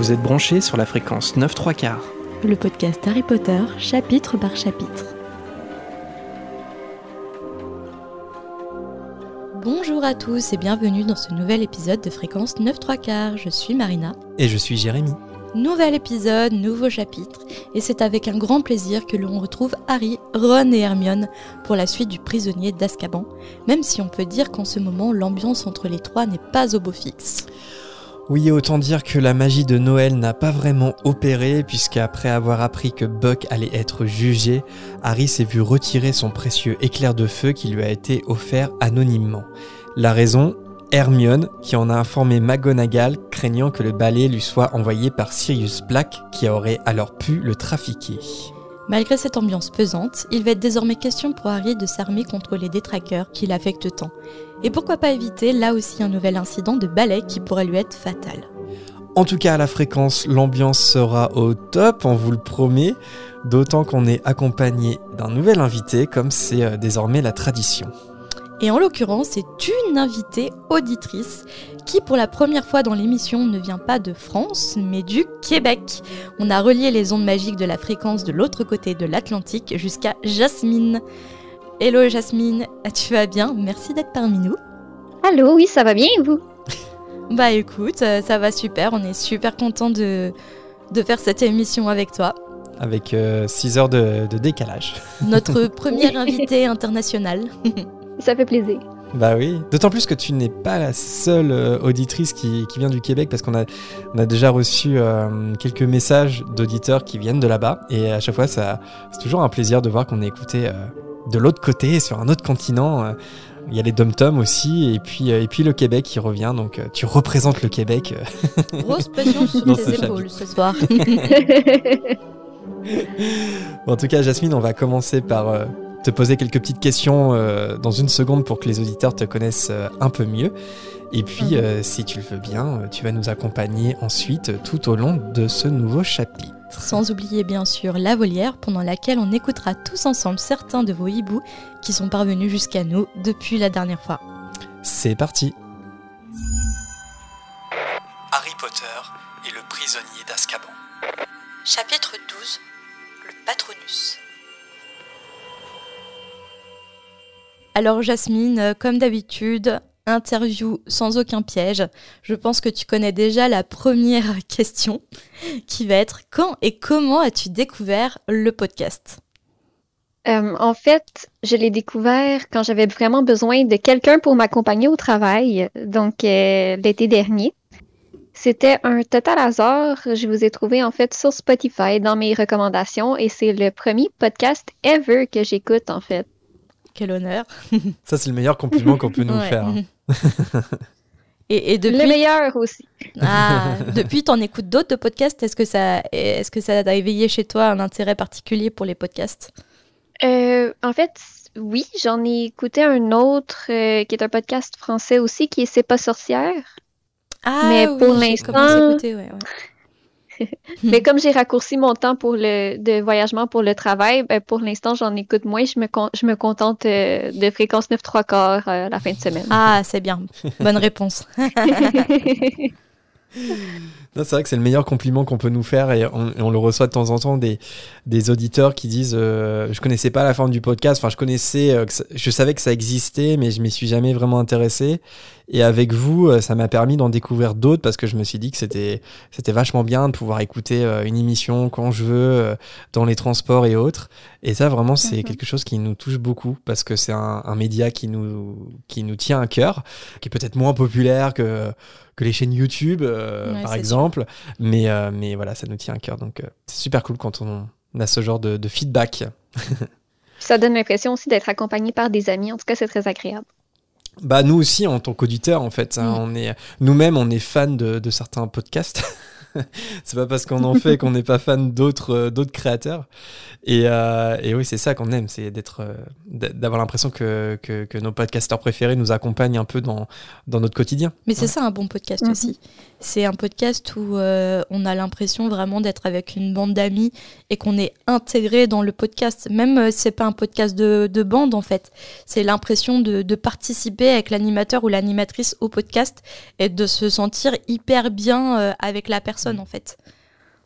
Vous êtes branchés sur la fréquence 9 3 quarts. Le podcast Harry Potter, chapitre par chapitre. Bonjour à tous et bienvenue dans ce nouvel épisode de Fréquence 9 3 quarts. Je suis Marina. Et je suis Jérémy. Nouvel épisode, nouveau chapitre, et c'est avec un grand plaisir que l'on retrouve Harry, Ron et Hermione pour la suite du prisonnier d'Azkaban, même si on peut dire qu'en ce moment l'ambiance entre les trois n'est pas au beau fixe. Oui, autant dire que la magie de Noël n'a pas vraiment opéré, puisqu'après avoir appris que Buck allait être jugé, Harry s'est vu retirer son précieux éclair de feu qui lui a été offert anonymement. La raison Hermione, qui en a informé McGonagall, craignant que le balai lui soit envoyé par Sirius Black, qui aurait alors pu le trafiquer. Malgré cette ambiance pesante, il va être désormais question pour Harry de s'armer contre les détraqueurs qui l'affectent tant. Et pourquoi pas éviter là aussi un nouvel incident de balai qui pourrait lui être fatal. En tout cas, à la fréquence, l'ambiance sera au top, on vous le promet, d'autant qu'on est accompagné d'un nouvel invité, comme c'est euh, désormais la tradition. Et en l'occurrence, c'est une invitée auditrice qui, pour la première fois dans l'émission, ne vient pas de France, mais du Québec. On a relié les ondes magiques de la fréquence de l'autre côté de l'Atlantique jusqu'à Jasmine. Hello Jasmine, tu vas bien? Merci d'être parmi nous. Allô, oui, ça va bien et vous? Bah écoute, euh, ça va super, on est super content de, de faire cette émission avec toi. Avec 6 heures de, de décalage. Notre première invitée internationale. Ça fait plaisir. Bah oui, d'autant plus que tu n'es pas la seule euh, auditrice qui, qui, vient du Québec parce qu'on a, on a déjà reçu euh, quelques messages d'auditeurs qui viennent de là-bas et à chaque fois ça, c'est toujours un plaisir de voir qu'on est écouté euh, de l'autre côté, sur un autre continent. Il y a les dom-toms aussi et puis, et puis le Québec qui revient, donc tu représentes le Québec. Grosse pression sur tes épaules ce soir. bon, en tout cas, Jasmine, on va commencer par te poser quelques petites questions euh, dans une seconde pour que les auditeurs te connaissent euh, un peu mieux. Et puis, euh, si tu le veux bien, tu vas nous accompagner ensuite tout au long de ce nouveau chapitre. Sans oublier bien sûr la volière pendant laquelle on écoutera tous ensemble certains de vos hiboux qui sont parvenus jusqu'à nous depuis la dernière fois. C'est parti Harry Potter et le prisonnier d'Azkaban. Chapitre 12 Le Patronus. Alors Jasmine, euh, comme d'habitude, interview sans aucun piège. Je pense que tu connais déjà la première question qui va être quand et comment as-tu découvert le podcast? Euh, En fait, je l'ai découvert quand j'avais vraiment besoin de quelqu'un pour m'accompagner au travail, donc euh, l'été dernier. C'était un total hasard. Je vous ai trouvé en fait sur Spotify dans mes recommandations et c'est le premier podcast ever que j'écoute en fait. Quel honneur. Ça, c'est le meilleur compliment qu'on peut nous faire. Et, depuis... Le meilleur aussi. Ah, depuis, t'en écoutes d'autres de podcasts? Est-ce que ça, est-ce que ça a éveillé chez toi un intérêt particulier pour les podcasts? Euh, En fait, oui, j'en ai écouté un autre euh, qui est un podcast français aussi, qui est C'est pas sorcière. Ah, mais pour l'instant, ouais, ouais. Mais comme j'ai raccourci mon temps pour le de voyagement pour le travail, ben pour l'instant, j'en écoute moins. Je me, je me contente euh, de fréquence 9 3 quarts euh, la fin de semaine. Ah, c'est bien. Bonne réponse. c'est vrai que c'est le meilleur compliment qu'on peut nous faire et on, le reçoit de temps en temps des, des auditeurs qui disent euh, je connaissais pas la forme du podcast, enfin je connaissais, euh, je savais que ça existait mais je m'y suis jamais vraiment intéressé. Et avec vous euh, ça m'a permis d'en découvrir d'autres parce que je me suis dit que c'était c'était vachement bien de pouvoir écouter une émission quand je veux dans les transports et autres et ça vraiment c'est mhm. quelque chose qui nous touche beaucoup parce que c'est un, un média qui nous qui nous tient à cœur qui est peut-être moins populaire que que les chaînes YouTube, euh, par exemple. Mais, euh, mais voilà, ça nous tient à cœur. Donc, euh, c'est super cool quand on, a ce genre de, feedback. ça donne l'impression aussi d'être accompagné par des amis. En tout cas, c'est très agréable. Bah, nous aussi, en tant qu'auditeurs, en fait. Hein, on est, nous-mêmes, on est fans de, de certains podcasts. c'est pas parce qu'on en fait qu'on n'est pas fan d'autres euh, d'autres créateurs. Et, euh, et oui, c'est ça qu'on aime, c'est d'être euh, d'avoir l'impression que, que, que, nos podcasteurs préférés nous accompagnent un peu dans, dans notre quotidien. Mais c'est ça un bon podcast mhm. aussi. C'est un podcast où on a l'impression vraiment d'être avec une bande d'amis et qu'on est intégré dans le podcast. Même c'est pas un podcast de, de bande en fait. C'est l'impression de, de participer avec l'animateur ou l'animatrice au podcast et de se sentir hyper bien avec la personne en fait.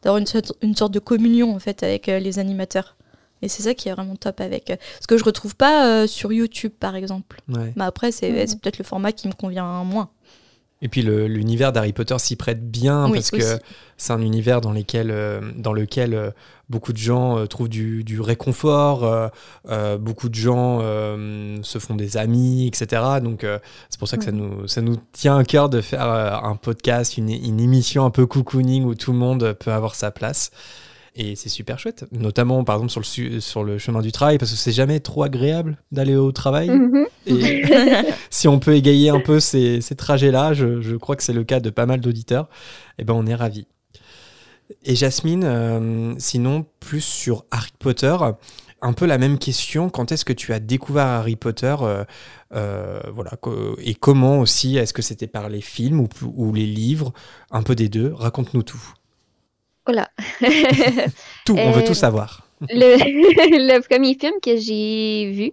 D'avoir une, sorte- une sorte de communion en fait avec euh, les animateurs. Et c'est ça qui est vraiment top avec. euh, ce que je retrouve pas euh, sur YouTube par exemple. Ouais. Mais après, c'est c'est peut-être le format qui me convient moins. Et puis l'univers d'Harry Potter s'y prête bien Oui, parce que c'est un univers dans, lesquels, euh, dans lequel euh, beaucoup de gens euh, trouvent du, du réconfort, beaucoup de gens se font des amis, etc. Donc c'est pour ça que ça, nous, ça nous tient à cœur de faire un podcast, une, une émission un peu cocooning où tout le monde peut avoir sa place. Et c'est super chouette, notamment par exemple sur le, su- sur le chemin du travail, parce que c'est jamais trop agréable d'aller au travail. Mhm. Et si on peut égayer un peu ces, ces trajets-là, je, je crois que c'est le cas de pas mal d'auditeurs, et ben on est ravis. Et Jasmine, euh, sinon, plus sur Harry Potter, un peu la même question. Quand est-ce que tu as découvert Harry Potter euh, euh, voilà, Et comment aussi Est-ce que c'était par les films ou, ou les livres Un peu des deux. Raconte-nous tout. Voilà. Tout, on veut Euh, tout savoir. le, le premier film que j'ai vu,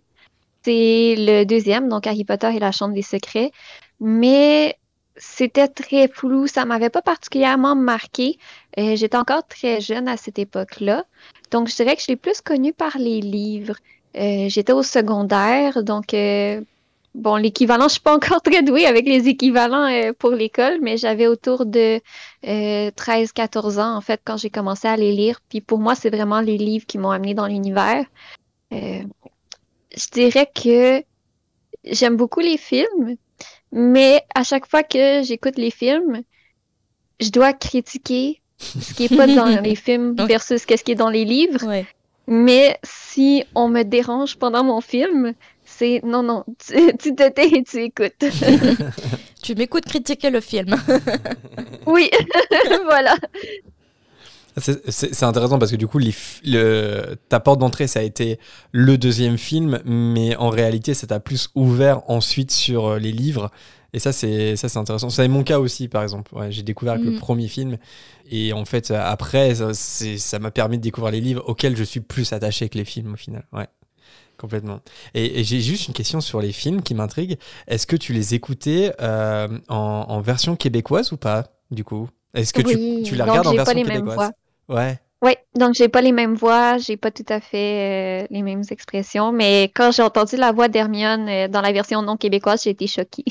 c'est le deuxième, donc Harry Potter et la Chambre des Secrets. Mais c'était très flou, ça m'avait pas particulièrement marqué. Euh, j'étais encore très jeune à cette époque-là. Donc, je dirais que je l'ai plus connu par les livres. Euh, j'étais au secondaire, donc euh, bon, l'équivalent, je suis pas encore très douée avec les équivalents euh, pour l'école, mais j'avais autour de euh, 13-14 ans, en fait, quand j'ai commencé à les lire. Puis pour moi, c'est vraiment les livres qui m'ont amené dans l'univers. Euh, je dirais que j'aime beaucoup les films, mais à chaque fois que j'écoute les films, je dois critiquer ce qui est pas dans les films versus ce qui est dans les livres. Ouais. Mais si on me dérange pendant mon film, c'est non, non, tu, tu te tais et tu écoutes. Tu m'écoutes critiquer le film. Oui, voilà. C'est- intéressant parce que du coup, les f- le, ta porte d'entrée, ça a été le deuxième film, mais en réalité, ça t'a plus ouvert ensuite sur euh, les livres. Et ça, c'est ça, c'est intéressant. C'est mon cas aussi, par exemple. Ouais, J'ai découvert avec le Mhm. premier film. Et en fait, après, ça m'a permis de découvrir les livres auxquels je suis plus attaché que les films au final. Ouais. Complètement. Et, et j'ai juste une question sur les films qui m'intrigue. Est-ce que tu les écoutais euh, en, en version québécoise ou pas, du coup? Est-ce que tu- Oui, tu, la donc regardes en j'ai pas version les mêmes québécoise? Ouais. Oui, donc j'ai pas les mêmes voix, j'ai pas tout à fait euh, les mêmes expressions, mais quand j'ai entendu la voix d'Hermione euh, dans la version non québécoise, j'ai été choquée.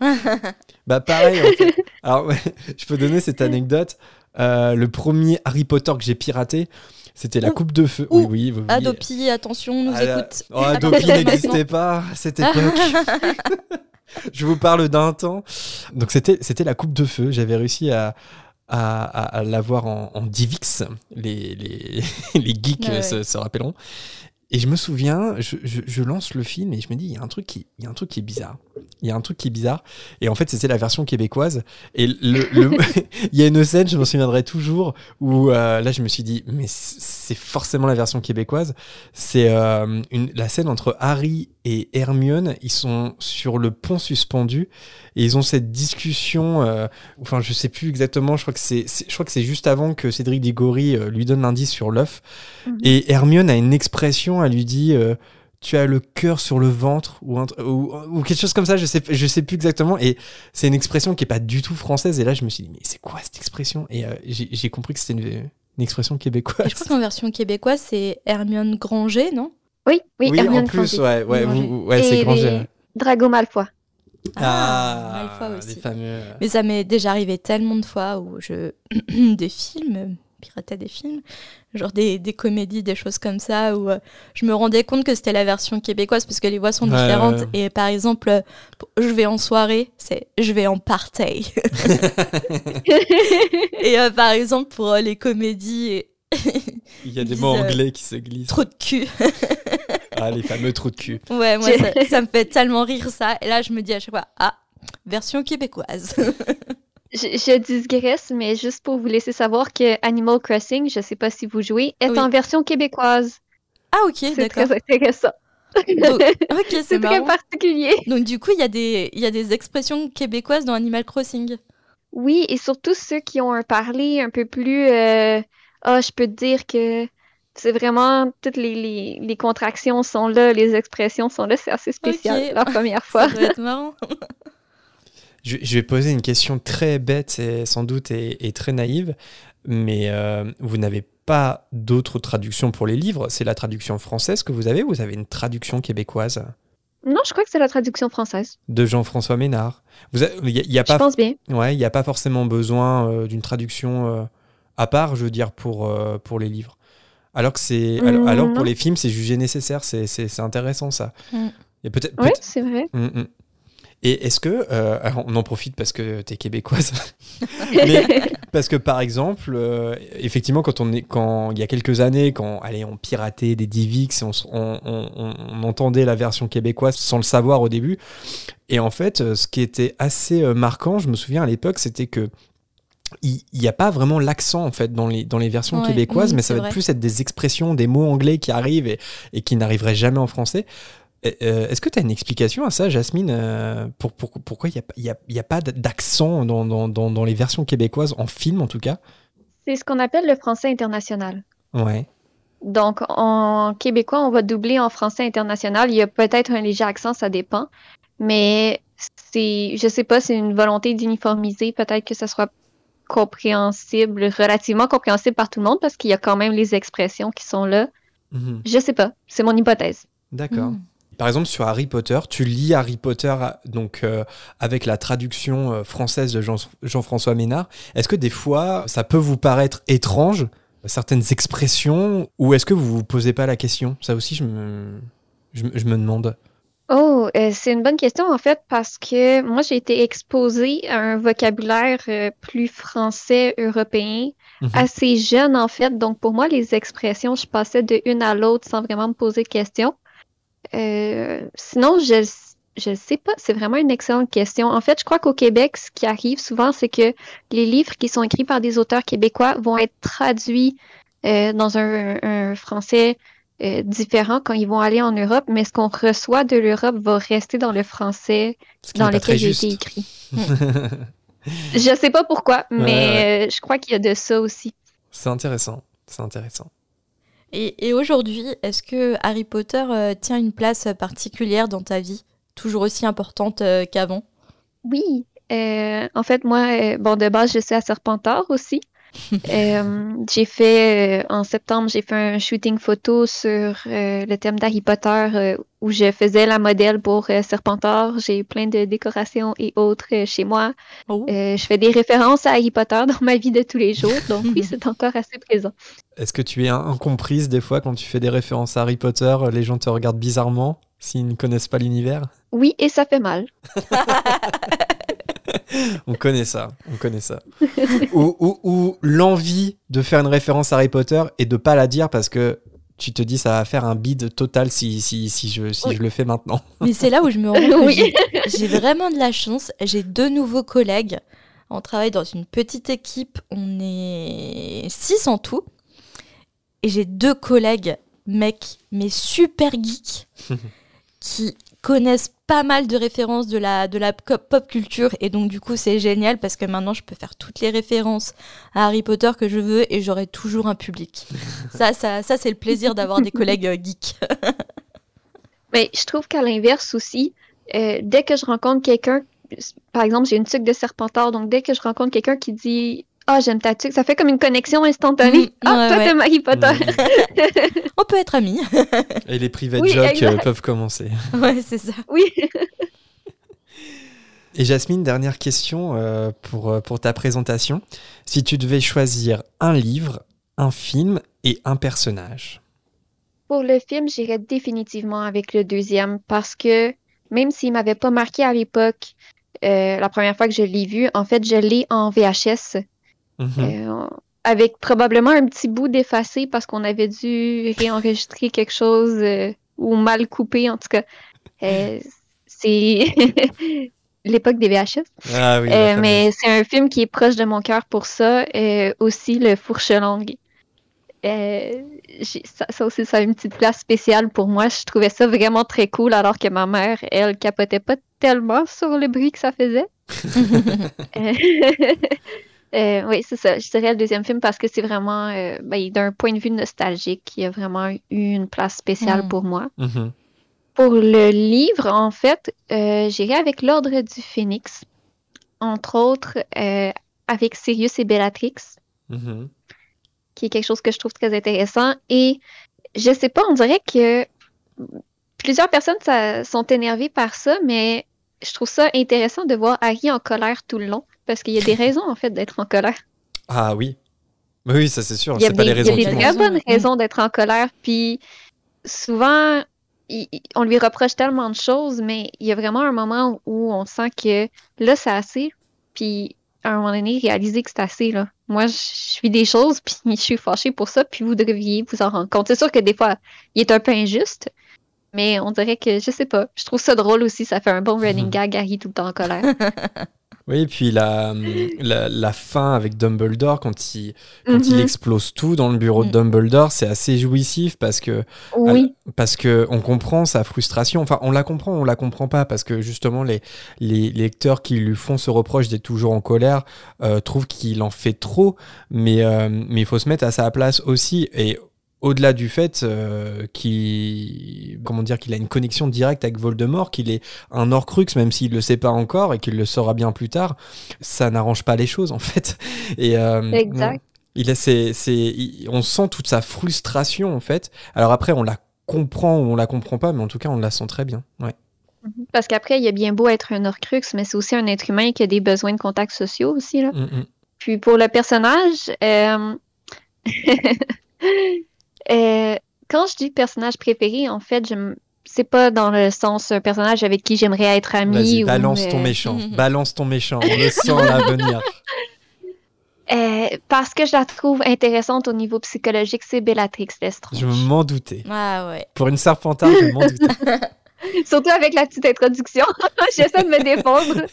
Bah pareil. en fait. Alors ouais, je peux donner cette anecdote. Euh, le premier Harry Potter que j'ai piraté, c'était la. Coupe de Feu. Ouh. Oui, oui, oui. Adopi, attention, nous Ah, écoute. Oh, Adopi n'existait pas à cette époque. je vous parle d'un temps. Donc c'était c'était la Coupe de Feu. J'avais réussi à à, à- à l'avoir en, en Divix. Les, les, les geeks Ah ouais. se, se rappelleront. Et je me souviens, je, je- je lance le film et je me dis, il y a un truc qui, il y a un truc qui est bizarre. Il y a un truc qui est bizarre. Et en fait, c'était la version québécoise. Et le, le- il y a une scène, je m'en souviendrai toujours, où euh, là, je me suis dit, mais c'est forcément la version québécoise. C'est euh, la scène entre Harry et Hermione. Ils sont sur le pont suspendu et ils ont cette discussion. euh, enfin, je sais plus exactement. Je crois que c'est, je crois que c'est juste avant que Cédric Diggory euh, lui donne l'indice sur l'œuf. Mhm. Et Hermione a une expression. Elle lui dit. euh, tu as le cœur sur le ventre ou, un ou, ou quelque chose comme ça, je sais, je sais plus exactement. Et c'est une expression qui est pas du tout française. Et là, je me suis dit, mais c'est quoi cette expression? Et euh, j'ai j'ai compris que c'était une, une expression québécoise. Je crois qu'en version québécoise, c'est Hermione Granger, non? Oui, oui, Oui, Hermione en plus, Granger. ouais, ouais, vous- ouais, c'est Granger. Drago Malfoy. Ah, Malfoy aussi. les fameux. Mais ça m'est déjà arrivé tellement de fois où je. des films, piratais des films, genre des, des comédies, des choses comme ça, où euh, je me rendais compte que c'était la version québécoise parce que les voix sont différentes. ouais. Et par exemple, euh, je vais en soirée, c'est je vais en party. et euh, par exemple, pour euh, les comédies, Il y a des mots euh, anglais qui se glissent. trop de cul. Ah, les fameux trous de cul. ouais, moi, ça, ça me fait tellement rire ça. Et là, je me dis à chaque fois, ah, version québécoise. Je, je digresse, mais juste pour vous laisser savoir que Animal Crossing, je sais pas si vous jouez, est Oui. en version québécoise. ah, ok, C'est d'accord. très intéressant. Donc, ok, c'est C'est très particulier. Donc du coup, il y, a des- il y a des expressions québécoises dans Animal Crossing. Oui, et surtout ceux qui ont un parler un peu plus. euh, Ah, je peux te dire que c'est vraiment. Toutes les, les, les contractions sont là, les expressions sont là. C'est assez spécial la première Ça fois. doit être marrant. Je, je vais poser une question très bête et sans doute et, et très naïve, mais euh, vous n'avez pas d'autres traductions pour les livres. C'est la traduction française que vous avez ou vous avez une traduction québécoise? Non, je crois que c'est la traduction française. de Jean-François Ménard Vous avez- Il n'y a, y a Je pas pense bien. Ouais, il n'y a pas forcément besoin euh, d'une traduction euh, à part, je veux dire, pour, euh, pour les livres. Alors que c'est, alors, Mm, alors pour les films, c'est jugé nécessaire. C'est, c'est, c'est intéressant ça. Mm. Et peut-être. Oui, c'est vrai. Mm. Et est-ce que, euh, alors, on en profite parce que tu es québécoise, mais parce que par exemple, euh, effectivement, quand on est, quand il y a quelques années, quand allez, on piratait des Divix, on, on, on- entendait la version québécoise sans le savoir au début. Et en fait, ce qui était assez marquant, je me souviens à l'époque, c'était que il n'y a pas vraiment l'accent en fait dans les, dans les versions Ouais, québécoises, mm, mais ça va vrai. plus être des expressions, des mots anglais qui arrivent et, et qui n'arriveraient jamais en français. Euh, Est-ce que tu as une explication à ça, Jasmine euh, pour, pour- Pourquoi il n'y a, pas- a, a d'accent dans, dans, dans, dans les versions québécoises, en film en tout cas? C'est ce qu'on appelle le français international. Ouais. Donc, en québécois, on va doubler en français international. Il y a peut-être un léger accent, ça dépend. Mais c'est, je sais pas, c'est une volonté d'uniformiser. Peut-être que ça soit compréhensible, relativement compréhensible par tout le monde parce qu'il y a quand même les expressions qui sont là. Mhm. Je sais pas. C'est mon hypothèse. D'accord. Mm. Par exemple, sur Harry Potter, tu lis Harry Potter donc euh, avec la traduction euh, française de Jean- Jean-François Ménard. Est-ce que des fois, ça peut vous paraître étrange, certaines expressions, ou est-ce que vous vous posez pas la question? Ça aussi, je me, je, me- je me demande. Oh, euh, c'est une bonne question en fait parce que moi j'ai été exposée à un vocabulaire euh, plus français européen Mhm. assez jeune en fait. Donc pour moi les expressions, je passais de une à l'autre sans vraiment me poser de questions. Euh, sinon je je sais pas, c'est vraiment une excellente question. En fait, je crois qu'au Québec, ce qui arrive souvent, c'est que les livres qui sont écrits par des auteurs québécois vont être traduits euh, dans un, un français euh, différent quand ils vont aller en Europe, mais ce qu'on reçoit de l'Europe va rester dans le français dans lequel il a été écrit. Je sais pas pourquoi, mais euh, je crois qu'il y a de ça aussi. C'est intéressant. C'est intéressant. Et, et aujourd'hui, est-ce que Harry Potter euh, tient une place particulière dans ta vie Toujours aussi importante euh, qu'avant? Oui, euh, en fait, moi, euh, bon, de base, je suis à Serpentard aussi. Euh, j'ai fait, euh, en septembre, j'ai fait un shooting photo sur euh, le thème d'Harry Potter euh, où je faisais la modèle pour euh, Serpentard. J'ai plein de décorations et autres euh, chez moi. Oh. Euh, je fais des références à Harry Potter dans ma vie de tous les jours, donc oui, c'est encore assez présent. Est-ce que tu es in- incomprise des fois quand tu fais des références à Harry Potter Les gens te regardent bizarrement s'ils ne connaissent pas l'univers? Oui, et ça fait mal. On connaît ça, on connaît ça. ou ou- ou l'envie de faire une référence à Harry Potter et de pas la dire parce que tu te dis ça va faire un bide total si, si, si, je, si Oui. je le fais maintenant. Mais c'est là où je me rends compte Oui. j'ai vraiment de la chance. J'ai deux nouveaux collègues. On travaille dans une petite équipe. On est six en tout. Et j'ai deux collègues, mecs, mais super geeks, qui connaissent pas mal de références de la, de la pop culture. Et donc, du coup, c'est génial parce que maintenant, je peux faire toutes les références à Harry Potter que je veux et j'aurai toujours un public. ça, ça, ça c'est le plaisir d'avoir des collègues euh, geeks. Mais je trouve qu'à l'inverse aussi, euh, dès que je rencontre quelqu'un, par exemple, j'ai une tuque de Serpentard, donc dès que je rencontre quelqu'un qui dit Ah, j'aime ta tuque, ça fait comme une connexion instantanée. Ah, ouais, toi, ouais. t'aimes Harry Potter. On peut être amis. Et les private Oui, jokes exact. euh, peuvent commencer. ouais, c'est ça. oui. Et Jasmine, dernière question euh, pour, euh, pour ta présentation. Si tu devais choisir un livre, un film et un personnage. Pour le film, j'irais définitivement avec le deuxième parce que même s'il m'avait pas marqué à l'époque, euh, la première fois que je l'ai vu, en fait, je l'ai en VHS. Mhm. Euh, avec probablement un petit bout d'effacé parce qu'on avait dû réenregistrer quelque chose euh, ou mal coupé, en tout cas. Euh, c'est l'époque des VHS. Ah oui, Euh, mais c'est un film qui est proche de mon cœur pour ça. Euh, aussi, Le Fourche-Langue. Euh, j'ai- ça, ça aussi, ça a une petite place spéciale pour moi. Je trouvais ça vraiment très cool, alors que ma mère, elle, capotait pas tellement sur le bruit que ça faisait. Euh, oui, c'est ça. Je dirais le deuxième film parce que c'est vraiment, euh, ben, d'un point de vue nostalgique, il a vraiment eu une place spéciale Mm. pour moi. Mhm. Pour le livre, en fait, euh, j'irai avec l'Ordre du Phénix. entre autres, euh, avec Sirius et Bellatrix, Mhm. qui est quelque chose que je trouve très intéressant. Et je sais pas, on dirait que plusieurs personnes ça- sont énervées par ça, mais je trouve ça intéressant de voir Harry en colère tout le long, parce qu'il y a des raisons, en fait, d'être en colère. Ah oui. Oui, ça c'est sûr. Il y a pas des, les il y a raisons des très bonnes raisons d'être en colère, puis souvent, il- on lui reproche tellement de choses, mais il y a vraiment un moment où on sent que là, c'est assez, puis à un moment donné, réaliser que c'est assez, là. Moi, je je vis des choses, puis je suis fâchée pour ça, puis vous devriez vous en rendre compte. C'est sûr que des fois, il est un peu injuste, mais on dirait que, je sais pas, je trouve ça drôle aussi, ça fait un bon running gag, Harry tout le temps en colère. Oui, et puis la, la, la fin avec Dumbledore, quand il, quand il Mhm. explose tout dans le bureau de Mm. Dumbledore, c'est assez jouissif parce que, Oui, parce que on comprend sa frustration. Enfin, on la comprend, on la comprend pas parce que justement, les, les lecteurs qui lui font ce reproche d'être toujours en colère euh, trouvent qu'il en fait trop, mais euh, mais il faut se mettre à sa place aussi. Et au-delà du fait euh, qu'il comment dire qu'il a une connexion directe avec Voldemort, qu'il est un Horcrux même s'il le sait pas encore et qu'il le saura bien plus tard, ça n'arrange pas les choses en fait. Et euh, Exact. il a c'est c'est il- on sent toute sa frustration en fait. Alors après on la comprend ou on la comprend pas, mais en tout cas on la sent très bien. Ouais. parce qu'après, il y a bien beau être un Horcrux, mais c'est aussi un être humain qui a des besoins de contacts sociaux aussi, là. Mm, mm. Puis pour le personnage, euh, euh, quand je dis personnage préféré, en fait, je c'est pas dans le sens un personnage avec qui j'aimerais être amie. Vas-y, ou, balance ton euh, méchant, balance ton méchant. On le sent là venir. euh, parce que je la trouve intéressante au niveau psychologique, c'est Bellatrix Lestrange. Je m'en doutais. Ah ouais. Pour une serpentard, je m'en doutais. Surtout avec la petite introduction. J'essaie de me défendre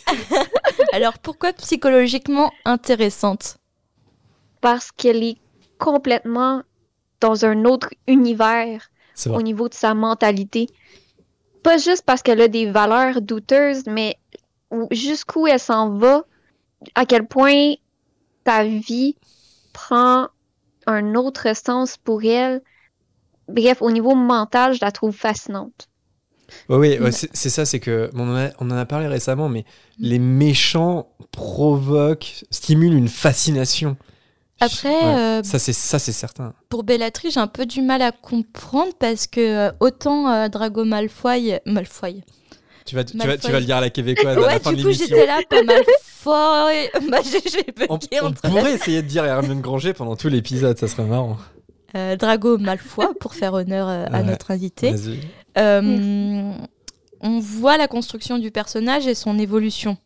Alors pourquoi psychologiquement intéressante? Parce qu'elle est complètement dans un autre univers. Au niveau de sa mentalité. Pas juste parce qu'elle a des valeurs douteuses, mais où- jusqu'où elle s'en va, à quel point ta vie prend un autre sens pour elle. Bref, au niveau mental, je la trouve fascinante. Ouais, ouais, c'est c'est ça, c'est que on en, a, on en a parlé récemment, mais les méchants provoquent, stimulent une fascination. Après, Ouais, euh, ça c'est ça c'est certain. pour Bellatrix, j'ai un peu du mal à comprendre parce que euh, autant euh, Drago Malfoy, Malfoy. Tu vas, tu, vas, tu vas le dire à la québécoise à la Ouais, fin du coup j'étais là pas Malfoy. bah j'ai j'ai On, on pourrait essayer de dire Hermione Granger pendant tout l'épisode, ça serait marrant. euh, Drago Malfoy pour faire honneur à Ouais. notre invité. On voit la construction du personnage et son évolution.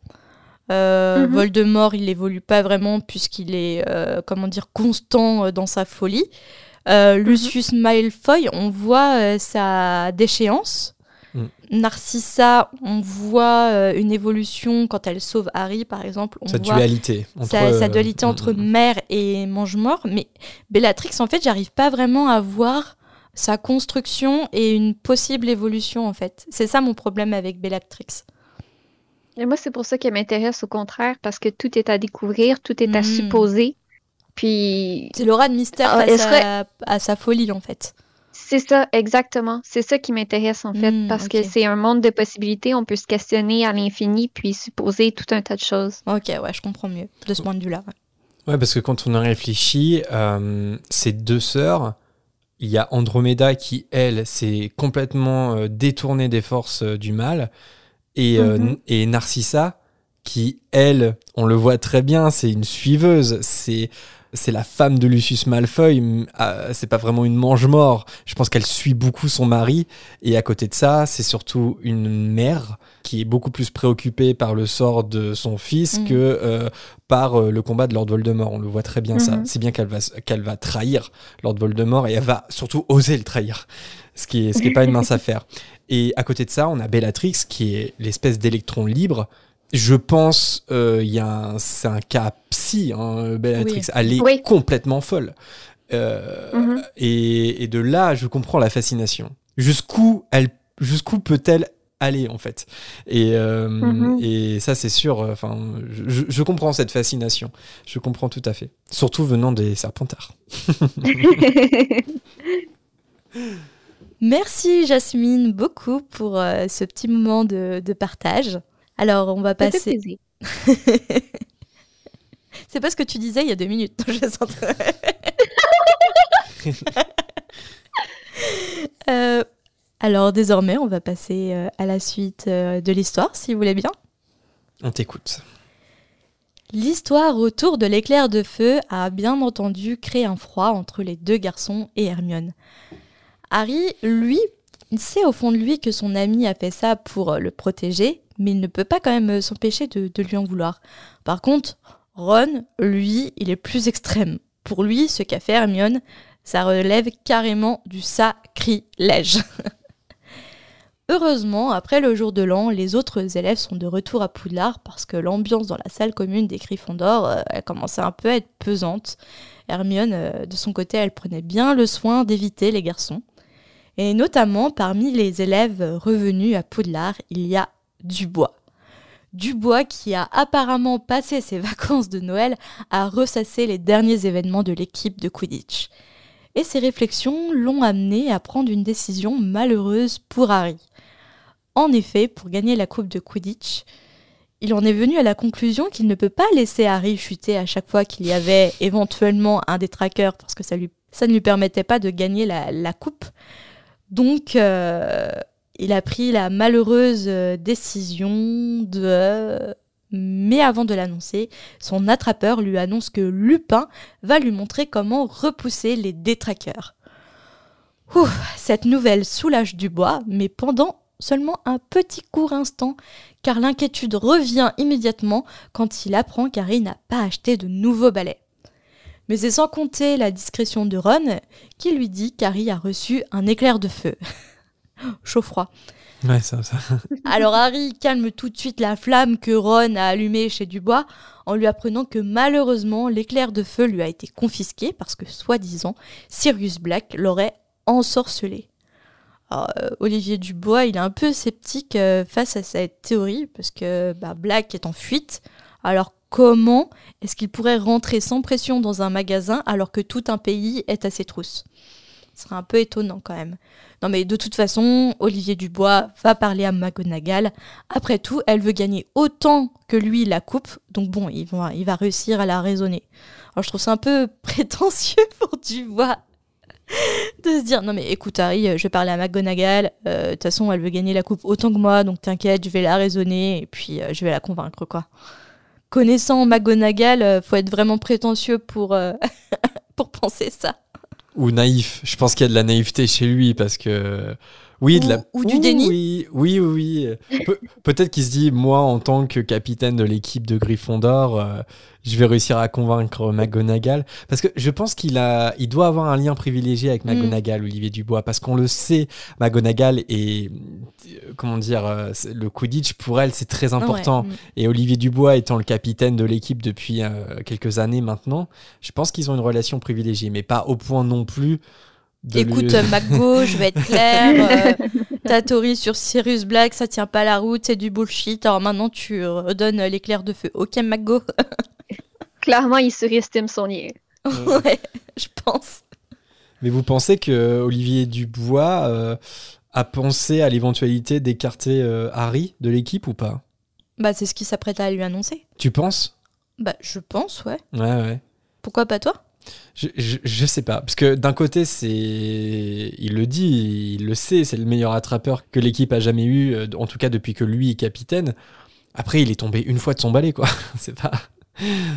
Euh, Mhm. Voldemort, il évolue pas vraiment puisqu'il est, euh, comment dire, constant euh, dans sa folie. Euh, Lucius Malfoy, on voit euh, sa déchéance. Mm. Narcissa, on voit euh, une évolution quand elle sauve Harry, par exemple. On Sa voit dualité. Entre, sa, sa dualité entre mm, mm. mère et mange-mort. Mais Bellatrix, en fait, j'arrive pas vraiment à voir sa construction et une possible évolution, en fait. C'est ça mon problème avec Bellatrix. Et moi, c'est pour ça qu'elle m'intéresse au contraire, parce que tout est à découvrir, tout est à Mhm. supposer. Puis C'est l'aura de mystère Ah, face à, à sa folie, en fait. C'est ça, exactement. C'est ça qui m'intéresse en fait, Hmm, parce que c'est un monde de possibilités. On peut se questionner à l'infini, puis supposer tout un tas de choses. Ok, ouais, je comprends mieux de ce point de vue-là. ouais. Ouais, parce que quand on a réfléchi, euh, ces deux sœurs, il y a Andromeda qui, elle, s'est complètement euh, détournée des forces euh, du mal, et, euh, Mhm. et Narcissa, qui, elle, on le voit très bien, c'est une suiveuse, c'est c'est la femme de Lucius Malfoy, ah, c'est pas vraiment une mange-mort. Je pense qu'elle suit beaucoup son mari, et à côté de ça, c'est surtout une mère qui est beaucoup plus préoccupée par le sort de son fils Mhm. que euh, par euh, le combat de Lord Voldemort. On le voit très bien ça. Mhm. C'est bien qu'elle va, qu'elle va trahir Lord Voldemort et elle va surtout oser le trahir, ce qui est, ce qui est pas une mince affaire. Et à côté de ça, on a Bellatrix qui est l'espèce d'électron libre. Je pense, euh, il y a un- c'est un cas psy, hein, Bellatrix. Oui. Elle est Oui. complètement folle. Euh, Mhm. et, et de là, je comprends la fascination. Jusqu'où elle, jusqu'où peut-elle aller en fait? Et, euh, Mhm. et ça, c'est sûr. euh, Enfin, je, je- je comprends cette fascination. Je comprends tout à fait. Surtout venant des Serpentards. Merci Jasmine beaucoup pour euh, ce petit moment de, de partage. Alors, on va passer. C'est pas ce que tu disais il y a deux minutes. Je sens- Euh, alors désormais, on va passer euh, à la suite euh, de l'histoire, si vous voulez bien. On t'écoute. L'histoire autour de l'éclair de feu a bien entendu créé un froid entre les deux garçons et Hermione. Harry, lui, il sait au fond de lui que son ami a fait ça pour le protéger, mais il ne peut pas quand même euh, s'empêcher de, lui en vouloir. Par contre, Ron, lui, il est plus extrême. Pour lui, ce qu'a fait Hermione, ça relève carrément du sacrilège. Heureusement, après le jour de l'an, les autres élèves sont de retour à Poudlard parce que l'ambiance dans la salle commune des Gryffondor, euh, elle commençait un peu à être pesante. Hermione, euh, de son côté, elle prenait bien le soin d'éviter les garçons. Et notamment, parmi les élèves revenus à Poudlard, il y a Dubois. Dubois qui a apparemment passé ses vacances de Noël à ressasser les derniers événements de l'équipe de Quidditch. Et ses réflexions l'ont amené à prendre une décision malheureuse pour Harry. En effet, pour gagner la coupe de Quidditch, il en est venu à la conclusion qu'il ne peut pas laisser Harry chuter à chaque fois qu'il y avait éventuellement un des trackers parce que ça, lui, ça ne lui permettait pas de gagner la, la coupe. Donc, euh, il a pris la malheureuse euh, décision de... Mais avant de l'annoncer, son attrapeur lui annonce que Lupin va lui montrer comment repousser les détraqueurs. Ouf, cette nouvelle soulage Dubois, mais pendant seulement un petit court instant, car l'inquiétude revient immédiatement quand il apprend qu'Harry n'a pas acheté de nouveaux balais. Mais c'est sans compter la discrétion de Ron, qui lui dit qu'Harry a reçu un éclair de feu. Chaud-froid. Ouais, ça, ça. Alors Harry calme tout de suite la flamme que Ron a allumée chez Dubois en lui apprenant que malheureusement l'éclair de feu lui a été confisqué parce que soi-disant Sirius Black l'aurait ensorcelé. Alors, euh, Olivier Dubois, il est un peu sceptique euh, face à cette théorie parce que bah, Black est en fuite. Alors comment est-ce qu'il pourrait rentrer sans pression dans un magasin alors que tout un pays est à ses trousses? Ce serait un peu étonnant quand même. Non mais de toute façon, Olivier Dubois va parler à McGonagall. Après tout, elle veut gagner autant que lui la coupe, donc bon, il va, réussir à la raisonner. Alors je trouve ça un peu prétentieux pour Dubois de se dire non mais écoute Harry, je vais parler à McGonagall. euh, De toute façon, elle veut gagner la coupe autant que moi, donc t'inquiète, je vais la raisonner et puis euh, je vais la convaincre quoi. Connaissant McGonagall, euh, faut être vraiment prétentieux pour pour penser ça. Ou naïf. Je pense qu'il y a de la naïveté chez lui parce que. Oui, de Ou- la... ou du déni. Oui, oui, oui. oui. Pe- Peut-être qu'il se dit, moi, en tant que capitaine de l'équipe de Gryffondor, euh, je vais réussir à convaincre McGonagall. Parce que je pense qu'il a, il doit avoir un lien privilégié avec Mm. McGonagall, Olivier Dubois, parce qu'on le sait, McGonagall est, euh, comment dire, euh, le Quidditch pour elle, c'est très important. Ouais, mm. Et Olivier Dubois étant le capitaine de l'équipe depuis euh, quelques années maintenant, je pense qu'ils ont une relation privilégiée, mais pas au point non plus de Écoute, lui- euh, McGo, je vais être claire. euh, ta théorie sur Sirius Black, ça tient pas la route, c'est du bullshit. Alors maintenant, tu redonnes l'éclair de feu. Ok, McGo Clairement, il surestime son lien. Ouais, je pense. Mais vous pensez que Olivier Dubois euh, a pensé à l'éventualité d'écarter euh, Harry de l'équipe ou pas? Bah, c'est ce qui s'apprête à lui annoncer. Tu penses? Bah, je pense, ouais. Ouais, ouais. Pourquoi pas toi? Je, sais pas. Parce que d'un côté, c'est. Il le dit, il le sait, c'est le meilleur attrapeur que l'équipe a jamais eu, euh, en tout cas depuis que lui est capitaine. Après, il est tombé une fois de son balai, quoi. c'est pas.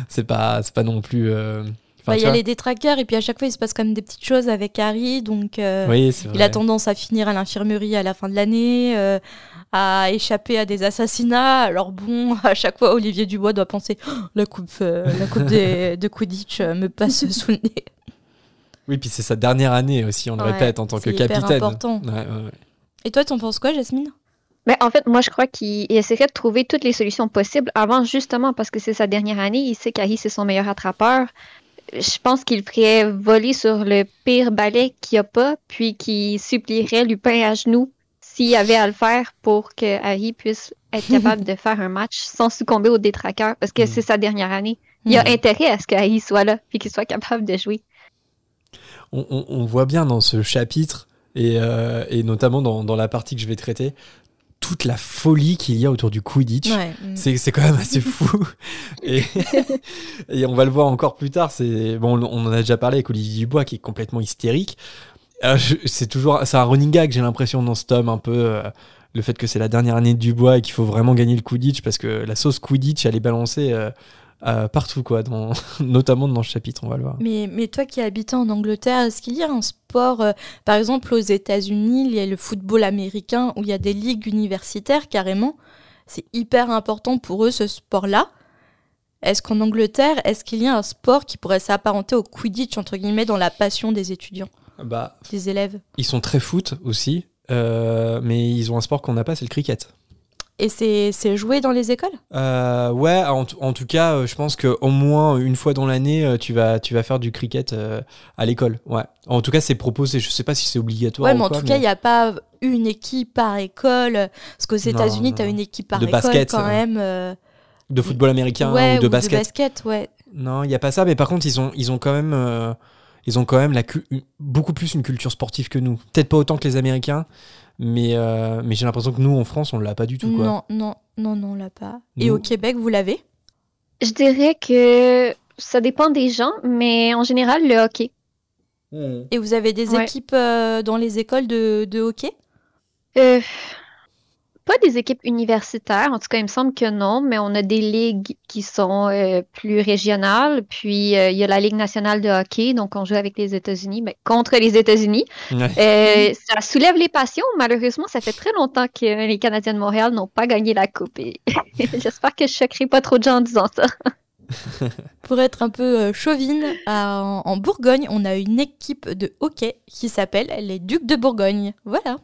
C'est pas, c'est pas non plus. euh, enfin, Bah, Il tu y a vois. les détraqueurs, et puis à chaque fois, il se passe quand même des petites choses avec Harry. Donc, euh, Oui, il a tendance à finir à l'infirmerie à la fin de l'année, euh, à échapper à des assassinats. Alors bon, à chaque fois, Olivier Dubois doit penser Oh, la coupe, euh, la coupe des- de Quidditch me passe sous le nez. Oui, puis c'est sa dernière année aussi, on le Ouais, répète, en tant que c'est hyper capitaine. important. Ouais, ouais, ouais. Et toi, t'en penses quoi, Jasmine? Mais en fait, moi, je crois qu'il il essaierait de trouver toutes les solutions possibles avant, justement, parce que c'est sa dernière année. Il sait qu'Harry, c'est son meilleur attrapeur. Je pense qu'il ferait voler sur le pire balai qu'il n'y a pas, puis qu'il supplierait Lupin à genoux s'il avait à le faire pour que Harry puisse être capable de faire un match sans succomber aux détraqueurs, parce que Mm. c'est sa dernière année. Il a Hmm. intérêt à ce que Harry soit là, puis qu'il soit capable de jouer. on, on- on voit bien dans ce chapitre, et, euh, et notamment dans, dans la partie que je vais traiter, toute la folie qu'il y a autour du Quidditch. Ouais. mm. C'est, c'est quand même assez fou. et, et on va le voir encore plus tard. C'est, bon, on en a déjà parlé avec Olivier Dubois qui est complètement hystérique. Euh, c'est toujours, c'est un running gag, j'ai l'impression, dans ce tome, un peu. euh, le fait que c'est la dernière année de Dubois et qu'il faut vraiment gagner le Quidditch parce que la sauce Quidditch, elle est balancée euh, euh, partout, quoi, dans, notamment dans ce chapitre, on va le voir. Mais, mais toi qui habites en Angleterre, est-ce qu'il y a un sport, euh, par exemple aux États-Unis, il y a le football américain où il y a des ligues universitaires carrément? C'est hyper important pour eux ce sport-là. Est-ce qu'en Angleterre, est-ce qu'il y a un sport qui pourrait s'apparenter au Quidditch, entre guillemets, dans la passion des étudiants, Bah, des élèves? ils sont très foot aussi, euh, mais ils ont un sport qu'on n'a pas, c'est le cricket. Et c'est joué dans les écoles? Euh, ouais, en, tout cas, euh, je pense qu'au moins une fois dans l'année, euh, tu vas, tu vas faire du cricket euh, à l'école. Ouais. En tout cas, c'est proposé. Je sais pas si c'est obligatoire. Ouais, ou mais en quoi, tout cas, il n'y a pas une équipe par école. Parce qu'aux États-Unis, tu as une équipe par De école basket, quand même. euh, de football américain ouais, ou de basket. basket, ouais. Non, il y a pas ça. Mais par contre, ils ont, ils ont quand même, ils ont quand même la beaucoup plus une culture sportive que nous. Peut-être pas autant que les Américains, mais, euh, mais j'ai l'impression que nous, en France, on l'a pas du tout. Quoi. Non, non, non, non, on l'a pas. Et au Québec, vous l'avez? Je dirais que ça dépend des gens, mais en général, le hockey. Et vous avez des Ouais. équipes euh, dans les écoles de, de hockey? Euh, pas des équipes universitaires, en tout cas, il me semble que non, mais on a des ligues qui sont euh, plus régionales. Puis, euh, il y a la Ligue nationale de hockey, donc on joue avec les États-Unis, ben, contre les États-Unis. Ouais. Euh, ça soulève les passions. Malheureusement, ça fait très longtemps que les Canadiens de Montréal n'ont pas gagné la Coupe. Et J'espère que je choquerai pas trop de gens en disant ça. Pour être un peu chauvine, à- en, en Bourgogne, on a une équipe de hockey qui s'appelle les Ducs de Bourgogne. Voilà,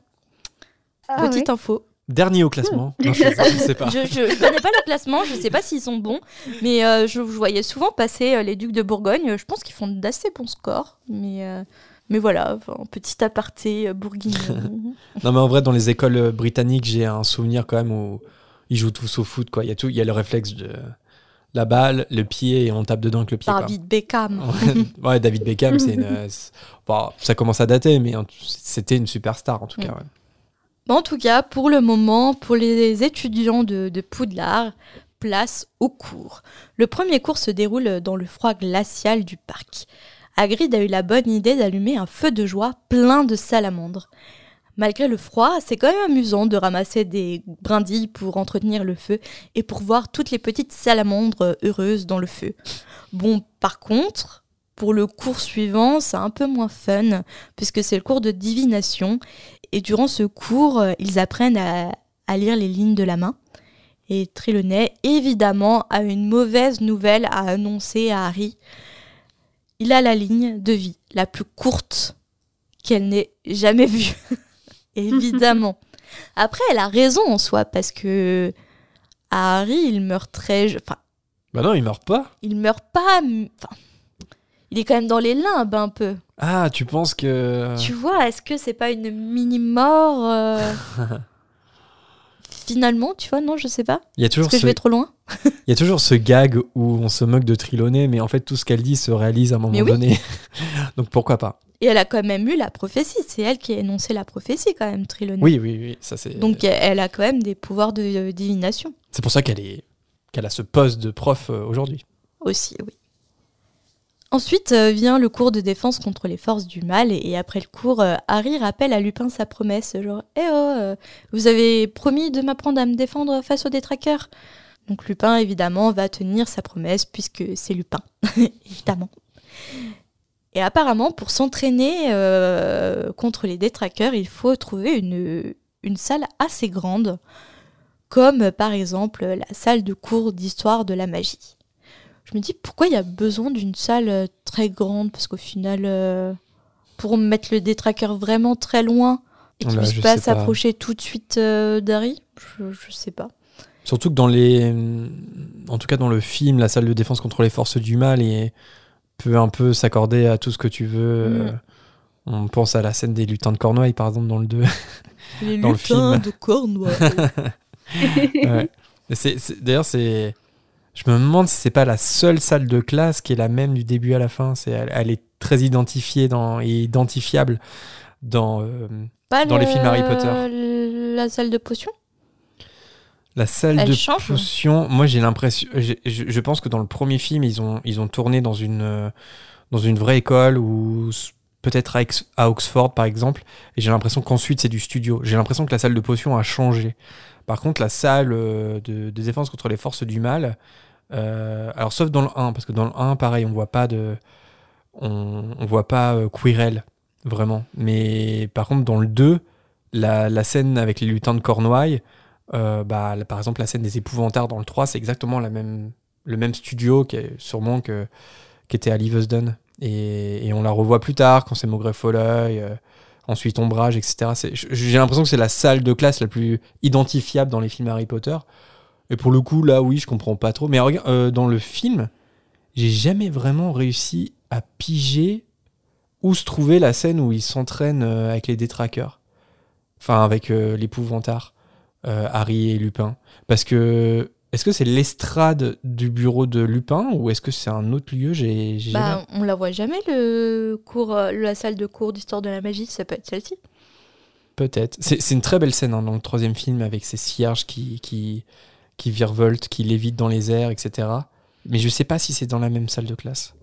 Ah petite info. Dernier au classement. Non, je, je sais pas. Je, je, je connais pas le classement, je sais pas s'ils sont bons, mais euh, je, je voyais souvent passer euh, les Ducs de Bourgogne. Je pense qu'ils font d'assez bons scores, mais, euh, mais voilà, un petit aparté euh, bourguignon. Non, mais en vrai, dans les écoles britanniques, j'ai un souvenir quand même où ils jouent tous au foot. Quoi. Il, y a tout, il y a le réflexe de la balle, le pied, et on tape dedans avec le pied. quoi. David Beckham. Ouais, David Beckham, c'est une, euh, bon, ça commence à dater, mais c'était une superstar en tout cas. Ouais. En tout cas, pour le moment, pour les étudiants de, de Poudlard, place au cours. Le premier cours se déroule dans le froid glacial du parc. Hagrid a eu la bonne idée d'allumer un feu de joie plein de salamandres. Malgré le froid, c'est quand même amusant de ramasser des brindilles pour entretenir le feu et pour voir toutes les petites salamandres heureuses dans le feu. Bon, par contre, pour le cours suivant, c'est un peu moins fun, puisque c'est le cours de divination et durant ce cours, euh, ils apprennent à, à lire les lignes de la main. Et Trelawney, évidemment, a une mauvaise nouvelle à annoncer à Harry. Il a la ligne de vie la plus courte qu'elle n'ait jamais vue. évidemment. Après, elle a raison en soi, parce que à Harry, il meurt très... Enfin, Bah non, il meurt pas. il meurt pas... Enfin, il est quand même dans les limbes un peu. Ah, tu penses que. Tu vois, est-ce que c'est pas une mini-mort euh, Finalement, tu vois, non, je sais pas. Il y, a Est-ce toujours que ce... je vais trop loin il y a toujours ce gag où on se moque de Trelawney, mais en fait, tout ce qu'elle dit se réalise à un moment oui. donné. Donc pourquoi pas Et elle a quand même eu la prophétie. C'est elle qui a énoncé la prophétie, quand même, Trelawney. Oui, oui, oui. Ça, c'est... Donc, elle a quand même des pouvoirs de euh, divination c'est pour ça qu'elle, est... qu'elle a ce poste de prof euh, aujourd'hui. aussi, oui. Ensuite euh, vient le cours de défense contre les forces du mal, et, après le cours, euh, Harry rappelle à Lupin sa promesse, genre « Eh oh, euh, vous avez promis de m'apprendre à me défendre face aux détraqueurs ?» Donc Lupin, évidemment, va tenir sa promesse, puisque c'est Lupin, évidemment. Et apparemment, pour s'entraîner contre les détraqueurs, il faut trouver une, salle assez grande, comme par exemple la salle de cours d'histoire de la magie. Je me dis pourquoi il y a besoin d'une salle euh, très grande? Parce qu'au final, euh, pour mettre le détraqueur vraiment très loin et qu'il Là, puisse je pas s'approcher tout de suite euh, d'Harry, je, je sais pas. Surtout que dans les. En tout cas, dans le film, la salle de défense contre les forces du mal et peut un peu s'accorder à tout ce que tu veux. Mm. euh, On pense à la scène des lutins de Cornouailles, par exemple, dans le 2. Les Dans le lutins film. de Cornouailles. Ouais. D'ailleurs, c'est. Je me demande si c'est pas la seule salle de classe qui est la même du début à la fin. C'est, elle, elle est très identifiée dans, et identifiable dans. euh, Pas Dans les le- films Harry Potter. La salle de potions? La salle Elle de change potion, moi j'ai l'impression, je, je pense que dans le premier film, ils ont, ils ont tourné dans une, euh, dans une vraie école ou peut-être à, à Oxford par exemple, et j'ai l'impression qu'ensuite c'est du studio. J'ai l'impression que la salle de potion a changé. Par contre, la salle euh, de, de défense contre les forces du mal, euh, alors sauf dans le 1, parce que dans le 1, pareil, on voit pas de, on, on voit pas euh, Quirrell vraiment. Mais par contre, dans le 2, la, scène avec les lutins de Cornouailles, euh, bah, par exemple, la scène des épouvantards dans le 3, c'est exactement le même studio qui sûrement que, était à Leavesden. Et, on la revoit plus tard quand c'est Maugrey Folleuil, ensuite Ombrage, etc. J'ai l'impression que c'est la salle de classe la plus identifiable dans les films Harry Potter. Et pour le coup, là, oui, je comprends pas trop. Mais regarde, euh, dans le film, j'ai jamais vraiment réussi à piger où se trouvait la scène où ils s'entraînent euh, avec les détraqueurs. Enfin, avec euh, l'épouvantard, euh, Harry et Lupin. Parce que, est-ce que c'est l'estrade du bureau de Lupin ou est-ce que c'est un autre lieu? J'ai j'ai Bah, on la voit jamais, le cours, euh, la salle de cours d'histoire de la magie, ça peut être celle-ci. Peut-être. C'est c'est une très belle scène hein, dans le troisième film avec ces cierges qui, qui, qui virevoltent, qui lévitent dans les airs, etc. Mais je sais pas si c'est dans la même salle de classe.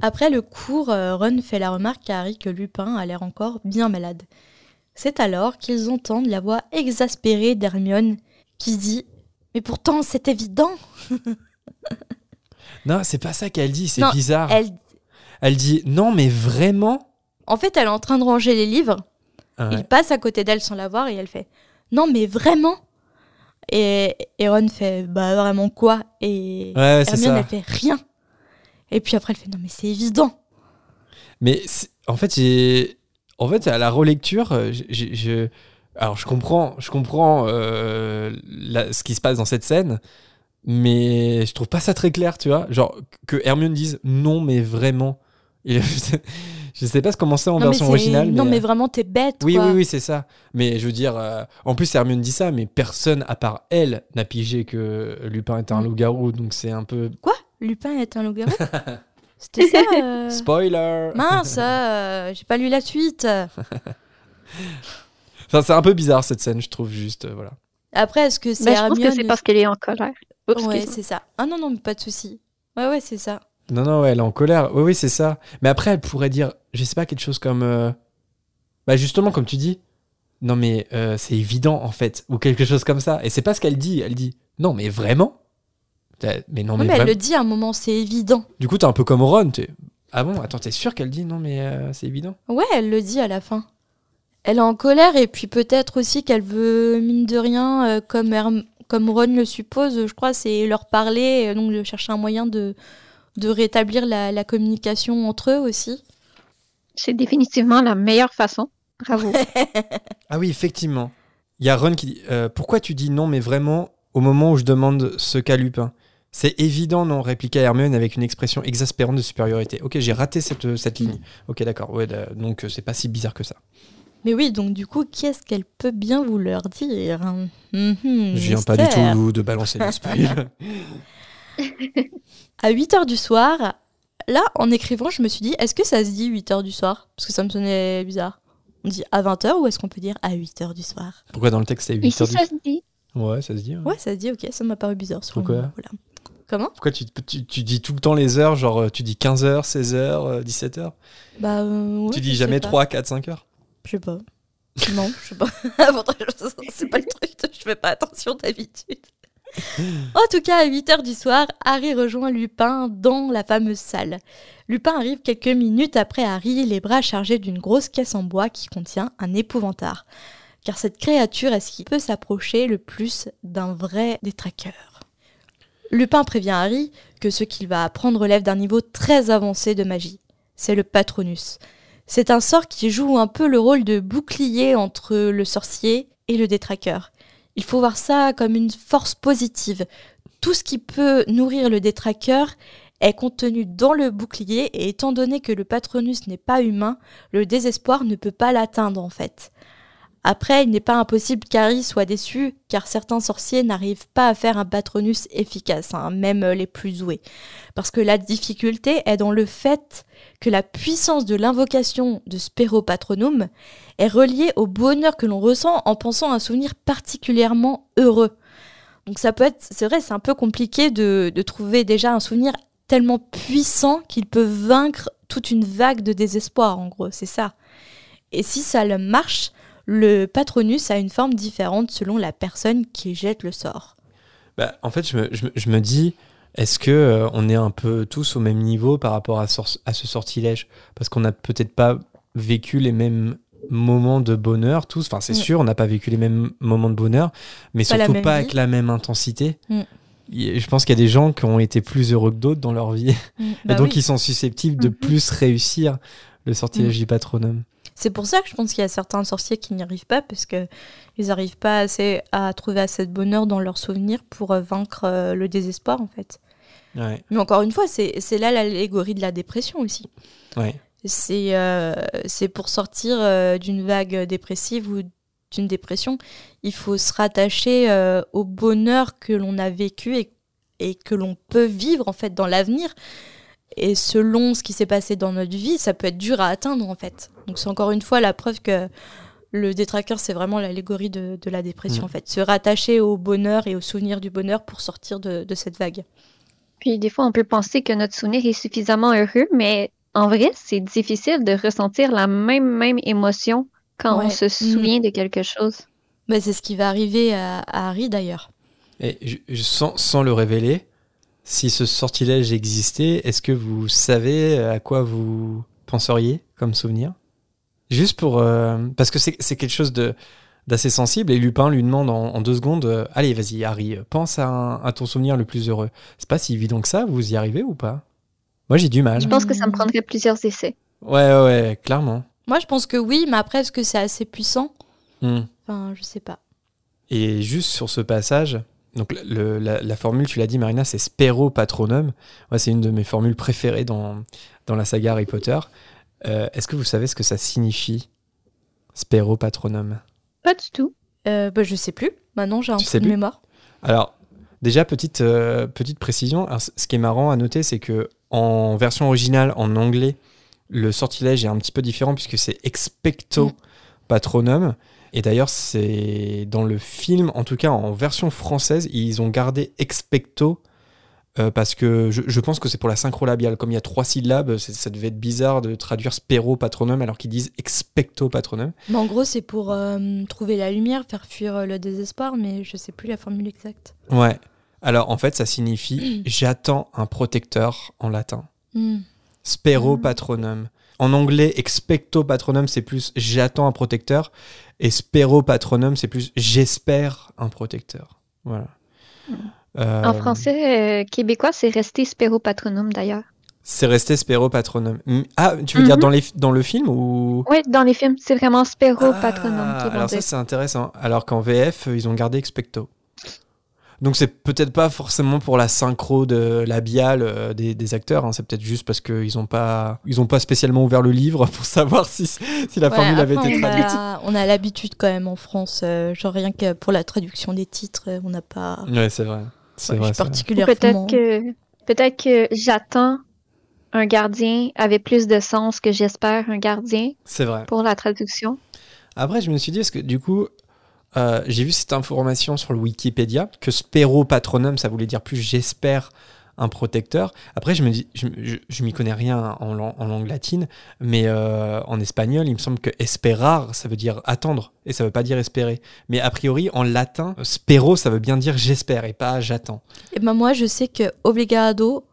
Après le cours, euh, Ron fait la remarque à Harry que Lupin a l'air encore bien malade. C'est alors qu'ils entendent la voix exaspérée d'Hermione qui dit Mais pourtant, c'est évident Non, c'est pas ça qu'elle dit, c'est Non, bizarre. Elle... elle... dit non, mais vraiment? En fait, elle est en train de ranger les livres. Ouais. Il passe à côté d'elle sans la voir et elle fait Non, mais vraiment? Et, et Ron fait Bah, vraiment quoi? Et Ouais, Hermione, ça. elle fait Rien. Et puis après, elle fait Non, mais c'est évident. Mais c'est- en fait, j'ai. En fait, à la relecture, euh, j'ai- je. Alors, je comprends, je comprends euh, la- ce qui se passe dans cette scène, mais je trouve pas ça très clair, tu vois. Genre, que Hermione dise non, mais vraiment. Et je sais pas comment c'est en non, version originale. non, mais, mais vraiment, t'es bête. Oui, quoi. oui, oui, c'est ça. Mais je veux dire, euh, en plus, Hermione dit ça, mais personne, à part elle, n'a pigé que Lupin est un Mm. loup-garou, donc c'est un peu. Quoi? Lupin est un loup-garou? C'était ça euh, Spoiler Mince, euh, j'ai pas lu la suite. Enfin, c'est un peu bizarre cette scène, je trouve, juste. euh, voilà. Après, est-ce que c'est Ben, je pense que Hermione c'est parce qu'elle est en colère. Oups, Ouais, c'est ça. Ah non, non, mais pas de souci. Ouais, ouais, c'est ça. Non, non, ouais, elle est en colère. Oui, oui, c'est ça. Mais après, elle pourrait dire, je sais pas, quelque chose comme. euh, Bah, justement, comme tu dis. Non, mais euh, c'est évident, en fait. Ou quelque chose comme ça. Et c'est pas ce qu'elle dit. Elle dit, non, mais vraiment? Mais non, Non, mais, mais elle le dit à un moment, c'est évident. Du coup, t'es un peu comme Ron. t'es- Ah bon? Attends, t'es sûr qu'elle dit non, mais euh, c'est évident? Ouais, elle le dit à la fin. Elle est en colère et puis peut-être aussi qu'elle veut, mine de rien, euh, comme, Herm- comme Ron le suppose, je crois, c'est leur parler, euh, donc de chercher un moyen de, de rétablir la, la communication entre eux aussi. C'est définitivement la meilleure façon. Bravo. Ah oui, effectivement. Il y a Ron qui dit euh, Pourquoi tu dis non, mais vraiment, au moment où je demande ce qu'a Lupin? C'est évident, non répliqua Hermione avec une expression exaspérante de supériorité. Ok, j'ai raté cette, cette ligne. Ok, d'accord. Ouais, donc c'est pas si bizarre que ça. Mais oui, donc du coup, qu'est-ce qu'elle peut bien vouloir dire Mhm, Je viens pas du tout de balancer des spoils. À 8h du soir, là, en écrivant, je me suis dit, est-ce que ça se dit 8h du soir? Parce que ça me sonnait bizarre. On dit à 20h ou est-ce qu'on peut dire à 8h du soir? Pourquoi dans le texte c'est 8 Ici, heures du... ça se dit? Ouais, ça se dit. ouais. Ouais, ça se dit, ok, ça m'a paru bizarre. sur le Pourquoi? moment, voilà. Comment? Pourquoi tu, tu, tu dis tout le temps les heures Genre, euh, tu dis 15h, 16h, 17h Bah, euh, ouais, Tu dis jamais pas. 3, 4, 5 heures? Je sais pas. Non, je sais pas. C'est pas le truc, je fais pas attention d'habitude. En tout cas, à 8h du soir, Harry rejoint Lupin dans la fameuse salle. Lupin arrive quelques minutes après Harry, les bras chargés d'une grosse caisse en bois qui contient un épouvantard. Car cette créature est ce qui peut s'approcher le plus d'un vrai détraqueur. Lupin prévient Harry que ce qu'il va apprendre relève d'un niveau très avancé de magie. C'est le Patronus. C'est un sort qui joue un peu le rôle de bouclier entre le sorcier et le détraqueur. Il faut voir ça comme une force positive. Tout ce qui peut nourrir le détraqueur est contenu dans le bouclier et étant donné que le Patronus n'est pas humain, le désespoir ne peut pas l'atteindre en fait. Après, il n'est pas impossible qu'Harry soit déçu, car certains sorciers n'arrivent pas à faire un patronus efficace, hein, même les plus doués. Parce que la difficulté est dans le fait que la puissance de l'invocation de Spero Patronum est reliée au bonheur que l'on ressent en pensant à un souvenir particulièrement heureux. Donc ça peut être, c'est vrai, c'est un peu compliqué de, de trouver déjà un souvenir tellement puissant qu'il peut vaincre toute une vague de désespoir, en gros, c'est ça. Et si ça le marche, le patronus a une forme différente selon la personne qui jette le sort. Bah, en fait, je me, je me- je me dis, est-ce que euh, on est un peu tous au même niveau par rapport à, sor- à ce sortilège? Parce qu'on n'a peut-être pas vécu les mêmes moments de bonheur, tous. Enfin, c'est Mm. sûr, on n'a pas vécu les mêmes moments de bonheur, mais Pas surtout pas vie. avec la même intensité. Mm. Je pense qu'il y a des gens qui ont été plus heureux que d'autres dans leur vie, et Bah donc oui. ils sont susceptibles de Mhm. plus réussir le sortilège Mm. du patronum. C'est pour ça que je pense qu'il y a certains sorciers qui n'y arrivent pas, parce que ils n'arrivent pas assez à trouver assez de bonheur dans leurs souvenirs pour euh, vaincre euh, le désespoir, en fait. Ouais, Mais encore une fois, c'est là l'allégorie de la dépression aussi. ouais. C'est euh, c'est pour sortir euh, d'une vague dépressive ou d'une dépression, il faut se rattacher euh, au bonheur que l'on a vécu et, et que l'on peut vivre en fait dans l'avenir. Et selon ce qui s'est passé dans notre vie, ça peut être dur à atteindre en fait. Donc c'est encore une fois la preuve que le détraqueur, c'est vraiment l'allégorie de, de la dépression Mm. en fait. Se rattacher au bonheur et au souvenir du bonheur pour sortir de, de cette vague. Puis des fois, on peut penser que notre souvenir est suffisamment heureux, mais en vrai, c'est difficile de ressentir la même, même émotion quand on se souvient de quelque chose. Bah, c'est ce qui va arriver à, à Harry d'ailleurs. Et je- je- sans, sans le révéler, si ce sortilège existait, est-ce que vous savez à quoi vous penseriez comme souvenir? Juste pour... euh, parce que c'est c'est quelque chose de d'assez sensible et Lupin lui demande en, en deux secondes euh, Allez, vas-y, Harry, pense à, un- à ton souvenir le plus heureux. C'est pas si évident que ça, vous y arrivez ou pas? Moi, j'ai du mal. Je pense que ça me prendrait plusieurs essais. Ouais, ouais, ouais, clairement. Moi, je pense que oui, mais après, est-ce que c'est assez puissant? Hmm. Enfin, je sais pas. Et juste sur ce passage, donc le- la, la formule, tu l'as dit Marina, c'est Spero Patronum. Moi, c'est une de mes formules préférées dans, dans la saga Harry Potter. Euh, Est-ce que vous savez ce que ça signifie Spero Patronum? Pas du tout. Euh, bah, je sais plus. Maintenant, j'ai un sais de mémoire. Alors, déjà, petite, euh, petite précision. Alors, ce qui est marrant à noter, c'est que en version originale, en anglais, le sortilège est un petit peu différent puisque c'est Expecto Mm. Patronum. Et d'ailleurs, c'est dans le film, en tout cas en version française, ils ont gardé Expecto euh, parce que je, je pense que c'est pour la synchro labiale. Comme il y a trois syllabes, ça devait être bizarre de traduire Spero Patronum alors qu'ils disent Expecto Patronum. Mais en gros, c'est pour euh, trouver la lumière, faire fuir euh, le désespoir, mais je sais plus la formule exacte. Ouais. Alors en fait, ça signifie j'attends un protecteur en latin. Hmm. Spero Mm. patronum. En anglais, expecto patronum, c'est plus j'attends un protecteur. Et spero patronum, c'est plus j'espère un protecteur. Voilà. Euh, En français euh, québécois, c'est resté Spero Patronum d'ailleurs. C'est resté spero patronum. Mm, Ah, tu veux dire Mhm. dans, les, dans le film ou? Oui, dans les films, c'est vraiment Spero Ah, Patronum qui Alors ça, c'est intéressant. Alors qu'en VF, euh, ils ont gardé expecto. Donc c'est peut-être pas forcément pour la synchro de labiale euh, des, des acteurs, hein. c'est peut-être juste parce qu'ils n'ont pas, ils ont pas spécialement ouvert le livre pour savoir si, si la Ouais, formule avait après, été traduite. a, on a l'habitude quand même en France, euh, genre rien que pour la traduction des titres, euh, on n'a pas. Ouais, c'est vrai. C'est Ouais, vrai, je suis particulièrement. Peut-être que, peut-être que j'attends un gardien avait plus de sens que j'espère un gardien C'est vrai. pour la traduction. Après, je me suis dit, est-ce que du coup, euh, j'ai vu cette information sur le Wikipédia, que spero patronum, ça voulait dire plus j'espère un protecteur. Après, je me dis, je, je, je m'y connais rien en, lang- en langue latine, mais euh, en espagnol, il me semble que esperar, ça veut dire attendre, et ça veut pas dire espérer. Mais a priori, en latin, spero, ça veut bien dire j'espère, et pas j'attends. Et ben moi, je sais que obrigado,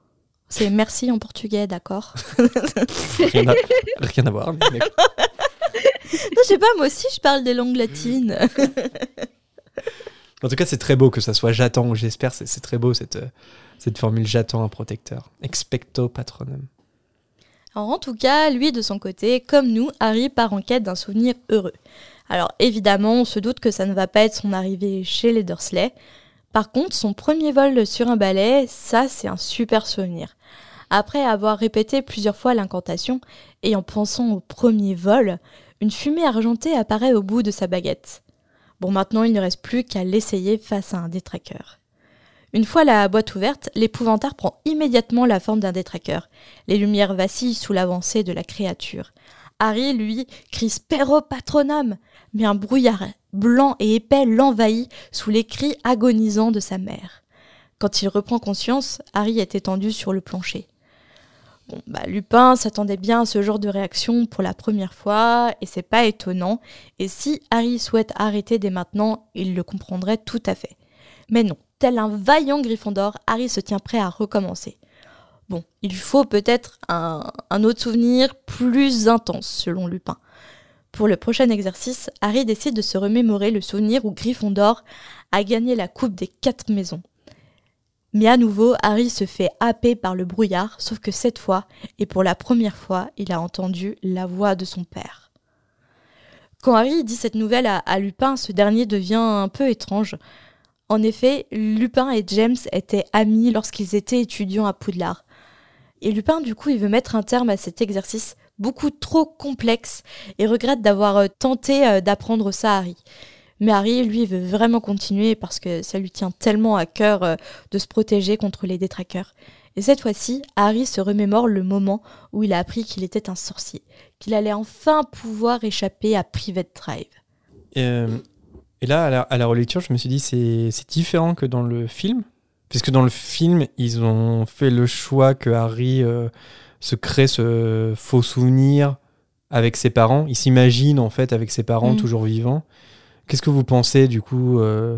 c'est merci en portugais, d'accord? Rien à, rien à voir. mais. Non, je sais pas, moi aussi, je parle des langues latines. En tout cas, c'est très beau que ça soit j'attends ou j'espère, c'est c'est très beau cette, euh, cette formule j'attends un protecteur. Expecto patronum. Alors, en tout cas, lui, de son côté, comme nous, Harry part en quête d'un souvenir heureux. Alors, évidemment, on se doute que ça ne va pas être son arrivée chez les Dursley. Par contre, son premier vol sur un balai, ça, c'est un super souvenir. Après avoir répété plusieurs fois l'incantation et en pensant au premier vol, Une fumée argentée apparaît au bout de sa baguette. Bon, maintenant, il ne reste plus qu'à l'essayer face à un détraqueur. Une fois la boîte ouverte, l'épouvantail prend immédiatement la forme d'un détraqueur. Les lumières vacillent sous l'avancée de la créature. Harry, lui, crie Spero patronum, mais un brouillard blanc et épais l'envahit sous les cris agonisants de sa mère. Quand il reprend conscience, Harry est étendu sur le plancher. Bon, bah, Lupin s'attendait bien à ce genre de réaction pour la première fois, et c'est pas étonnant. Et si Harry souhaite arrêter dès maintenant, il le comprendrait tout à fait. Mais non, tel un vaillant Gryffondor, Harry se tient prêt à recommencer. Bon, il faut peut-être un, autre souvenir plus intense, selon Lupin. Pour le prochain exercice, Harry décide de se remémorer le souvenir où Gryffondor a gagné la coupe des quatre maisons. Mais à nouveau, Harry se fait happer par le brouillard, sauf que cette fois, et pour la première fois, il a entendu la voix de son père. Quand Harry dit cette nouvelle à Lupin, ce dernier devient un peu étrange. En effet, Lupin et James étaient amis lorsqu'ils étaient étudiants à Poudlard. Et Lupin, du coup, il veut mettre un terme à cet exercice beaucoup trop complexe et regrette d'avoir euh, tenté euh, d'apprendre ça à Harry. Mais Harry, lui, veut vraiment continuer parce que ça lui tient tellement à cœur euh, de se protéger contre les détraqueurs. Et cette fois-ci, Harry se remémore le moment où il a appris qu'il était un sorcier, qu'il allait enfin pouvoir échapper à Private Drive. Euh, et là, à la, à la relecture, je me suis dit, c'est c'est différent que dans le film. Puisque dans le film, ils ont fait le choix que Harry euh, se crée ce faux souvenir avec ses parents. Il s'imagine, en fait, avec ses parents Mm. toujours vivants. Qu'est-ce que vous pensez, du coup, euh,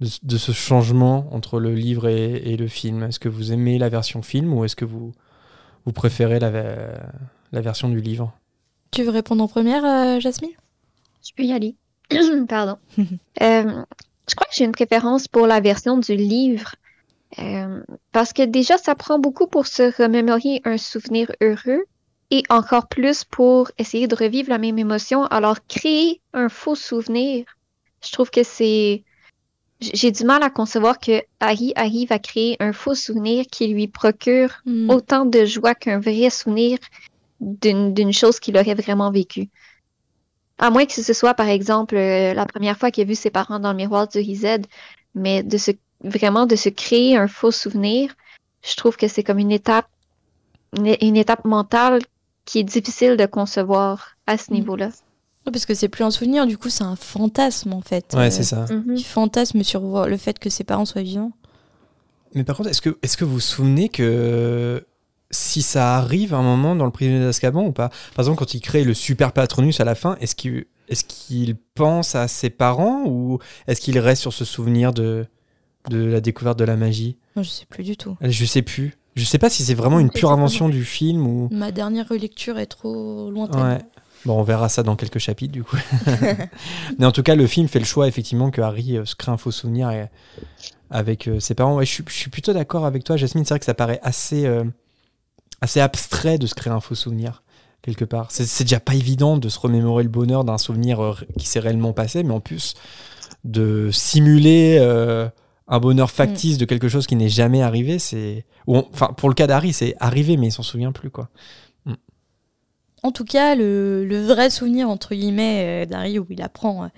de, de ce changement entre le livre et, et le film? Est-ce que vous aimez la version film ou est-ce que vous, vous préférez la version du livre? Tu veux répondre en première, euh, Jasmine? Je peux y aller. Pardon. Euh, je crois que j'ai une préférence pour la version du livre. euh, parce que déjà, ça prend beaucoup pour se remémorer un souvenir heureux et encore plus pour essayer de revivre la même émotion. Alors, créer un faux souvenir, je trouve que c'est... J'ai du mal à concevoir que Harry arrive à créer un faux souvenir qui lui procure Hmm. autant de joie qu'un vrai souvenir d'une chose qu'il aurait vraiment vécue. À moins que ce soit, par exemple, euh, la première fois qu'il a vu ses parents dans le miroir du Rized, mais de se, vraiment de se créer un faux souvenir, je trouve que c'est comme une étape, une, une étape mentale qui est difficile de concevoir à ce Mm. niveau-là. Ouais, Parce que c'est plus un souvenir, du coup, c'est un fantasme en fait. Ouais, Euh, c'est ça. Mhm. Il fantasme sur le fait que ses parents soient vivants. Mais par contre, est-ce que, est que vous vous souvenez que si ça arrive à un moment dans le prisonnier d'Azkaban ou pas Par exemple, quand il crée le super patronus à la fin, est-ce qu'il est pense à ses parents ou est-ce qu'il reste sur ce souvenir de, de la découverte de la magie? Moi, je sais plus du tout. Je sais plus. Je sais pas si c'est vraiment une pure invention du film ou. Ma dernière relecture est trop lointaine. Ouais. Bon, on verra ça dans quelques chapitres du coup. Mais en tout cas, le film fait le choix effectivement que Harry euh, se crée un faux souvenir et- avec euh, ses parents. Ouais, je, suis, je suis plutôt d'accord avec toi, Jasmine. C'est vrai que ça paraît assez, euh, assez abstrait de se créer un faux souvenir quelque part. C'est déjà pas évident de se remémorer le bonheur d'un souvenir euh, qui s'est réellement passé, mais en plus de simuler euh, un bonheur factice de quelque chose qui n'est jamais arrivé, c'est. Enfin, pour le cas d'Harry, c'est arrivé, mais il s'en souvient plus quoi. En tout cas, le, le vrai souvenir, entre guillemets, euh, d'Harry où il apprend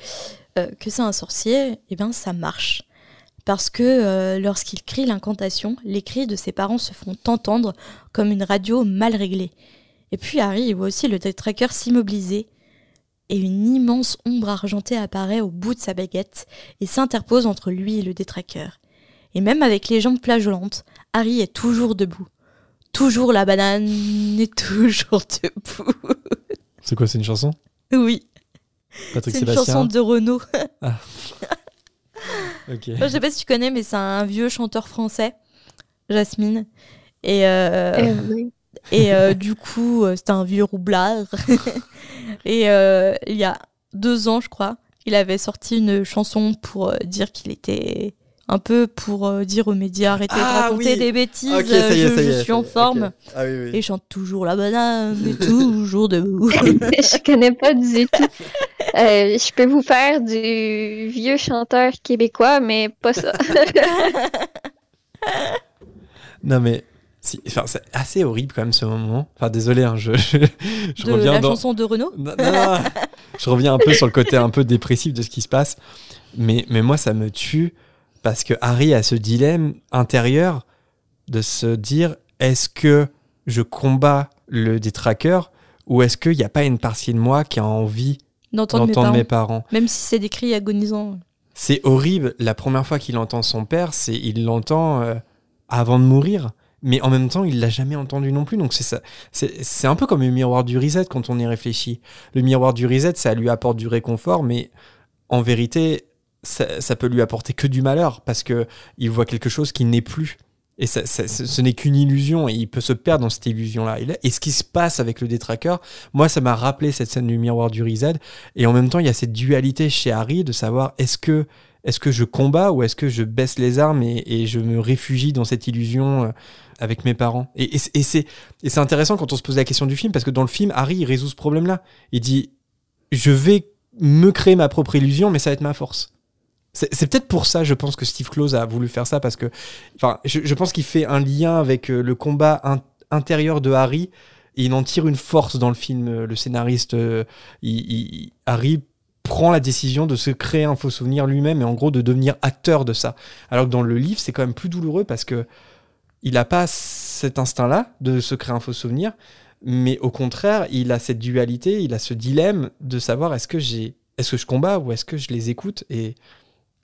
euh, que c'est un sorcier, eh ben, ça marche. Parce que euh, lorsqu'il crie l'incantation, les cris de ses parents se font entendre comme une radio mal réglée. Et puis Harry il voit aussi le tracker s'immobiliser et une immense ombre argentée apparaît au bout de sa baguette et s'interpose entre lui et le détraqueur. Et même avec les jambes flageolantes, Harry est toujours debout. Toujours la banane est toujours debout. C'est quoi, c'est une chanson? Oui, c'est une Sébastien chanson de Renaud. Je sais pas si tu connais, mais c'est un vieux chanteur français, Jasmine. Et, euh, oui. et euh, du coup, euh, c'était un vieux roublard. et euh, il y a deux ans, je crois, il avait sorti une chanson pour dire qu'il était un peu pour euh, dire aux médias arrêtez de Ah, raconter oui. des bêtises, est, je, je suis en forme. Ah oui, oui. Et il chante toujours la banane et toujours debout. je connais pas du tout. Euh, je peux vous faire du vieux chanteur québécois, mais pas ça. Non mais Si- Enfin, c'est assez horrible quand même ce moment. Enfin, désolé, hein, je, je, je de reviens la dans. chanson de Renaud Non, non, non. je reviens un peu sur le côté un peu dépressif de ce qui se passe. Mais, mais moi, ça me tue parce que Harry a ce dilemme intérieur de se dire est-ce que je combats le détraqueur ou est-ce qu'il n'y a pas une partie de moi qui a envie d'entendre mes parents. mes parents? Même si c'est des cris agonisants. C'est horrible. La première fois qu'il entend son père, c'est il l'entend euh, avant de mourir. Mais en même temps, il l'a jamais entendu non plus. Donc c'est ça. C'est c'est un peu comme le miroir du reset quand on y réfléchit. Le miroir du reset, ça lui apporte du réconfort, mais en vérité, ça, ça peut lui apporter que du malheur parce que il voit quelque chose qui n'est plus. Et ça, ça- ce n'est qu'une illusion et il peut se perdre dans cette illusion-là. Et, ce qui se passe avec le détraqueur, moi, ça m'a rappelé cette scène du miroir du reset. Et en même temps, il y a cette dualité chez Harry de savoir est-ce que, est que je combats ou est-ce que je baisse les armes et, je me réfugie dans cette illusion euh, avec mes parents? Et, et c'est intéressant quand on se pose la question du film parce que dans le film, Harry il résout ce problème-là. Il dit je vais me créer ma propre illusion, mais ça va être ma force. C'est peut-être pour ça, je pense que Steve Close a voulu faire ça parce que, je, pense qu'il fait un lien avec euh, le combat in- intérieur de Harry et il en tire une force dans le film. euh, Le scénariste, euh, Harry prend la décision de se créer un faux souvenir lui-même et en gros de devenir acteur de ça. Alors que dans le livre, c'est quand même plus douloureux parce que il n'a pas cet instinct-là de se créer un faux souvenir, mais au contraire, il a cette dualité, il a ce dilemme de savoir est-ce que j'ai, est-ce que je combats ou est-ce que je les écoute et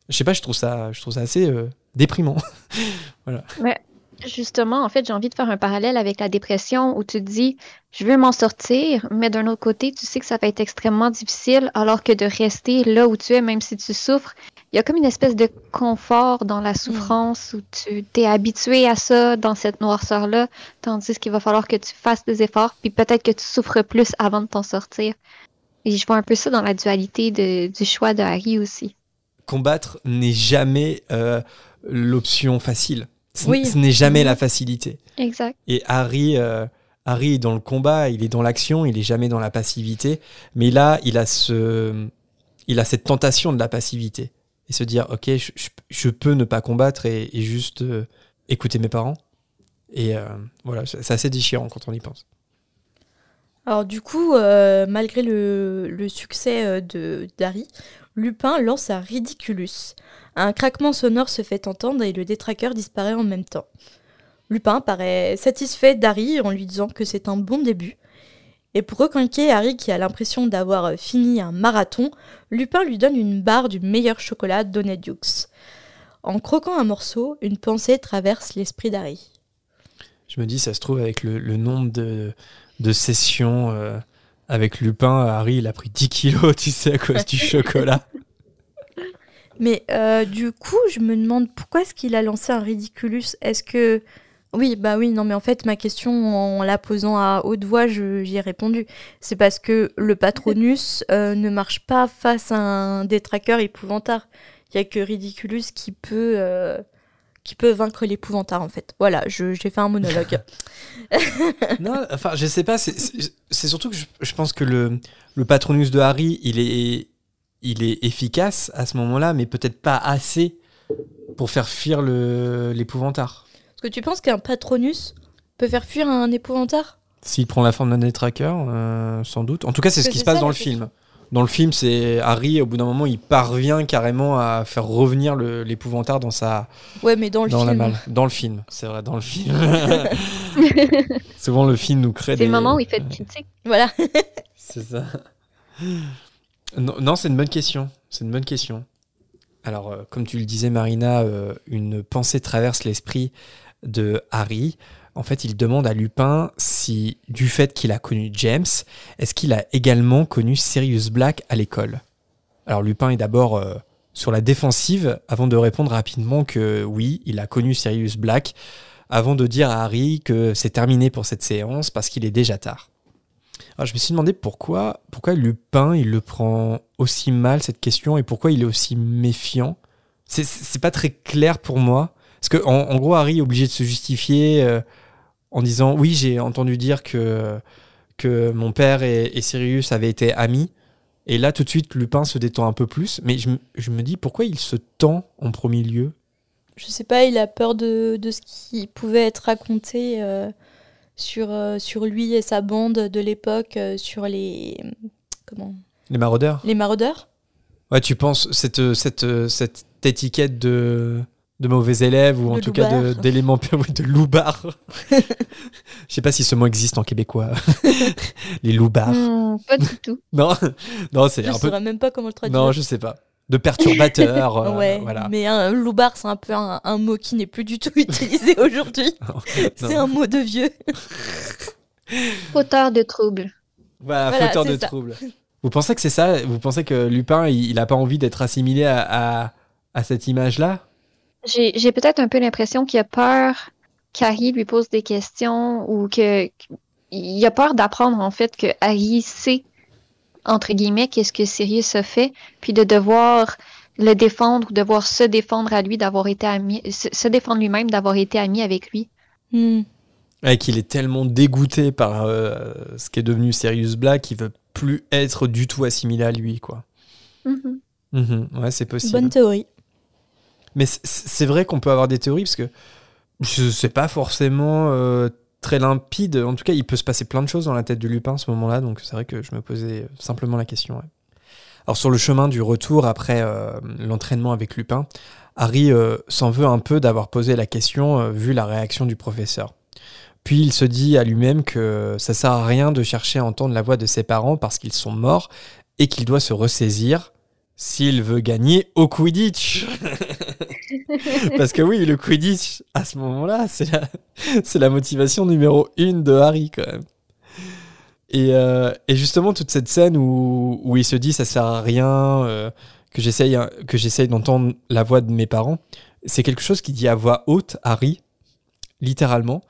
je sais pas, je trouve ça, je trouve ça assez euh, déprimant. Justement, en fait, j'ai envie de faire un parallèle avec la dépression où tu te dis, je veux m'en sortir, mais d'un autre côté, tu sais que ça va être extrêmement difficile, alors que de rester là où tu es, même si tu souffres, il y a comme une espèce de confort dans la souffrance où tu t'es habitué à ça, dans cette noirceur-là, tandis qu'il va falloir que tu fasses des efforts, puis peut-être que tu souffres plus avant de t'en sortir. Et je vois un peu ça dans la dualité de- du choix de Harry aussi. Combattre n'est jamais euh, l'option facile. Ce, Oui. ce n'est jamais Mhm. la facilité. Exact. Et Harry, euh, Harry est dans le combat, il est dans l'action, il est jamais dans la passivité. Mais là, il a ce, il a cette tentation de la passivité et se dire, ok, je, je- je peux ne pas combattre et, et juste euh, écouter mes parents. Et voilà, c'est assez déchirant quand on y pense. Alors du coup, euh, malgré le, succès euh, de d'Harry, Lupin lance un Ridiculus. Un craquement sonore se fait entendre et le détraqueur disparaît en même temps. Lupin paraît satisfait d'Harry en lui disant que c'est un bon début. Et pour reconquérir Harry qui a l'impression d'avoir fini un marathon, Lupin lui donne une barre du meilleur chocolat Donnet Dukes. En croquant un morceau, une pensée traverse l'esprit d'Harry. Je me dis, ça se trouve, avec le, le nombre de, de sessions euh, avec Lupin, Harry, il a pris 10 kilos, tu sais, à cause du chocolat. Mais euh, du coup, je me demande pourquoi est-ce qu'il a lancé un Ridiculus? Est-ce que... Oui, bah oui, non, mais en fait, ma question, en la posant à haute voix, je- j'y ai répondu. C'est parce que le Patronus euh, ne marche pas face à un détraqueur épouvantard. Il y a que Ridiculus qui peut, euh, qui peut vaincre l'épouvantard, en fait. Voilà, j'ai fait un monologue. non, enfin, je sais pas, c'est- surtout que je, je pense que le, le patronus de Harry, il est, il est efficace à ce moment-là, mais peut-être pas assez pour faire fuir l'épouvantard. Est-ce que tu penses qu'un Patronus peut faire fuir un épouvantard? S'il prend la forme d'un détraqueur, euh, sans doute. En tout cas, c'est ce qui se passe ça, dans le film. Dans le film, c'est Harry, au bout d'un moment, il parvient carrément à faire revenir l'épouvantard dans sa, Ouais, mais dans le dans la film. malle. Dans le film, c'est vrai, dans le film. Souvent, le film nous crée C'est des. le moment où il fait. Voilà. C'est ça. Non, non, c'est une bonne question. C'est une bonne question. Alors, euh, comme tu le disais, Marina, euh, une pensée traverse l'esprit de Harry. En fait, il demande à Lupin si, du fait qu'il a connu James, est-ce qu'il a également connu Sirius Black à l'école? Alors, Lupin est d'abord euh, sur la défensive avant de répondre rapidement que oui, il a connu Sirius Black, avant de dire à Harry que c'est terminé pour cette séance parce qu'il est déjà tard. Alors, je me suis demandé pourquoi, pourquoi Lupin il le prend aussi mal cette question et pourquoi il est aussi méfiant? C'est- pas très clair pour moi. Parce que en, en gros, Harry est obligé de se justifier euh, en disant oui, j'ai entendu dire que, que mon père et, et Sirius avaient été amis. Et là, tout de suite, Lupin se détend un peu plus. Mais je, me- je me dis pourquoi il se tend en premier lieu? Je sais pas, il a peur de, de ce qui pouvait être raconté euh, sur, euh, sur lui et sa bande de l'époque, euh, sur les. Comment? Les maraudeurs? Les maraudeurs? Ouais, tu penses cette, cette, cette étiquette de, de mauvais élèves ou en De tout cas de- d'éléments oui, de loubards. Je sais pas si ce mot existe en québécois. Les loubards. Hmm, pas du tout. Non, non c'est Je un peu. saurais même pas comment le traduire. Non, je sais pas. De perturbateurs. euh, ouais, voilà. mais un loupard, c'est un peu un, un mot qui n'est plus du tout utilisé aujourd'hui. c'est un mot de vieux. Auteur de troubles. Voilà, Voilà, fauteur de ça. troubles. Vous pensez que c'est ça? Vous pensez que Lupin, il, il a pas envie d'être assimilé à, à, à cette image-là? J'ai peut-être un peu l'impression qu'il a peur qu'Harry lui pose des questions ou que il a peur d'apprendre en fait que Harry sait entre guillemets qu'est-ce que Sirius a fait, puis de devoir le défendre ou devoir se défendre à lui d'avoir été ami, se, se défendre lui-même d'avoir été ami avec lui. Hmm. Ouais, qu'il est tellement dégoûté par euh, ce qui est devenu Sirius Black qu'il veut plus être du tout assimilé à lui, quoi. Mhm. Mhm, ouais, c'est possible. Bonne théorie. Mais c'est vrai qu'on peut avoir des théories parce que sais pas forcément euh, très limpide. En tout cas, il peut se passer plein de choses dans la tête de Lupin à ce moment-là, donc c'est vrai que je me posais simplement la question. Alors sur le chemin du retour après euh, l'entraînement avec Lupin, Harry euh, s'en veut un peu d'avoir posé la question vu la réaction du professeur. Puis il se dit à lui-même que ça sert à rien de chercher à entendre la voix de ses parents parce qu'ils sont morts et qu'il doit se ressaisir s'il veut gagner au Quidditch. Parce que oui, le Quidditch, à ce moment-là, c'est la, c'est la motivation numéro une de Harry, quand même. Et, euh, et justement, toute cette scène où, où il se dit ça sert à rien, euh, que j'essaye que j'essaye d'entendre la voix de mes parents, c'est quelque chose qui dit à voix haute Harry, littéralement.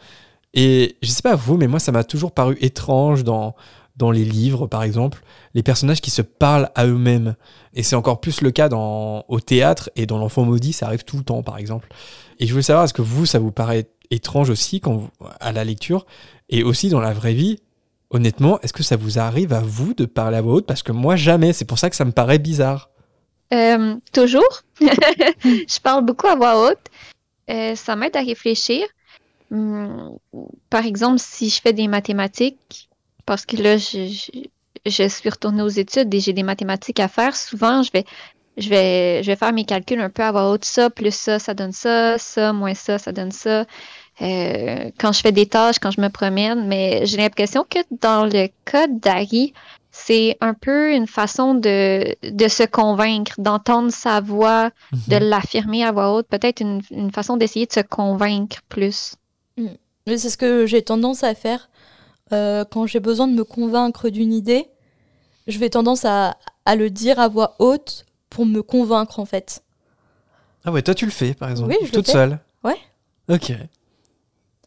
Et je sais pas vous, mais moi, ça m'a toujours paru étrange dans, dans les livres, par exemple, les personnages qui se parlent à eux-mêmes. Et c'est encore plus le cas au théâtre et dans L'Enfant Maudit, ça arrive tout le temps, par exemple. Et je voulais savoir, est-ce que vous, ça vous paraît étrange aussi quand à la lecture et aussi dans la vraie vie Honnêtement, est-ce que ça vous arrive à vous de parler à voix haute? Parce que moi, jamais. C'est pour ça que ça me paraît bizarre. Euh, toujours. je parle beaucoup à voix haute. Euh, ça m'aide à réfléchir. Hum, par exemple, si je fais des mathématiques, parce que là, je, je- je suis retournée aux études et j'ai des mathématiques à faire, souvent, je vais, je vais, je vais faire mes calculs un peu à voix haute. Ça, plus ça, ça donne ça. Ça, moins ça, ça donne ça. Euh, quand je fais des tâches, quand je me promène, mais j'ai l'impression que dans le cas d'Harry, c'est un peu une façon de, de se convaincre, d'entendre sa voix, de l'affirmer à voix haute, peut-être une, une façon d'essayer de se convaincre plus. Mais c'est ce que j'ai tendance à faire euh, quand j'ai besoin de me convaincre d'une idée. Je vais tendance à, à le dire à voix haute pour me convaincre en fait. Ah ouais, toi tu le fais, par exemple. Oui, je le Toute fais. seule. Ouais. Ok.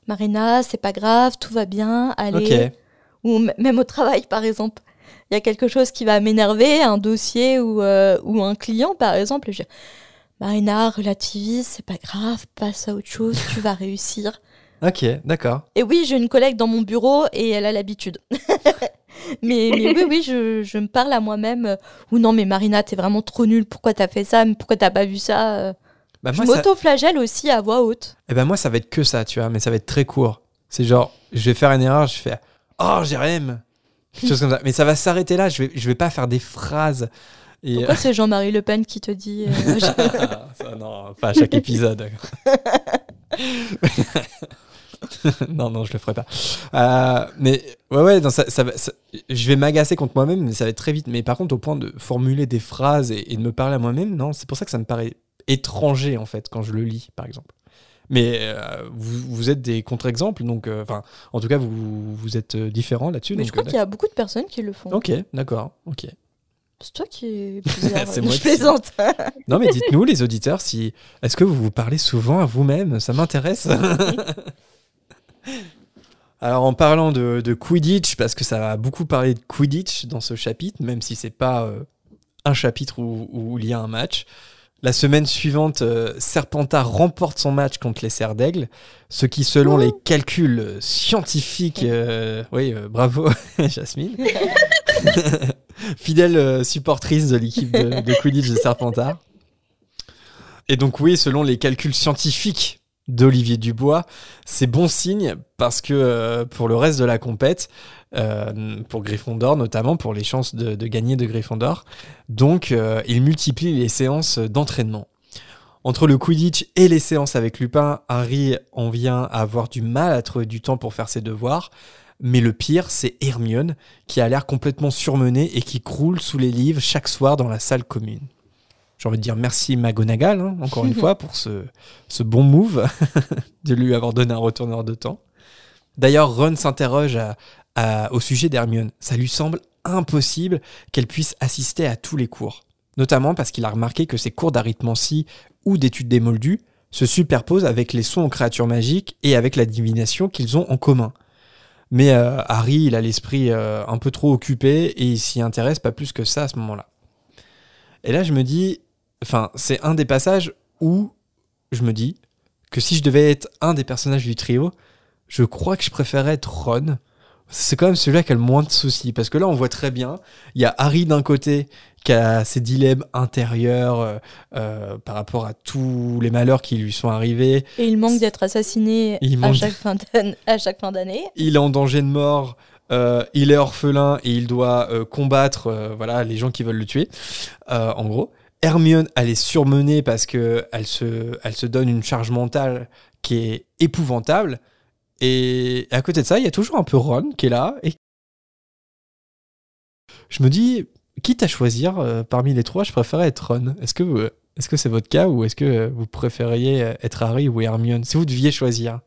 Marina, c'est pas grave, tout va bien, allez. Ok. Ou même au travail par exemple. Il y a quelque chose qui va m'énerver, un dossier ou, euh, ou un client par exemple. Je... Marina, relativise, c'est pas grave, passe à autre chose, tu vas réussir. Ok, d'accord. Et oui, j'ai une collègue dans mon bureau et elle a l'habitude. mais, mais oui, oui, je, je me parle à moi-même. euh, Ou non, mais Marina, t'es vraiment trop nulle. Pourquoi t'as fait ça Mais pourquoi t'as pas vu ça euh. Bah, Je ça... m'auto-flagelle aussi à voix haute. Eh ben moi, ça va être que ça, tu vois, mais ça va être très court. C'est genre, je vais faire une erreur, je fais Oh, Jérém Quelque chose comme ça. Mais ça va s'arrêter là, je vais, je vais pas faire des phrases. Et... Pourquoi c'est Jean-Marie Le Pen qui te dit euh, ça, non, pas à chaque épisode. non, non, je le ferai pas. Euh, mais ouais, ouais, non, ça, ça je vais m'agacer contre moi-même, mais ça va être très vite. Mais par contre, au point de formuler des phrases et, et de me parler à moi-même, non, c'est pour ça que ça me paraît étranger en fait quand je le lis, par exemple. Mais euh, vous, vous êtes des contre-exemples, donc, euh, enfin, en tout cas, vous, vous êtes différents là-dessus. Mais donc, je crois qu'il y a beaucoup de personnes qui le font. Ok, d'accord, ok. C'est toi qui es bizarre. C'est moi je plaisante. Non, mais dites-nous, les auditeurs, si est-ce que vous vous parlez souvent à vous-même? Ça m'intéresse. Alors, en parlant de, de Quidditch, parce que ça va beaucoup parler de Quidditch dans ce chapitre, même si c'est pas euh, un chapitre où, où il y a un match. La semaine suivante, euh, Serpentard remporte son match contre les Serres d'Aigle, ce qui, selon les calculs scientifiques, euh, oui, euh, bravo Jasmine, fidèle supportrice de l'équipe de, de Quidditch de Serpentard. Et donc oui, selon les calculs scientifiques d'Olivier Dubois, c'est bon signe parce que euh, pour le reste de la compète, euh, pour Gryffondor notamment, pour les chances de, gagner de Gryffondor, donc euh, il multiplie les séances d'entraînement. Entre le Quidditch et les séances avec Lupin, Harry en vient à avoir du mal à trouver du temps pour faire ses devoirs. Mais le pire, c'est Hermione, qui a l'air complètement surmenée et qui croule sous les livres chaque soir dans la salle commune. J'ai envie de dire merci McGonagall, hein, encore une fois, pour ce, ce bon move de lui avoir donné un retourneur de temps. D'ailleurs, Ron s'interroge au sujet d'Hermione. Ça lui semble impossible qu'elle puisse assister à tous les cours. Notamment parce qu'il a remarqué que ses cours d'arithmancie ou d'études des moldus se superposent avec les sons aux créatures magiques et avec la divination qu'ils ont en commun. Mais euh, Harry, il a l'esprit euh, un peu trop occupé et il s'y intéresse pas plus que ça à ce moment-là. Et là, je me dis, enfin, c'est un des passages où je me dis que si je devais être un des personnages du trio, je crois que je préférerais être Ron. C'est quand même celui-là qui a le moins de soucis. Parce que là, on voit très bien, il y a Harry d'un côté qui a ses dilemmes intérieurs euh, euh, par rapport à tous les malheurs qui lui sont arrivés. Et il manque d'être assassiné Il à chaque, fin d'an- à chaque fin d'année. il est en danger de mort, euh, il est orphelin et il doit euh, combattre euh, voilà, les gens qui veulent le tuer, en gros. Hermione, elle est surmenée parce que elle se, elle se donne une charge mentale qui est épouvantable. Et à côté de ça, il y a toujours un peu Ron qui est là. Et je me dis, quitte à choisir euh, parmi les trois, je préférais être Ron. Est-ce que est-ce que c'est votre cas ou est-ce que vous préfériez être Harry ou Hermione? Si vous deviez choisir.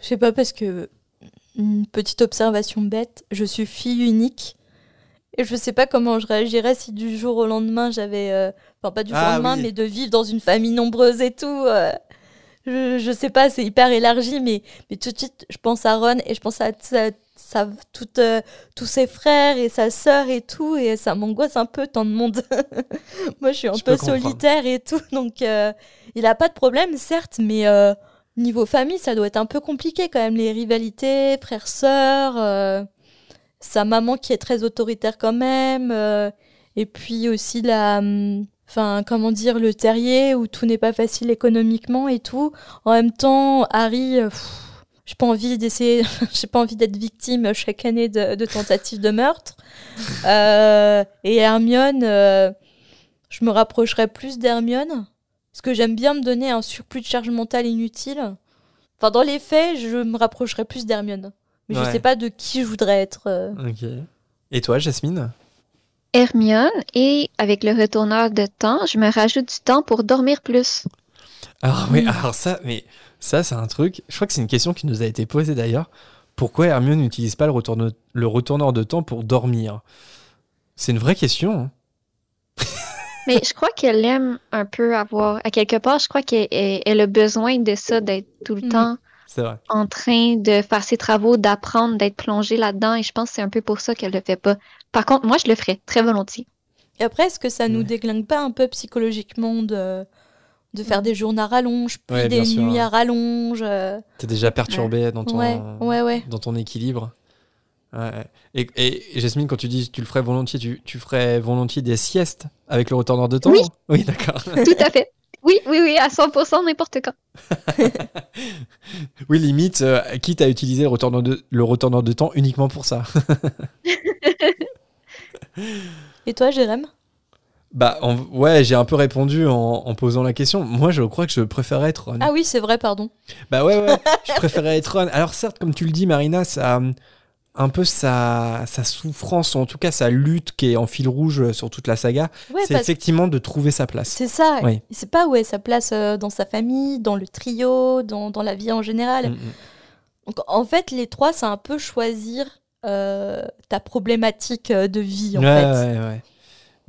Je sais pas parce que une petite observation bête, je suis fille unique et je sais pas comment je réagirais si du jour au lendemain j'avais, euh, enfin pas du jour Ah au lendemain, oui. mais de vivre dans une famille nombreuse et tout. euh, je, je sais pas, c'est hyper élargi, mais mais tout de suite je pense à Ron et je pense à toute, euh, tous ses frères et sa sœur et tout et ça m'angoisse un peu tant de monde. Moi je suis un Je peu solitaire et tout, donc il a pas de problème certes, mais Niveau famille, ça doit être un peu compliqué quand même, les rivalités, frères, sœurs, euh, sa maman qui est très autoritaire quand même, euh, et puis aussi la, hum, enfin comment dire, le terrier où tout n'est pas facile économiquement et tout. En même temps, Harry, euh, j'ai pas envie d'essayer, j'ai pas envie d'être victime chaque année de, de tentatives de meurtre. Euh, et Hermione, euh, je me rapprocherais plus d'Hermione. Parce que j'aime bien me donner un surplus de charge mentale inutile. Enfin, dans les faits, je me rapprocherais plus d'Hermione. Mais je Ouais. sais pas de qui je voudrais être. euh. Ok. Et toi, Jasmine? Hermione, et avec le retourneur de temps, je me rajoute du temps pour dormir plus. Alors oui, Mm. alors ça, mais ça c'est un truc. Je crois que c'est une question qui nous a été posée d'ailleurs. Pourquoi Hermione n'utilise pas le retourneur, le retourneur de temps pour dormir? C'est une vraie question. hein. Mais je crois qu'elle aime un peu avoir, à quelque part, je crois qu'elle elle- elle a besoin de ça, d'être tout le Mhm. temps vrai. en train de faire ses travaux, d'apprendre, d'être plongée là-dedans, et je pense que c'est un peu pour ça qu'elle le fait pas. Par contre, moi, je le ferais très volontiers. Et après, est-ce que ça nous Ouais. déglingue pas un peu psychologiquement de, de faire des journées à rallonge, puis Ouais, des sûr, nuits hein. à rallonge euh, T'es déjà perturbé dans ton Ouais, ouais, ouais. dans ton équilibre. Ouais. Et, et Jasmine, quand tu dis tu le ferais volontiers, tu, tu ferais volontiers des siestes avec le retourneur de temps? Oui. Oui, d'accord. Tout à fait. Oui, oui, oui, à 100%, n'importe quand. Oui, limite, euh, quitte à utiliser le retourneur de, le retourneur de temps uniquement pour ça. Et toi, Jérém? Bah, en- ouais, j'ai un peu répondu en, en posant la question. Moi, je crois que je préférais être Ron. Ah oui, c'est vrai, pardon. Bah ouais, ouais, je préférais être Ron. Alors certes, comme tu le dis, Marina, ça un peu sa, sa souffrance, ou en tout cas sa lutte qui est en fil rouge sur toute la saga, Ouais, c'est effectivement de trouver sa place. c'est ça. Oui. Il sait pas où est sa place euh, dans sa famille, dans le trio, dans, dans la vie en général. Mm, mm. Donc, en fait, les trois, c'est un peu choisir euh, ta problématique euh, de vie, en ouais, fait. ouais, ouais.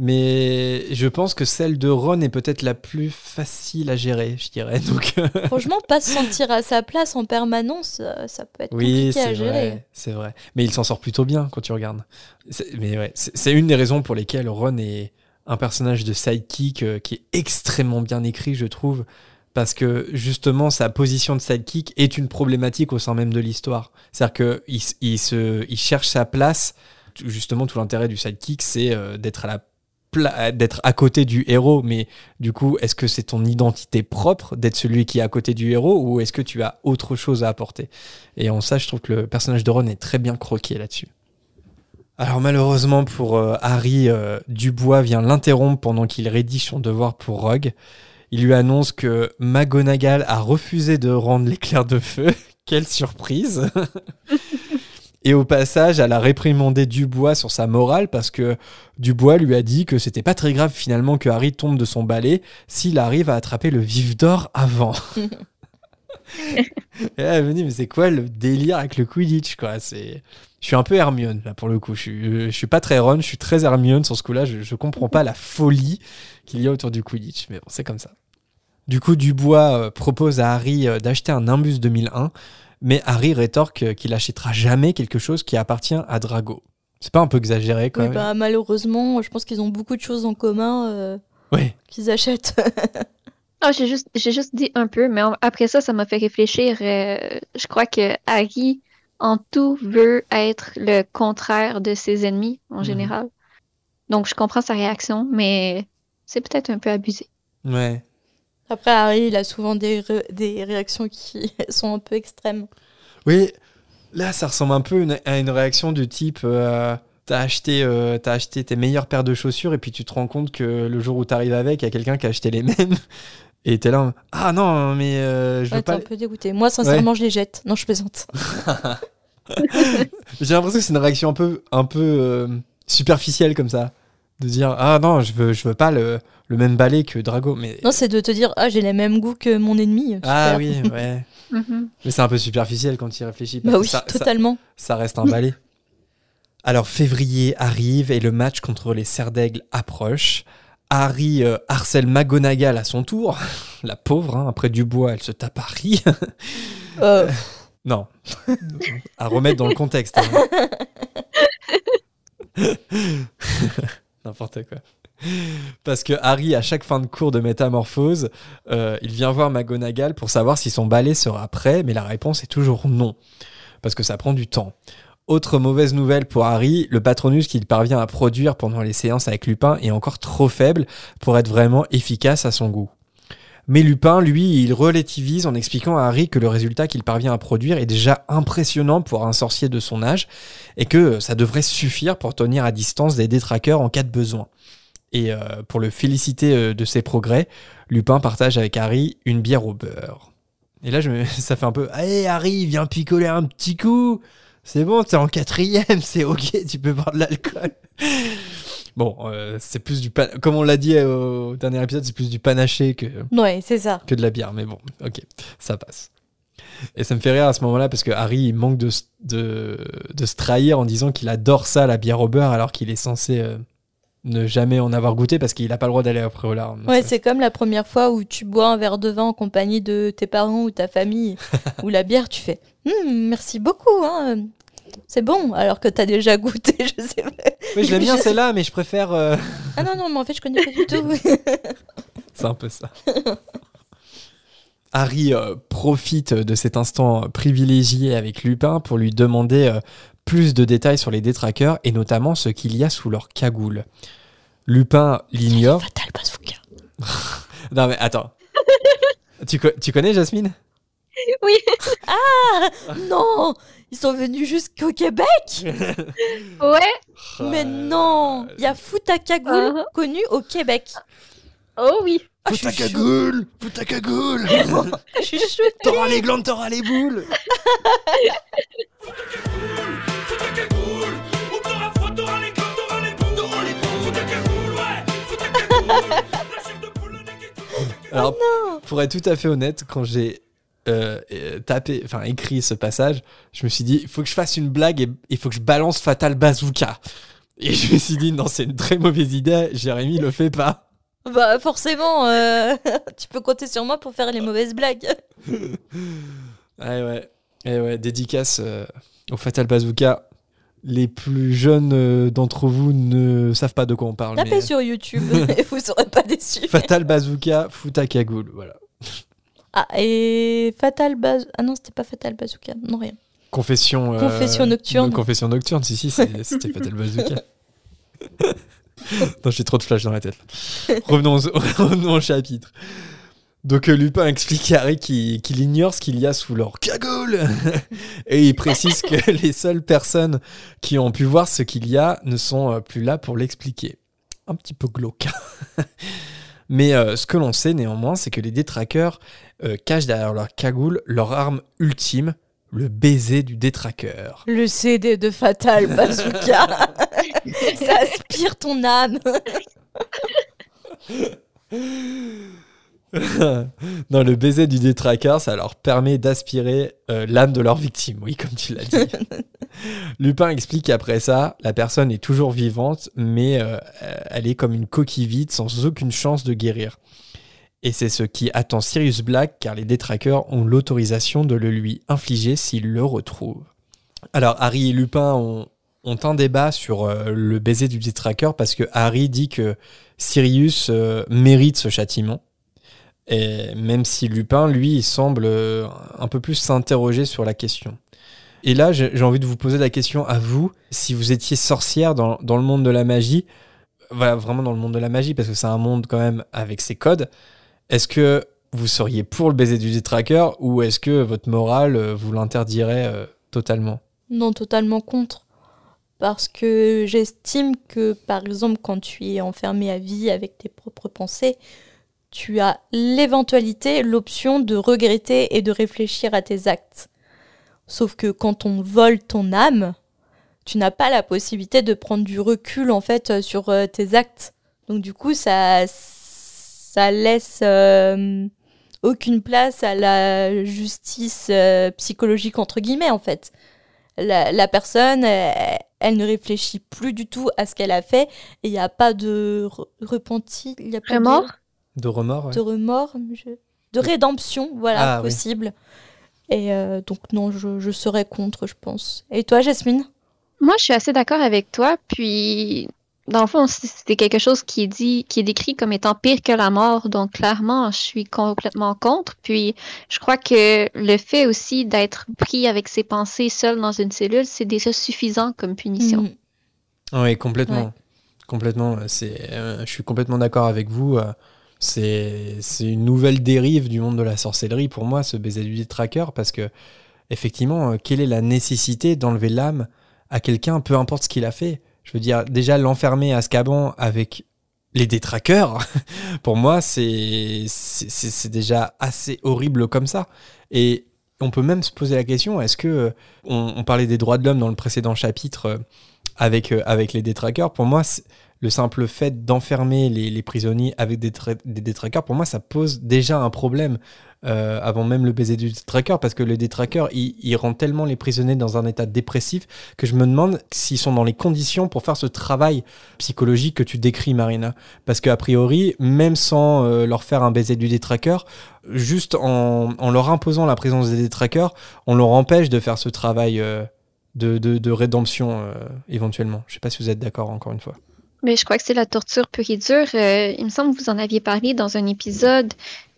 Mais je pense que celle de Ron est peut-être la plus facile à gérer, je dirais. Donc, euh, Franchement, pas se sentir à sa place en permanence, euh, ça peut être oui, compliqué à c'est gérer. vrai, c'est vrai. Mais il s'en sort plutôt bien quand tu regardes. Mais ouais, c'est une des raisons pour lesquelles Ron est un personnage de sidekick euh, qui est extrêmement bien écrit, je trouve. Parce que justement, sa position de sidekick est une problématique au sein même de l'histoire. C'est-à-dire qu'il il il cherche sa place. Justement, tout l'intérêt du sidekick, c'est d'être à la d'être à côté du héros, mais du coup, est-ce que c'est ton identité propre d'être celui qui est à côté du héros ou est-ce que tu as autre chose à apporter? Et en ça, je trouve que le personnage de Ron est très bien croqué là-dessus. Alors malheureusement pour euh, Harry, euh, Dubois vient l'interrompre pendant qu'il rédige son devoir pour Rogue. Il lui annonce que McGonagall a refusé de rendre l'éclair de feu. Quelle surprise Et au passage, elle a réprimandé Dubois sur sa morale parce que Dubois lui a dit que c'était pas très grave finalement que Harry tombe de son balai s'il arrive à attraper le vif d'or avant. Et là, elle me dit, mais c'est quoi le délire avec le Quidditch quoi? C'est, Je suis un peu Hermione là pour le coup. Je suis, je suis pas très Ron, je suis très Hermione sur ce coup-là. Je, je comprends pas la folie qu'il y a autour du Quidditch, mais bon, c'est comme ça. Du coup, Dubois euh, propose à Harry euh, d'acheter un Nimbus 2001, mais Harry rétorque qu'il achètera jamais quelque chose qui appartient à Drago. C'est pas un peu exagéré quand Oui, même bah, malheureusement, je pense qu'ils ont beaucoup de choses en commun euh, Ouais. qu'ils achètent. Ah, j'ai juste, j'ai juste dit un peu, mais en- après ça, ça m'a fait réfléchir. euh, je crois que Harry, en tout, veut être le contraire de ses ennemis, en Mhm. général. Donc, je comprends sa réaction, mais c'est peut-être un peu abusé. Ouais. Après, Harry, il a souvent des, ré- des réactions qui sont un peu extrêmes. Oui, là, ça ressemble un peu une- à une réaction du type euh, t'as acheté, euh, t'as acheté tes meilleures paires de chaussures et puis tu te rends compte que le jour où t'arrives avec, il y a quelqu'un qui a acheté les mêmes. Et t'es là, ah non, mais euh, je veux Ouais, t'es pas. un peu dégoûté. Moi, sincèrement, je les jette. Non, je plaisante. J'ai l'impression que c'est une réaction un peu, un peu euh, superficielle comme ça. De dire, ah non, je veux, je veux pas le, le même balai que Drago. Mais... Non, c'est de te dire, ah, j'ai les mêmes goûts que mon ennemi. ah oui, ouais. Mhm. Mais c'est un peu superficiel quand tu y réfléchis. parce Bah oui, ça- ça- totalement. ça reste un balai. Alors février arrive et le match contre les Serres d'Aigle approche. Harry euh, harcèle McGonagall à son tour. La pauvre, hein, après Dubois, elle se tape Harry. Euh, non, à remettre dans le contexte. hein. N'importe quoi. Parce que Harry, à chaque fin de cours de métamorphose, euh, il vient voir McGonagall pour savoir si son balai sera prêt, mais la réponse est toujours non. Parce que ça prend du temps. Autre mauvaise nouvelle pour Harry, le patronus qu'il parvient à produire pendant les séances avec Lupin est encore trop faible pour être vraiment efficace à son goût. Mais Lupin, lui, il relativise en expliquant à Harry que le résultat qu'il parvient à produire est déjà impressionnant pour un sorcier de son âge et que ça devrait suffire pour tenir à distance des détraqueurs en cas de besoin. Et euh, pour le féliciter euh, de ses progrès, Lupin partage avec Harry une bière au beurre. Et là, ça fait un peu Allez, Harry, viens picoler un petit coup C'est bon, t'es en quatrième, c'est ok, tu peux boire de l'alcool. Bon, euh, c'est plus du pan... comme on l'a dit euh, au dernier épisode, c'est plus du panaché que, ouais, c'est ça. que de la bière, mais bon, ok, ça passe. Et ça me fait rire à ce moment-là parce que Harry il manque de, de, de se trahir en disant qu'il adore ça, la bière au beurre, alors qu'il est censé euh, ne jamais en avoir goûté parce qu'il n'a pas le droit d'aller après au larmes. Ouais, c'est comme la première fois où tu bois un verre de vin en compagnie de tes parents ou ta famille, ou la bière, tu fais Hum, merci beaucoup, hein. C'est bon, alors que t'as déjà goûté, je sais pas. Oui, je l'aime bien celle-là, mais je préfère. euh, Ah non, non, mais en fait, je connais pas du tout. C'est un peu ça. Harry euh, profite de cet instant privilégié avec Lupin pour lui demander euh, plus de détails sur les détraqueurs et notamment ce qu'il y a sous leur cagoule. Lupin l'ignore. Fatal bazooka. Non mais attends. tu, co- tu connais Jasmine? Oui, Non Ils sont venus jusqu'au Québec ouais, Mais non Il y a Fouta Cagoule Uh-huh. connu au Québec. oh oui. Ah, Fous je ta suis chou- cagoule Fous ta cagoule Je suis choquée. T'auras les glandes, t'auras les boules Alors, pour être tout à fait honnête, quand j'ai euh, euh, tapé, enfin écrit ce passage, je me suis dit, il faut que je fasse une blague et il faut que je balance Fatal Bazooka. Et je me suis dit, non, c'est une très mauvaise idée, Jérémy le fait pas. Bah forcément, euh, tu peux compter sur moi pour faire les mauvaises blagues. Ouais, ouais. Et ouais, dédicace euh, au Fatal Bazooka. Les plus jeunes d'entre vous ne savent pas de quoi on parle. Tapez mais- sur YouTube et vous serez pas déçus. Fatal Bazooka, fout ta cagoule, voilà. Ah, et Fatal Baz... Ah non, c'était pas Fatal Bazooka. Non, rien. Confession. euh, Confession nocturne. Confession nocturne, si, si, c'était Fatal Bazooka. non, j'ai trop de flash dans la tête. Revenons, au- revenons au chapitre. Donc euh, Lupin explique à Harry qu'il ignore ce qu'il y a sous leur cagoule. Et il précise que les seules personnes qui ont pu voir ce qu'il y a ne sont euh, plus là pour l'expliquer. Un petit peu glauque. Mais euh, ce que l'on sait néanmoins, c'est que les détraqueurs euh, cachent derrière leur cagoule leur arme ultime, le baiser du détraqueur. Le CD de Fatal Bazooka. Ça aspire ton âme. non, le baiser du détraqueur, ça leur permet d'aspirer euh, l'âme de leur victime, oui, comme tu l'as dit. Lupin explique qu'après ça, la personne est toujours vivante, mais euh, elle est comme une coquille vide sans aucune chance de guérir. Et c'est ce qui attend Sirius Black, car les détraqueurs ont l'autorisation de le lui infliger s'ils le retrouvent. Alors, Harry et Lupin ont, un débat sur euh, le baiser du détraqueur, parce que Harry dit que Sirius euh, mérite ce châtiment. Et même si Lupin, lui, semble euh, un peu plus s'interroger sur la question. Et là, j'ai j'ai envie de vous poser la question à vous, si vous étiez sorcière dans, dans le monde de la magie, voilà, vraiment dans le monde de la magie, parce que c'est un monde quand même avec ses codes, est-ce que vous seriez pour le baiser du détraqueur ou est-ce que votre morale euh, vous l'interdirait euh, totalement? Non, totalement contre. Parce que j'estime que, par exemple, quand tu es enfermé à vie avec tes propres pensées, tu as l'éventualité, l'option de regretter et de réfléchir à tes actes. Sauf que quand on vole ton âme, tu n'as pas la possibilité de prendre du recul en fait euh, sur tes actes. Donc du coup, ça, ça laisse euh, aucune place à la justice euh, psychologique entre guillemets en fait. La, la personne, elle, elle ne réfléchit plus du tout à ce qu'elle a fait et il n'y a pas de re- repenti, il n'y a pas de- Remords De remords ouais. de remords, je- de rédemption, voilà, Ah, oui. possible. Et euh, donc non, je, je serais contre, je pense. Et toi, Jasmine? Moi, je suis assez d'accord avec toi. Puis, dans le fond, c'était quelque chose qui est dit, qui est décrit comme étant pire que la mort. Donc, clairement, je suis complètement contre. Puis, je crois que le fait aussi d'être pris avec ses pensées seul dans une cellule, c'est déjà suffisant comme punition. Mm. Oui, complètement. Ouais. Complètement. C'est, euh, je suis complètement d'accord avec vous. euh, c'est, c'est une nouvelle dérive du monde de la sorcellerie pour moi, ce baiser du détraqueur, parce que, effectivement, euh, quelle est la nécessité d'enlever l'âme à quelqu'un, peu importe ce qu'il a fait? Je veux dire, déjà, l'enfermer à Azkaban avec les détraqueurs, pour moi, c'est, déjà assez horrible comme ça. Et on peut même se poser la question est-ce que. euh, parlait des droits de l'homme dans le précédent chapitre. euh, avec, euh, avec les détraqueurs, pour moi, le simple fait d'enfermer les, prisonniers avec des, des détraqueurs, pour moi, ça pose déjà un problème euh, avant même le baiser du détraqueur, parce que le détraqueur, il, il rend tellement les prisonniers dans un état dépressif que je me demande s'ils sont dans les conditions pour faire ce travail psychologique que tu décris, Marina. Parce qu'a priori, même sans euh, leur faire un baiser du détraqueur, juste en, leur imposant la présence des détraqueurs, on leur empêche de faire ce travail euh, de, de, de rédemption éventuellement. Je sais pas si vous êtes d'accord encore une fois. Mais je crois que c'est la torture pure et dure. Euh, il me semble que vous en aviez parlé dans un épisode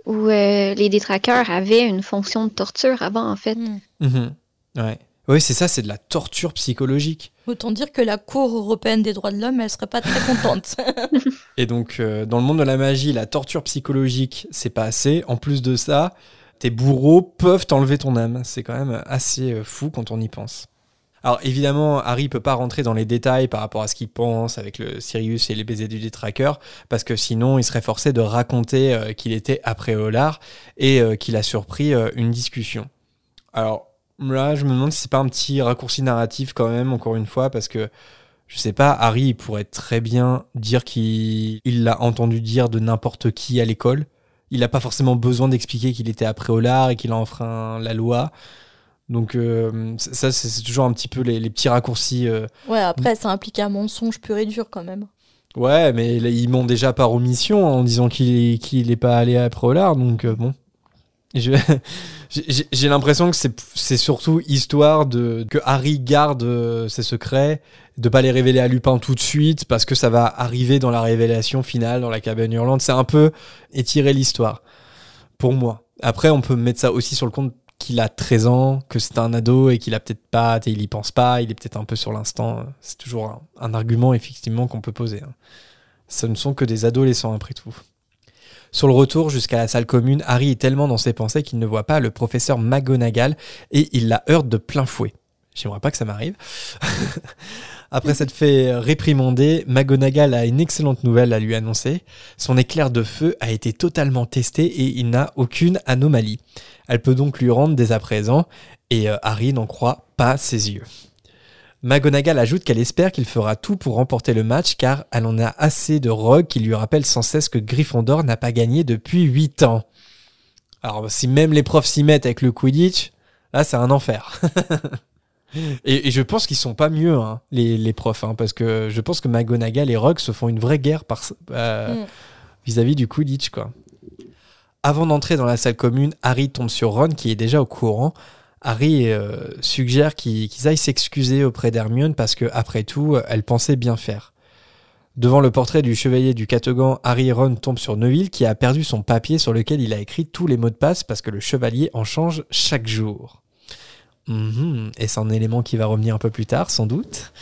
où euh, les détraqueurs avaient une fonction de torture avant, en fait. Mm. Mhm. Ouais. Oui, c'est ça, c'est de la torture psychologique. Autant dire que la Cour européenne des droits de l'homme, elle serait pas très contente. Et donc, euh, dans le monde de la magie, la torture psychologique, c'est pas assez. En plus de ça, tes bourreaux peuvent t'enlever ton âme. C'est quand même assez fou quand on y pense. Alors évidemment, Harry peut pas rentrer dans les détails par rapport à ce qu'il pense avec le Sirius et les baisers du détraqueur, parce que sinon il serait forcé de raconter euh, qu'il était après Olar et euh, qu'il a surpris euh, une discussion. Alors là, je me demande si c'est pas un petit raccourci narratif quand même, encore une fois, parce que je sais pas, Harry pourrait très bien dire qu'il il l'a entendu dire de n'importe qui à l'école. Il n'a pas forcément besoin d'expliquer qu'il était après Olar et qu'il a enfreint la loi. Donc euh, ça, c'est toujours un petit peu les, les petits raccourcis. euh. ouais, après, ça implique un mensonge pur et dur quand même. Ouais, mais là, ils m'ont déjà par omission en disant qu'il n'est pas allé après Olar, donc euh, bon. J'ai l'impression que c'est c'est surtout histoire de que Harry garde euh, ses secrets, de pas les révéler à Lupin tout de suite parce que ça va arriver dans la révélation finale dans la cabane hurlante. C'est un peu étirer l'histoire pour moi. Après, on peut mettre ça aussi sur le compte qu'il a 13 ans, que c'est un ado et qu'il a peut-être pas, il y pense pas, il est peut-être un peu sur l'instant. C'est toujours un, argument effectivement qu'on peut poser. hein. Ce ne sont que des adolescents après tout. Sur le retour jusqu'à la salle commune, Harry est tellement dans ses pensées qu'il ne voit pas le professeur McGonagall et il la heurte de plein fouet. J'aimerais pas que ça m'arrive. Après s'être fait réprimander, McGonagall a une excellente nouvelle à lui annoncer. Son éclair de feu a été totalement testé et il n'a aucune anomalie. Elle peut donc lui rendre dès à présent et euh, Harry n'en croit pas ses yeux. McGonagall ajoute qu'elle espère qu'il fera tout pour remporter le match car elle en a assez de Rogue qui lui rappelle sans cesse que Gryffondor n'a pas gagné depuis 8 ans. Alors si même les profs s'y mettent avec le Quidditch, là c'est un enfer. et, et je pense qu'ils sont pas mieux hein, les, les profs hein, parce que je pense que McGonagall et Rogue se font une vraie guerre euh, Mm. vis-à-vis du Quidditch quoi. Avant d'entrer dans la salle commune, Harry tombe sur Ron qui est déjà au courant. Harry euh, suggère qu'ils aillent s'excuser auprès d'Hermione parce que, après tout, elle pensait bien faire. Devant le portrait du chevalier du Catogan, Harry et Ron tombent sur Neville qui a perdu son papier sur lequel il a écrit tous les mots de passe parce que le chevalier en change chaque jour. Mhm, Et c'est un élément qui va revenir un peu plus tard, sans doute.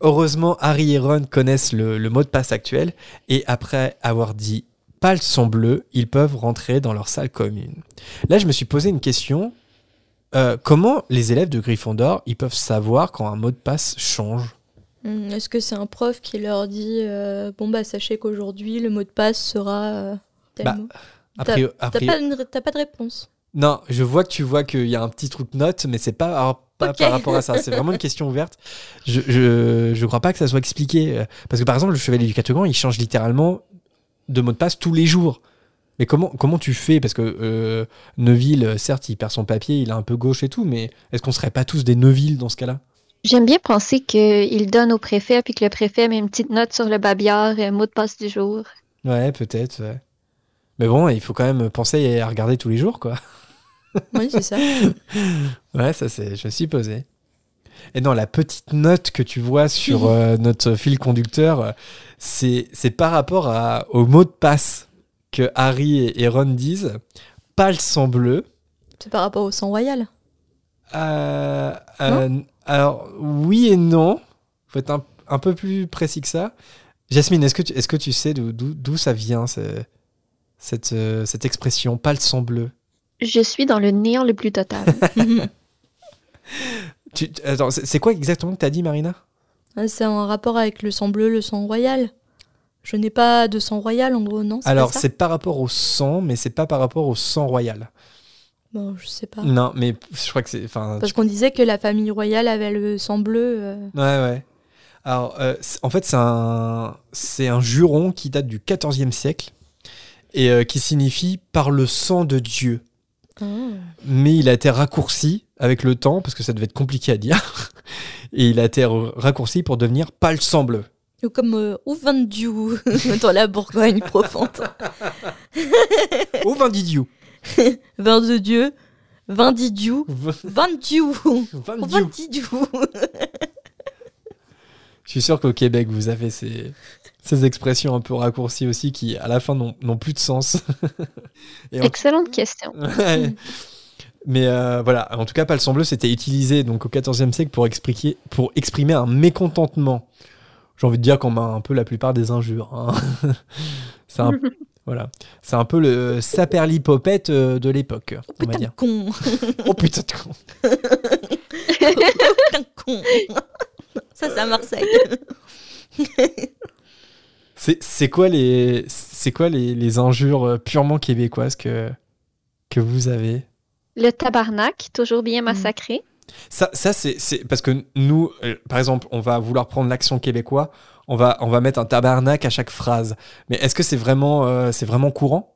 Heureusement, Harry et Ron connaissent le, le mot de passe actuel et après avoir dit pas le son bleu, ils peuvent rentrer dans leur salle commune. Là, je me suis posé une question. Euh, comment les élèves de Gryffondor, ils peuvent savoir quand un mot de passe change? Hmm, Est-ce que c'est un prof qui leur dit euh, Bon, bah, sachez qu'aujourd'hui, le mot de passe sera. euh, tel Bah, mot? pas, t'as pas de réponse. Non, je vois que tu vois qu'il y a un petit truc note, mais c'est pas, alors, pas par rapport à ça. C'est vraiment une question ouverte. Je, je, je crois pas que ça soit expliqué. euh, Parce que par exemple, le chevalier du Catogan, il change littéralement de mot de passe tous les jours. Mais comment, comment tu fais? Parce que euh, Neville, euh, certes, il perd son papier, il est un peu gauche et tout, mais est-ce qu'on serait pas tous des Neville dans ce cas-là? J'aime bien penser qu'il donne au préfet, puis que le préfet met une petite note sur le babillard, euh, mot de passe du jour. Ouais, peut-être. ouais. Mais bon, il faut quand même penser à regarder tous les jours, quoi. Oui, c'est ça. Ouais, ça c'est, je me suis posé. Et non, la petite note que tu vois sur euh, notre fil conducteur, euh, c'est, c'est par rapport à, au mot de passe que Harry et Ron disent. Pas le sang bleu. C'est par rapport au sang royal. Euh, euh, alors, oui et non. Faut être un, un peu plus précis que ça. Jasmine, est-ce que tu, est-ce que tu sais d'où, ça vient, ce- cette, cette expression, pas le sang bleu? Je suis dans le néant le plus total. tu, attends, c'est, c'est quoi exactement que tu as dit, Marina? Ah, c'est en rapport avec le sang bleu, le sang royal. Je n'ai pas de sang royal, en gros, non c'est Alors, pas ça? c'est par rapport au sang, mais c'est pas par rapport au sang royal. Bon, je sais pas. Non, mais je crois que c'est. Parce qu'on disait que la famille royale avait le sang bleu. euh, Ouais, ouais. Alors, euh, c'est- en fait, c'est un, c'est un juron qui date du XIVe siècle et euh, qui signifie par le sang de Dieu. Ah. Mais il a été raccourci avec le temps parce que ça devait être compliqué à dire. Et il a été raccourci pour devenir pas le sang bleu. Ou comme euh, au vin de Dieu, dans la Bourgogne profonde. Au vin d'idiot. Vin de Dieu, vin d'idiot, vin de Dieu. Vin d'idiot. Je suis sûr qu'au Québec, vous avez ces, ces expressions un peu raccourcies aussi qui, à la fin, n'ont plus de sens. Et en- Excellente question. Ouais. Mais euh, voilà, en tout cas, pas le bleu, c'était utilisé donc au XIVe siècle pour, expliquer, pour exprimer un mécontentement. J'ai envie de dire qu'on met un peu la plupart des injures. hein. C'est un, voilà. C'est un peu le saperlipopette euh, de l'époque, Oh, on va putain de dire. con. Oh putain de con. putain de con. Ça, c'est à Marseille. C'est c'est quoi les, c'est quoi les, les injures euh, purement québécoises que, que vous avez? Le tabarnak, toujours bien massacré. Ça, ça c'est, c'est- parce que nous, euh, par exemple, on va vouloir prendre l'accent québécois, on va, on va mettre un tabarnak à chaque phrase. Mais est-ce que c'est vraiment, euh, c'est vraiment courant?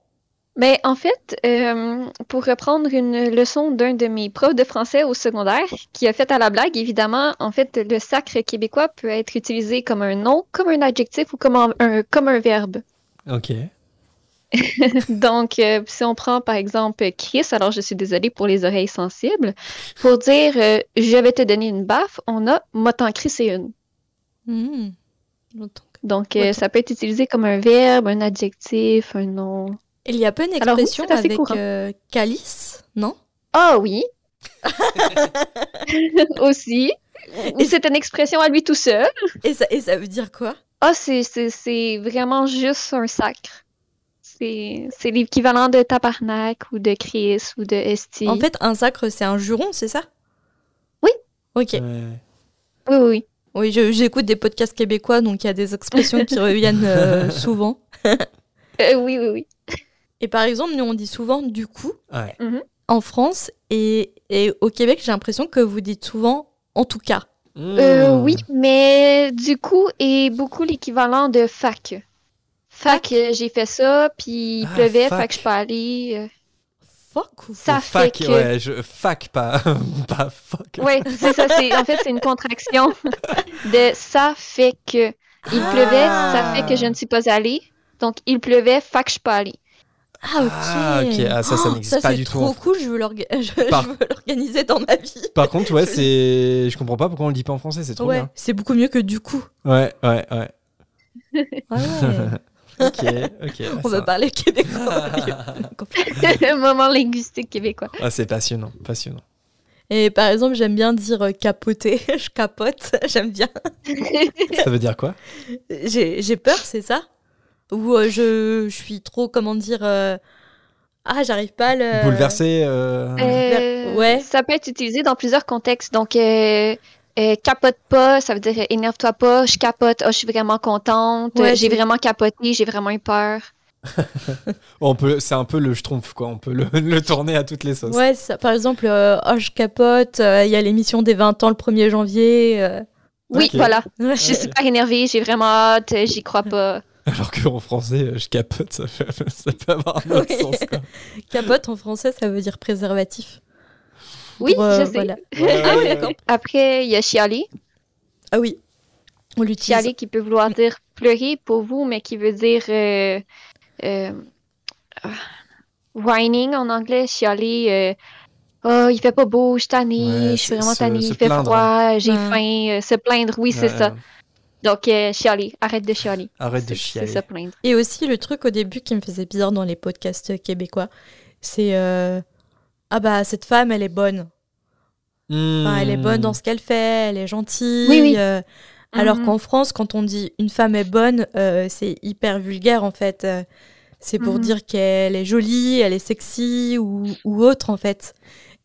Mais en fait, euh, pour reprendre une leçon d'un de mes profs de français au secondaire, qui a fait à la blague, évidemment, en fait, le sacre québécois peut être utilisé comme un nom, comme un adjectif ou comme un, un- comme un verbe. Ok. Donc, euh, si on prend par exemple Chris, alors je suis désolée pour les oreilles sensibles, pour dire euh, je vais te donner une baffe, on a m'a t'en crissé une. Hmm. Donc, euh, ça peut être utilisé comme un verbe, un adjectif, un nom. Il y a pas une Alors oui, expression avec courant. euh, calice, non? Ah oui! Aussi. Et c'est une expression à lui tout seul. et ça, et ça veut dire quoi? Ah, c'est, vraiment juste un sacre. C'est, l'équivalent de tabarnak ou de Chris ou de esti. En fait, un sacre, c'est un juron, c'est ça? Oui. Ok. Ouais. Oui, oui, oui. J'écoute des podcasts québécois, donc il y a des expressions qui reviennent euh, souvent. Euh, oui, oui, oui. Et par exemple, nous, on dit souvent du coup Ouais. en France et, et au Québec, j'ai l'impression que vous dites souvent en tout cas. Euh, Mmh. oui, mais du coup, est beaucoup l'équivalent de fac. Fac, euh, j'ai fait ça, puis il Ah, pleuvait, fac. que je peux aller. euh, Fuck ou Ça fac, fait que- ouais, je, fac, pas, pas fuck. Ouais, c'est ça. C'est en fait c'est une contraction de ça fait que il Ah. pleuvait, ça fait que je ne suis pas allée. Donc il pleuvait, que je suis pas allée. Ah ok. Ah, ok. Ah, ça, ça Oh, n'existe pas c'est du tout trop en- cool, je veux Par- l'organiser dans ma vie. Par contre, ouais, c'est. Je comprends pas pourquoi on le dit pas en français, c'est trop Ouais, bien. c'est beaucoup mieux que du coup. Ouais, ouais, ouais. Ah ouais. Ok, ok. on va parler québécois. Moment linguistique québécois. Ah, c'est passionnant, passionnant. Et par exemple, j'aime bien dire euh, capoter. je capote, j'aime bien. Ça veut dire quoi? J'ai j'ai peur, c'est ça? Ou euh, je, je suis trop, comment dire... euh, Ah, j'arrive pas à le... Bouleversé euh, Euh, Ouais. Ça peut être utilisé dans plusieurs contextes. Donc euh, euh, capote pas, ça veut dire énerve-toi pas. Je capote, oh, je suis vraiment contente. Ouais, j'ai vraiment capoté, j'ai vraiment eu peur. On peut, c'est un peu le schtroumpf, quoi. On peut le, le tourner à toutes les sauces. Ouais, ça, par exemple, euh, oh, je capote, euh, il y a l'émission des 20 ans le 1er janvier. euh. Oui, voilà. Ouais. Je suis super énervée, j'ai vraiment hâte, j'y crois pas. Alors qu'en français, euh, je capote, ça, fait- ça peut avoir un autre Oui. sens, quoi. Capote en français, ça veut dire préservatif. Oui, Pour, euh, je sais. voilà. Ouais, Ah ouais. Après, il y a chialer. Ah oui, on l'utilise. Chialer qui peut vouloir dire pleurer pour vous, mais qui veut dire euh, euh, ah, whining en anglais. Chialer, euh, oh, il fait pas beau, je suis tannée, Ouais, je suis vraiment tannée, il fait plaindre. froid, j'ai Ouais. faim, euh, se plaindre, oui, c'est ça. Donc, euh, chialer, arrête de chialer. Arrête de chialer. C'est se plaindre. Et aussi, le truc au début qui me faisait bizarre dans les podcasts québécois, c'est euh, Ah bah, cette femme, elle est bonne. Enfin, elle est bonne dans ce qu'elle fait, elle est gentille. Oui, oui. euh, alors Mhm. qu'en France, quand on dit une femme est bonne, euh, c'est hyper vulgaire en fait. C'est pour Mhm. dire qu'elle est jolie, elle est sexy ou, ou autre en fait.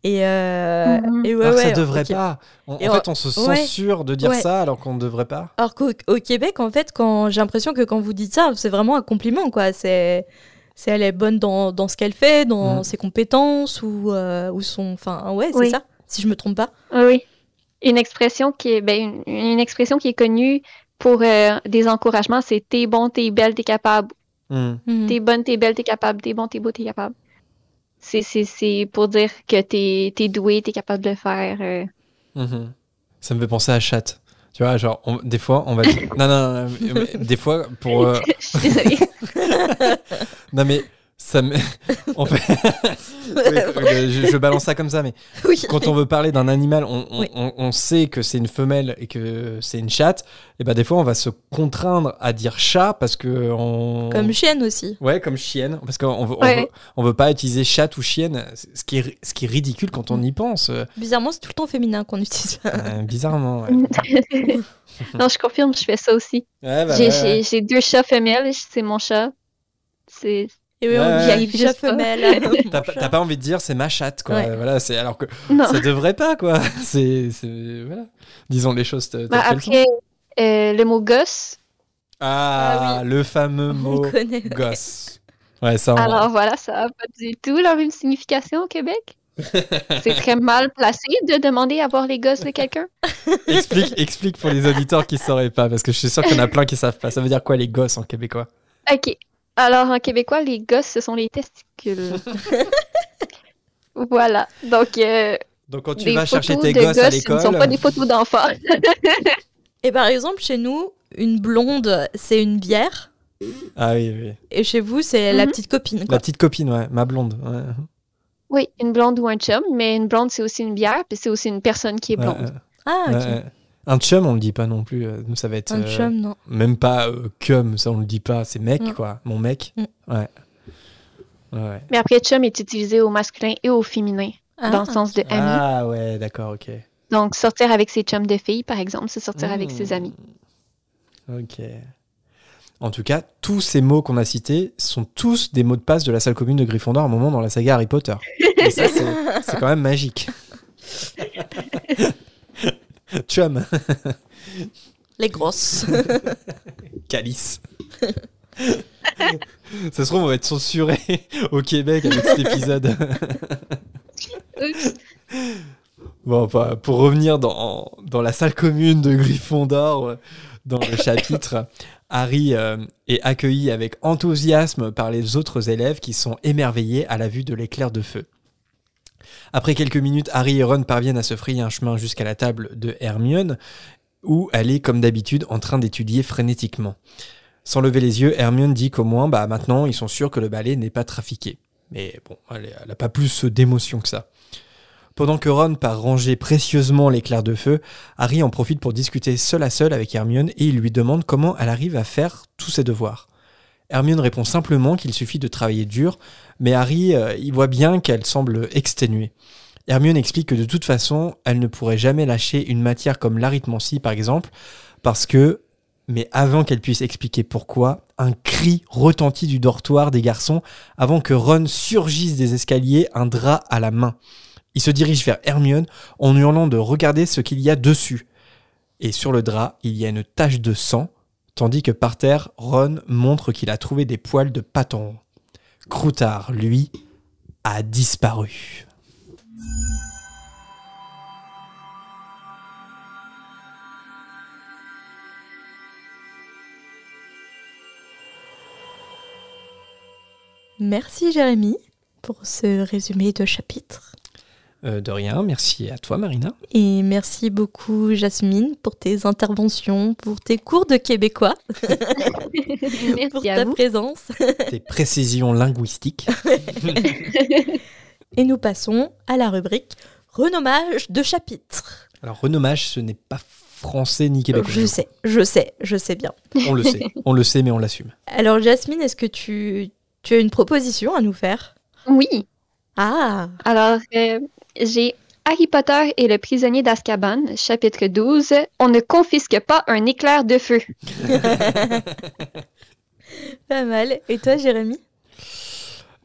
Et, euh, Mhm. et ouais, alors que ça ouais, devrait pas. En, Et en on- fait, on se ouais. censure de dire Ouais. ça alors qu'on ne devrait pas. Alors qu'au au Québec, en fait, quand j'ai l'impression que quand vous dites ça, c'est vraiment un compliment, quoi. C'est, c'est elle est bonne dans, dans ce qu'elle fait, dans Mm. ses compétences ou, euh, ou son, enfin, ouais, c'est Oui. ça. Si je me trompe pas. Oui, oui. Une expression qui est, ben, une, une expression qui est connue pour euh, des encouragements, c'est t'es bon, t'es belle, t'es capable. Hmm. Mhm. T'es bonne, t'es belle, t'es capable. T'es bon, t'es beau, t'es capable. C'est, pour dire que t'es, t'es doué, t'es capable de le faire. euh. Mhm. Ça me fait penser à chat. Tu vois, genre, on- des fois, on va dire. non, non, non, mais des fois, pour. euh, Je suis désolée. Non, mais ça me. en fait. Oui, euh, je, je balance ça comme ça, mais Oui. quand on veut parler d'un animal, on, on- Oui. on- on sait que c'est une femelle et que c'est une chatte. Et ben des fois, on va se contraindre à dire chat parce que. On... Comme chienne aussi. Ouais, comme chienne. Parce qu'on veut, on Ouais. veut, on veut pas utiliser chatte ou chienne, ce qui est, ce qui est ridicule quand on y pense. euh, Bizarrement, c'est tout le temps féminin qu'on utilise. euh, bizarrement, ouais. non, je confirme, je fais ça aussi. Ouais, bah, j'ai, ouais, j'ai, ouais. j'ai deux chats femelles, c'est mon chat. C'est, Et oui, Ouais, on ouais. dit arrive chat femelle. T'as pas- envie de dire c'est ma chatte, quoi. Ouais. Voilà, c'est alors que non. ça devrait pas, quoi. C'est, voilà. Disons les choses Bah, après, euh, le mot gosse. Ah, Ah le fameux On mot connaît. gosse. Ouais, ça. on- Alors voilà, ça n'a pas du tout la même signification au Québec. c'est très mal placé de demander à voir les gosses de quelqu'un. explique, explique pour les auditeurs qui sauraient pas, parce que je suis sûr qu'il y en a plein qui savent pas. Ça veut dire quoi les gosses en québécois? Ok. Alors, en québécois, les gosses, ce sont les testicules. voilà. Donc, euh, Donc quand tu vas chercher tes de gosses à gosses, ce l'école, ne sont pas des photos d'enfants. Et par exemple, chez nous, une blonde, c'est une bière. ah oui, oui, Et chez vous, c'est la Mhm. petite copine. la Quoi. petite copine, ouais, ma blonde. ouais. oui, une blonde ou un chum, mais une blonde, c'est aussi une bière, puis c'est aussi une personne qui est blonde. ouais, Ah, ok. ouais. Un chum, on le dit pas non plus. euh, Nous, ça va être Un euh, chum, non. même pas euh, cum, ça on le dit pas. C'est mec, Mm. quoi. Mon mec. Mm. Ouais. Mais après, chum est utilisé au masculin et au féminin, dans le Ah. sens de ami. Ah ouais, d'accord, ok. Donc, sortir avec ses chums de filles, par exemple, c'est sortir avec ses amis. Ok. En tout cas, tous ces mots qu'on a cités sont tous des mots de passe de la salle commune de Gryffondor à un moment dans la saga Harry Potter. Et ça, c'est c'est quand même magique. Chum, Les grosses. calice. ça se trouve, on va être censuré au Québec avec cet épisode. Oups. Bon, bah, pour revenir dans, dans la salle commune de Gryffondor, euh, dans le chapitre, Harry euh, est accueilli avec enthousiasme par les autres élèves qui sont émerveillés à la vue de l'éclair de feu. Après quelques minutes, Harry et Ron parviennent à se frayer un chemin jusqu'à la table de Hermione, où elle est, comme d'habitude, en train d'étudier frénétiquement. Sans lever les yeux, Hermione dit qu'au moins, bah, maintenant, ils sont sûrs que le balai n'est pas trafiqué. Mais bon, elle n'a pas plus d'émotion que ça. Pendant que Ron part ranger précieusement l'éclair de feu, Harry en profite pour discuter seul à seul avec Hermione et il lui demande comment elle arrive à faire tous ses devoirs. Hermione répond simplement qu'il suffit de travailler dur, mais Harry euh, il voit bien qu'elle semble exténuée. Hermione explique que de toute façon, elle ne pourrait jamais lâcher une matière comme l'arithmancie par exemple, parce que, mais avant qu'elle puisse expliquer pourquoi, un cri retentit du dortoir des garçons avant que Ron surgisse des escaliers, un drap à la main. Il se dirige vers Hermione en hurlant de regarder ce qu'il y a dessus. Et sur le drap, il y a une tache de sang, tandis que par terre, Ron montre qu'il a trouvé des poils de paton. Croutard, lui, a disparu. Merci Jérémy pour ce résumé de chapitre. Euh, de rien, merci à toi Marina. Et merci beaucoup Jasmine pour tes interventions, pour tes cours de québécois, pour Merci à ta vous. présence. Tes précisions linguistiques. Et nous passons à la rubrique renommage de chapitre. Alors, renommage, ce n'est pas français ni québécois. Je sais, je sais, je sais bien. On le sait. On le sait, mais on l'assume. Alors Jasmine, est-ce que tu, tu as une proposition à nous faire? Oui. Ah, Alors, euh, j'ai Harry Potter et le prisonnier d'Azkaban, chapitre 12. On ne confisque pas un éclair de feu. pas mal. Et toi Jérémy?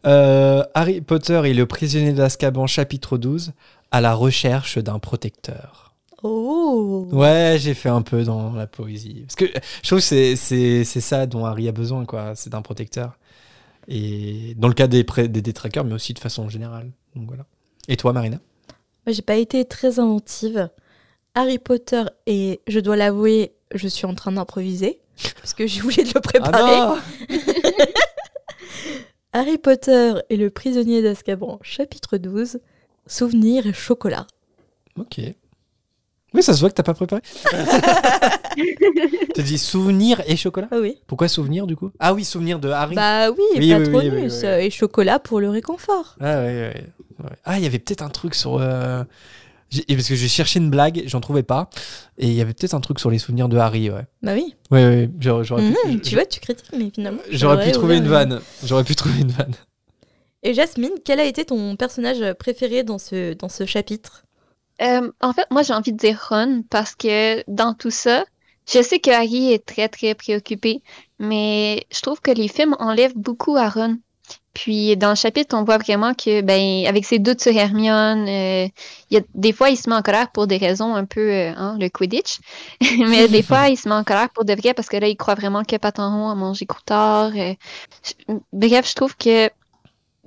Euh, Harry Potter et le prisonnier d'Azkaban, chapitre 12, à la recherche d'un protecteur. Oh Ouais, j'ai fait un peu dans la poésie. Parce que je trouve que c'est- c'est c'est ça dont Harry a besoin, quoi. C'est d'un protecteur. Et dans le cas des, des détraqueurs, mais aussi de façon générale. Donc voilà. Et toi, Marina Moi, j'ai pas été très inventive. Harry Potter et je dois l'avouer, je suis en train d'improviser parce que j'ai oublié de le préparer. Ah Harry Potter et le prisonnier d'Azkaban, chapitre 12, souvenirs et chocolat. Ok. Oui, ça se voit que t'as pas préparé. T'as dit souvenir et chocolat? Oui. Pourquoi souvenir du coup? Ah oui, souvenir de Harry. Bah oui, Oui, oui, oui, Patronus oui, oui, oui. euh, et chocolat pour le réconfort. Ah, ouais, ouais. Ah, il y avait peut-être un truc sur. euh, j'ai- Parce que j'ai cherché une blague, j'en trouvais pas. Et il y avait peut-être un truc sur les souvenirs de Harry, ouais. Bah oui. Ouais, ouais, j'aurais j'aurais pu, Mhm, tu vois, tu critiques, mais finalement. j'aurais pu trouver une vanne. J'aurais pu trouver une vanne. Et Jasmine, quel a été ton personnage préféré dans ce, dans ce chapitre? Euh, en fait, moi, j'ai envie de dire Ron parce que dans tout ça, je sais que Harry est très, très préoccupé, mais je trouve que les films enlèvent beaucoup à Ron. Puis dans le chapitre, on voit vraiment que, ben, avec ses doutes sur Hermione, euh, y a, des fois, il se met en colère pour des raisons un peu, euh, hein, le Quidditch. mais des fois, il se met en colère pour de vrai parce que là, il croit vraiment que Patenron a mangé Croutard. euh. Bref, je trouve que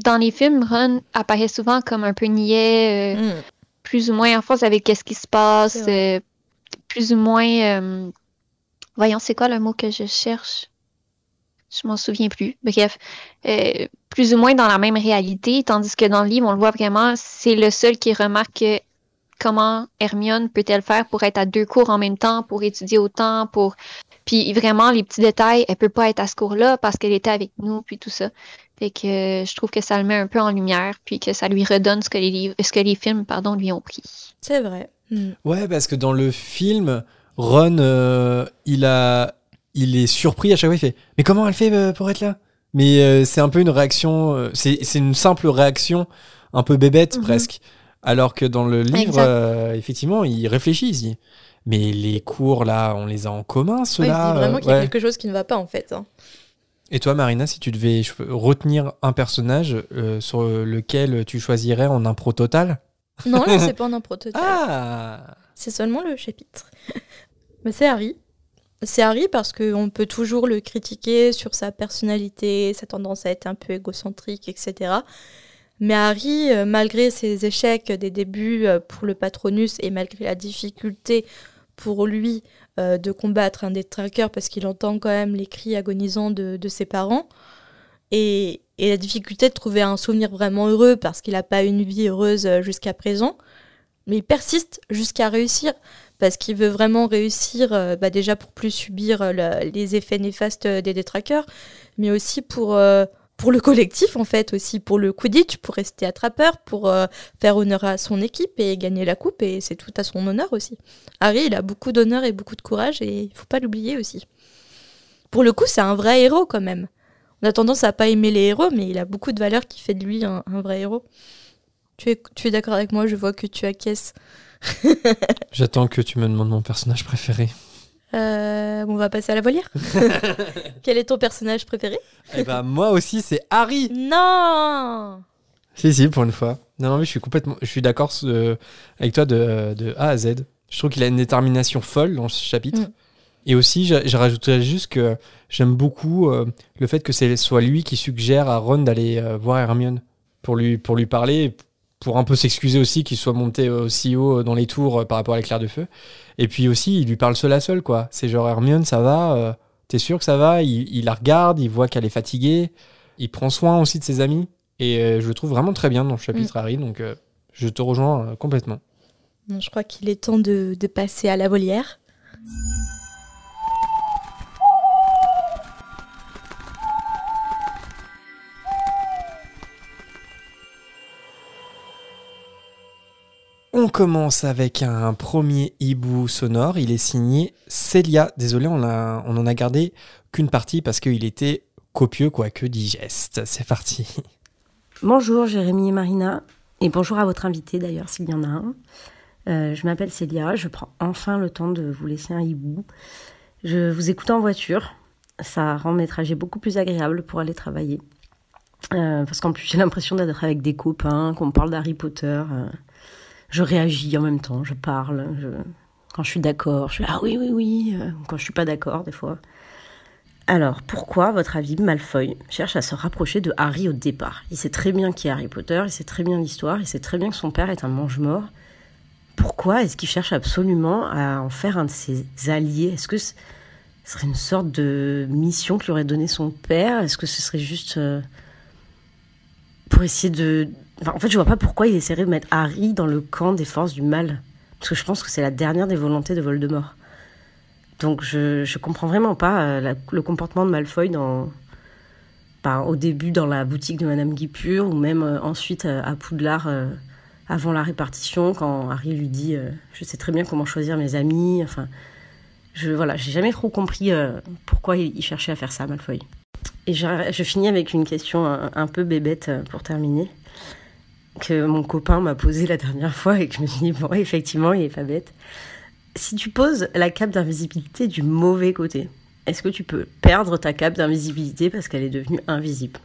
dans les films, Ron apparaît souvent comme un peu niais, euh, Hmm. Plus ou moins en phase avec ce qui se passe, euh, plus ou moins. euh, voyons, c'est quoi le mot que je cherche? Je m'en souviens plus. Bref, euh, plus ou moins dans la même réalité, tandis que dans le livre, on le voit vraiment, c'est le seul qui remarque que comment Hermione peut-elle faire pour être à deux cours en même temps, pour étudier autant, pour... Puis vraiment, les petits détails, elle peut pas être à ce cours-là parce qu'elle était avec nous, puis tout ça. Fait que euh, je trouve que ça le met un peu en lumière, puis que ça lui redonne ce que les livres, ce que les films, pardon, lui ont pris. C'est vrai. Hmm. Ouais, parce que dans le film, Ron, euh, il, a, il est surpris à chaque fois. Il fait Mais comment elle fait euh, pour être là? Mais euh, c'est un peu une réaction. c'est c'est une simple réaction, un peu bébête Mhm. presque. Alors que dans le livre, euh, effectivement, il réfléchit. Dit, mais les cours là, on les a en commun, Ouais, il ceux-là. dit vraiment euh, qu'il y a ouais. quelque chose qui ne va pas en fait. hein. Et toi, Marina, si tu devais retenir un personnage euh, sur lequel tu choisirais en impro total? Non, là, c'est pas un impro total. Ah C'est seulement le chapitre. Mais c'est Harry. C'est Harry parce qu'on peut toujours le critiquer sur sa personnalité, sa tendance à être un peu égocentrique, etc. Mais Harry, euh, malgré ses échecs des débuts euh, pour le Patronus et malgré la difficulté pour lui euh, de combattre un des trackers parce qu'il entend quand même les cris agonisants de, ses parents, et, et la difficulté de trouver un souvenir vraiment heureux parce qu'il n'a pas une vie heureuse euh, jusqu'à présent, mais il persiste jusqu'à réussir parce qu'il veut vraiment réussir euh, bah, déjà pour plus subir le- les effets néfastes des détraqueurs, mais aussi pour, pour le collectif en fait, aussi pour le Quidditch, pour rester attrapeur, pour euh, faire honneur à son équipe et gagner la coupe, et c'est tout à son honneur aussi. Harry, il a beaucoup d'honneur et beaucoup de courage, et il faut pas l'oublier aussi. Pour le coup, c'est un vrai héros quand même. On a tendance à pas aimer les héros, mais il a beaucoup de valeur qui fait de lui un, un vrai héros. Tu es, tu es d'accord avec moi Je vois que tu acquiesces. J'attends que tu me demandes mon personnage préféré. Euh, on va passer à la volière. Quel est ton personnage préféré? Eh ben, moi aussi, c'est Harry Non Si, si, pour une fois. Non, non, mais je suis complètement. Je suis d'accord euh, avec toi de, de A à Z. Je trouve qu'il a une détermination folle dans ce chapitre. Mm. Et aussi, je, je rajouterais juste que j'aime beaucoup euh, le fait que ce soit lui qui suggère à Ron d'aller voir Hermione pour lui, pour lui parler, pour un peu s'excuser aussi qu'il soit monté aussi haut dans les tours euh, par rapport à l'éclair de feu. Et puis aussi, il lui parle seul à seul, quoi. C'est genre Hermione, ça va euh, T'es sûr que ça va? Il, il la regarde, il voit qu'elle est fatiguée, il prend soin aussi de ses amis. Et euh, je le trouve vraiment très bien dans le chapitre Harry, donc euh, je te rejoins euh, complètement. Je crois qu'il est temps de, de passer à la volière. On commence avec un premier hibou sonore. Il est signé Célia. Désolé, on, a, on en a gardé qu'une partie parce qu'il était copieux, quoique digeste. C'est parti. Bonjour Jérémy et Marina, et bonjour à votre invité d'ailleurs s'il y en a un. Euh, je m'appelle Célia, je prends enfin le temps de vous laisser un hibou. Je vous écoute en voiture, ça rend mes trajets beaucoup plus agréables pour aller travailler. Euh, parce qu'en plus j'ai l'impression d'être avec des copains, qu'on parle d'Harry Potter. euh, je réagis en même temps, je parle. Quand je suis d'accord, je fais ah oui, oui, oui. euh, Quand je suis pas d'accord, des fois. Alors, pourquoi, à votre avis, Malfoy cherche à se rapprocher de Harry au départ? Il sait très bien qui est Harry Potter, il sait très bien l'histoire, il sait très bien que son père est un mange-mort. Pourquoi est-ce qu'il cherche absolument à en faire un de ses alliés? Est-ce que ce serait une sorte de mission qu'il aurait donné son père? Est-ce que ce serait juste euh, pour essayer de... En fait, je vois pas pourquoi il essaierait de mettre Harry dans le camp des forces du mal. Parce que je pense que c'est la dernière des volontés de Voldemort. Donc je, je comprends vraiment pas euh, le comportement de Malfoy dans, ben, au début dans la boutique de Madame Guipure ou même euh, ensuite euh, à Poudlard avant la répartition quand Harry lui dit je sais très bien comment choisir mes amis. Enfin, je voilà, j'ai jamais trop compris pourquoi il, cherchait à faire ça Malfoy. Et je, finis avec une question un, peu bébête pour terminer que mon copain m'a posée la dernière fois et que je me suis dit bon effectivement il est pas bête si tu poses la cape d'invisibilité du mauvais côté, est-ce que tu peux perdre ta cape d'invisibilité parce qu'elle est devenue invisible?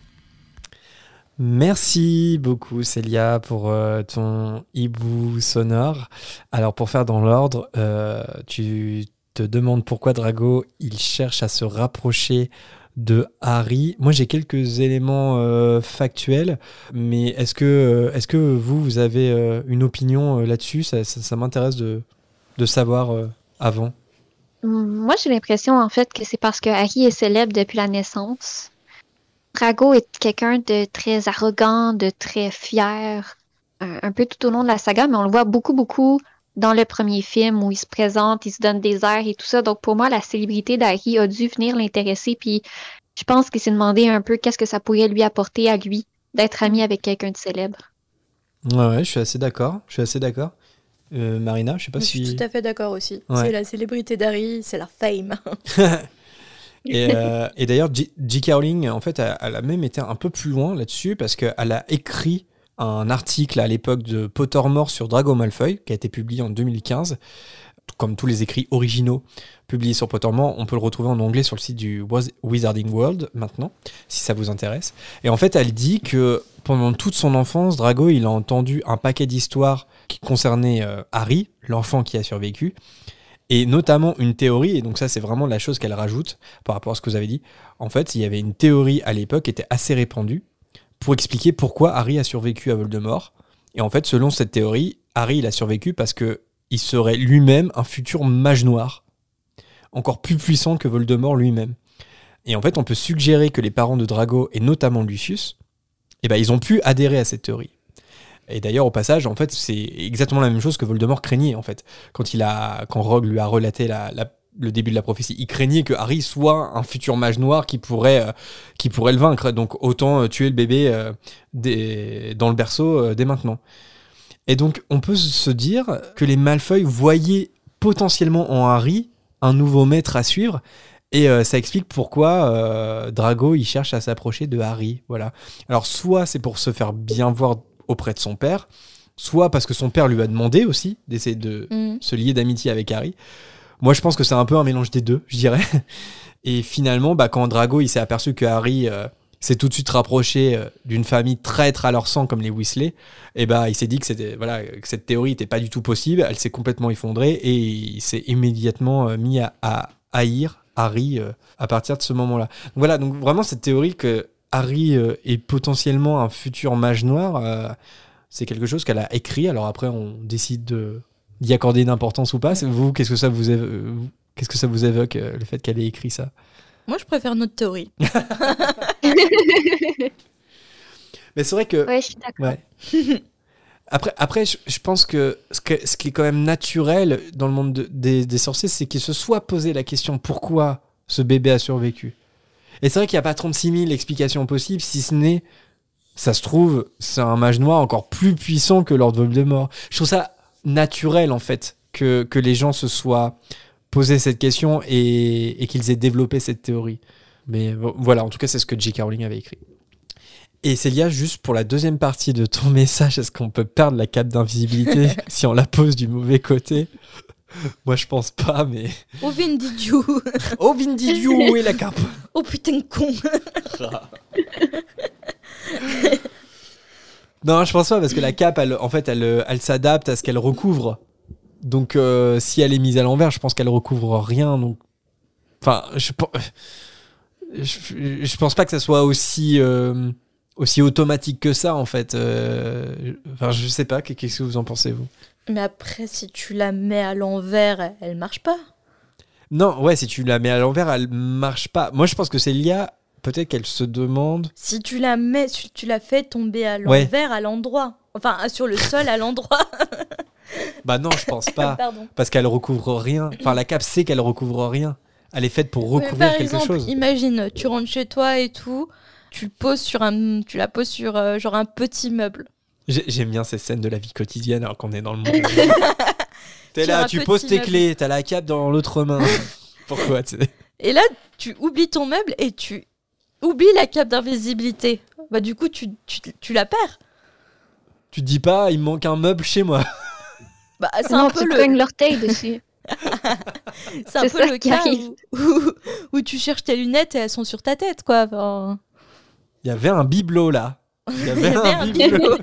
Merci beaucoup Célia pour euh, ton hibou sonore. Alors pour faire dans l'ordre, euh, tu te demandes pourquoi Drago il cherche à se rapprocher de Harry. Moi j'ai quelques éléments euh, factuels, mais est-ce que, euh, est-ce que vous, vous avez euh, une opinion là-dessus? Ça, m'intéresse de, de savoir avant. Moi, j'ai l'impression, en fait, que c'est parce que Harry est célèbre depuis la naissance. Drago est quelqu'un de très arrogant, de très fier, un peu tout au long de la saga, mais on le voit beaucoup, beaucoup dans le premier film où il se présente, il se donne des airs et tout ça. Donc, pour moi, la célébrité d'Harry a dû venir l'intéresser. Puis, je pense qu'il s'est demandé un peu qu'est-ce que ça pourrait lui apporter à lui d'être ami avec quelqu'un de célèbre. Ouais, ouais, je suis assez d'accord. Je suis assez d'accord. Euh, Marina, je sais pas Je si. suis tout à fait d'accord aussi. Ouais. C'est la célébrité d'Harry, c'est la fame. Et, euh, et d'ailleurs, J- J.K. Rowling, en fait, elle, elle a même été un peu plus loin là-dessus parce qu'elle a écrit un article à l'époque de Pottermore sur Drago Malfoy, qui a été publié en 2015. Comme tous les écrits originaux publiés sur Pottermore, on peut le retrouver en anglais sur le site du Wizarding World maintenant, si ça vous intéresse. Et en fait, elle dit que pendant toute son enfance, Drago, il a entendu un paquet d'histoires qui concernaient euh, Harry, l'enfant qui a survécu, et notamment une théorie, et donc ça c'est vraiment la chose qu'elle rajoute par rapport à ce que vous avez dit. En fait, il y avait une théorie à l'époque qui était assez répandue pour expliquer pourquoi Harry a survécu à Voldemort. Et en fait, selon cette théorie, Harry il a survécu parce que il serait lui-même un futur mage noir, encore plus puissant que Voldemort lui-même. Et en fait, on peut suggérer que les parents de Drago et notamment Lucius, eh ben, ils ont pu adhérer à cette théorie. Et d'ailleurs, au passage, en fait, c'est exactement la même chose que Voldemort craignait, en fait. Quand, il a, quand Rogue lui a relaté la, la- le début de la prophétie, il craignait que Harry soit un futur mage noir qui pourrait, euh, qui pourrait le vaincre. Donc, autant euh, tuer le bébé euh, dès- dans le berceau dès maintenant. Et donc, on peut se dire que les Malfoy voyaient potentiellement en Harry un nouveau maître à suivre. Et ça explique pourquoi Drago il cherche à s'approcher de Harry. Voilà. Alors, soit c'est pour se faire bien voir auprès de son père, soit parce que son père lui a demandé aussi d'essayer de Mm. se lier d'amitié avec Harry. Moi, je pense que c'est un peu un mélange des deux, je dirais. Et finalement, bah, quand Drago il s'est aperçu que Harry euh, s'est tout de suite rapproché euh, d'une famille traître à leur sang comme les Weasley, et bah, il s'est dit que, c'était, voilà, que cette théorie n'était pas du tout possible. Elle s'est complètement effondrée et il s'est immédiatement euh, mis à, haïr Harry à partir de ce moment-là. Voilà, donc vraiment cette théorie que Harry est potentiellement un futur mage noir, c'est quelque chose qu'elle a écrit. Alors après, on décide de d'y accorder une importance ou pas. C'est Vous, qu'est-ce que ça vous qu'est-ce que ça vous évoque euh, le fait qu'elle ait écrit ça? Moi, je préfère notre théorie. Mais c'est vrai que Ouais, je suis d'accord. Ouais. Après, après je, je pense que ce, que ce qui est quand même naturel dans le monde de- des, des sorciers, c'est qu'ils se soient posé la question pourquoi ce bébé a survécu? Et c'est vrai qu'il n'y a pas 36 000 explications possibles, si ce n'est, ça se trouve, c'est un mage noir encore plus puissant que Lord Voldemort. Je trouve ça naturel, en fait, que, que les gens se soient posé cette question et, et qu'ils aient développé cette théorie. Mais vo- voilà, en tout cas, c'est ce que J.K. Rowling avait écrit. Et Célia, juste pour la deuxième partie de ton message, est-ce qu'on peut perdre la cape d'invisibilité si on la pose du mauvais côté? Moi, je pense pas, mais. Oh, Vin Didiou Oh, Vindidiou, où est la cape? Oh putain de con Non, je pense pas, parce que la cape, elle, en fait, elle, elle s'adapte à ce qu'elle recouvre. Donc, euh, si elle est mise à l'envers, je pense qu'elle recouvre rien. Donc, enfin, je, je, je pense pas que ça soit aussi euh, aussi automatique que ça, en fait. Euh, Enfin, je sais pas. Qu'est-ce que vous en pensez vous? Mais après, si tu la mets à l'envers, elle marche pas. Non, ouais, si tu la mets à l'envers, elle marche pas. Moi, je pense que Célia, peut-être qu'elle se demande. Si tu la mets, si tu la fais tomber à Ouais. l'envers, à l'endroit. Enfin, sur le sol, à l'endroit. Bah non, je pense pas. Parce qu'elle recouvre rien. Enfin, la cape sait qu'elle recouvre rien. Elle est faite pour recouvrir par quelque exemple, chose. imagine, tu rentres chez toi et tout, tu poses sur un, tu la poses sur euh, genre un petit meuble. J'ai- J'aime bien ces scènes de la vie quotidienne alors qu'on est dans le monde. T'es là, tu poses tes meuble. clés, t'as la cape dans l'autre main. Pourquoi Et là, tu oublies ton meuble et tu oublies la cape d'invisibilité. Bah du coup, tu, tu, tu la perds. Tu te dis pas, il me manque un meuble chez moi. Bah c'est un peu tu le, l'orteil dessus. c'est un peu le cas où, où, où tu cherches tes lunettes et elles sont sur ta tête, quoi. Enfin, Il y avait un bibelot là. Il y il avait, y avait un un bibelot. bibelot.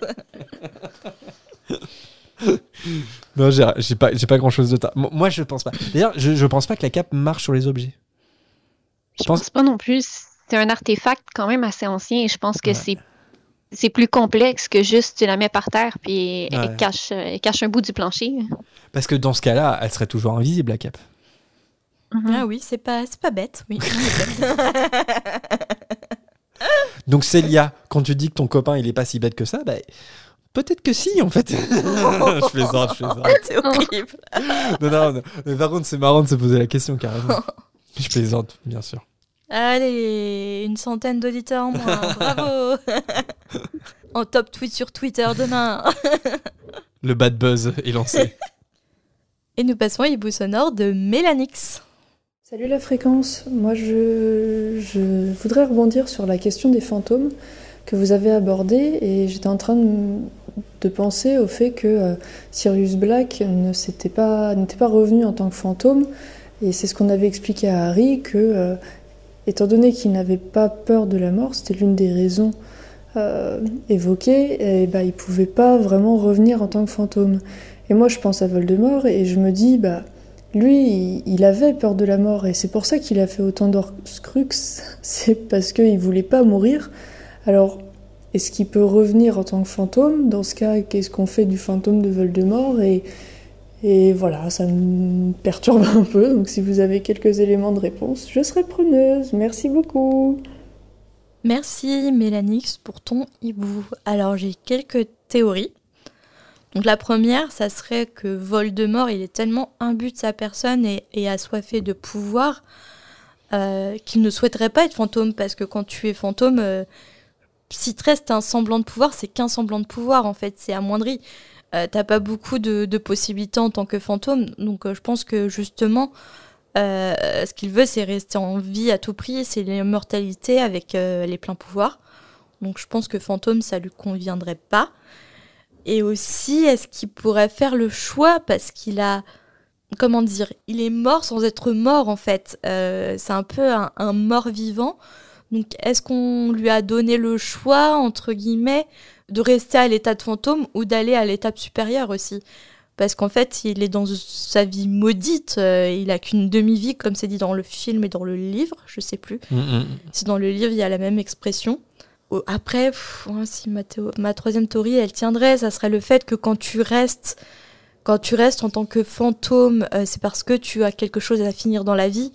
Non, j'ai pas, j'ai pas grand chose de ta. Mo- Moi, je pense pas. D'ailleurs, je, je pense pas que la cape marche sur les objets. Je pense- pense pas non plus. C'est un artefact quand même assez ancien et je pense que Ouais. c'est c'est plus complexe que juste tu la mets par terre puis Ouais. elle, cache, elle cache un bout du plancher. Parce que dans ce cas-là, elle serait toujours invisible, la cape. Mhm. Ah oui, c'est pas, c'est pas bête. Oui. Donc, Célia, quand tu dis que ton copain, il est pas si bête que ça, bah, peut-être que si, en fait. je plaisante, je plaisante. c'est horrible. Non, non, non. Mais par contre, c'est marrant de se poser la question, carrément. Je plaisante, bien sûr. Allez, une centaine d'auditeurs en moins. Bravo. en top tweet sur Twitter demain. Le bad buzz est lancé. Et nous passons à hibou sonore de Mélanix. Salut la fréquence, moi je, je voudrais rebondir sur la question des fantômes que vous avez abordé et j'étais en train de, de penser au fait que euh, Sirius Black ne s'était pas, n'était pas revenu en tant que fantôme et c'est ce qu'on avait expliqué à Harry que, euh, étant donné qu'il n'avait pas peur de la mort, c'était l'une des raisons euh, évoquées, et bah, il pouvait pas vraiment revenir en tant que fantôme. Et moi, je pense à Voldemort et je me dis, bah, lui, il, il avait peur de la mort et c'est pour ça qu'il a fait autant d'Orcrux. C'est parce qu'il voulait pas mourir. Alors, est-ce qu'il peut revenir en tant que fantôme? Dans ce cas, qu'est-ce qu'on fait du fantôme de Voldemort? Et, et voilà, ça me perturbe un peu. Donc, si vous avez quelques éléments de réponse, je serai preneuse. Merci beaucoup. Merci Mélanix pour ton hibou. Alors j'ai quelques théories. Donc la première, ça serait que Voldemort, il est tellement imbu de sa personne et, et assoiffé de pouvoir euh, qu'il ne souhaiterait pas être fantôme parce que quand tu es fantôme, euh, si te reste un semblant de pouvoir, c'est qu'un semblant de pouvoir en fait, c'est amoindri. Euh, T'as pas beaucoup de, possibilités en tant que fantôme, donc euh, je pense que justement, euh, ce qu'il veut, c'est rester en vie à tout prix, c'est l'immortalité avec les pleins pouvoirs. Donc je pense que fantôme, ça lui conviendrait pas. Et aussi, est-ce qu'il pourrait faire le choix parce qu'il a, comment dire, il est mort sans être mort en fait. C'est un peu un, un mort vivant. Donc est-ce qu'on lui a donné le choix entre guillemets de rester à l'état de fantôme ou d'aller à l'étape supérieure aussi parce qu'en fait, il est dans sa vie maudite, euh, il a qu'une demi-vie, comme c'est dit dans le film et dans le livre, je sais plus. Mm, mm. Si dans le livre, il y a la même expression. Après, pff, si ma troisième théorie, elle tiendrait, ça serait le fait que quand tu restes, quand tu restes en tant que fantôme, euh, c'est parce que tu as quelque chose à finir dans la vie.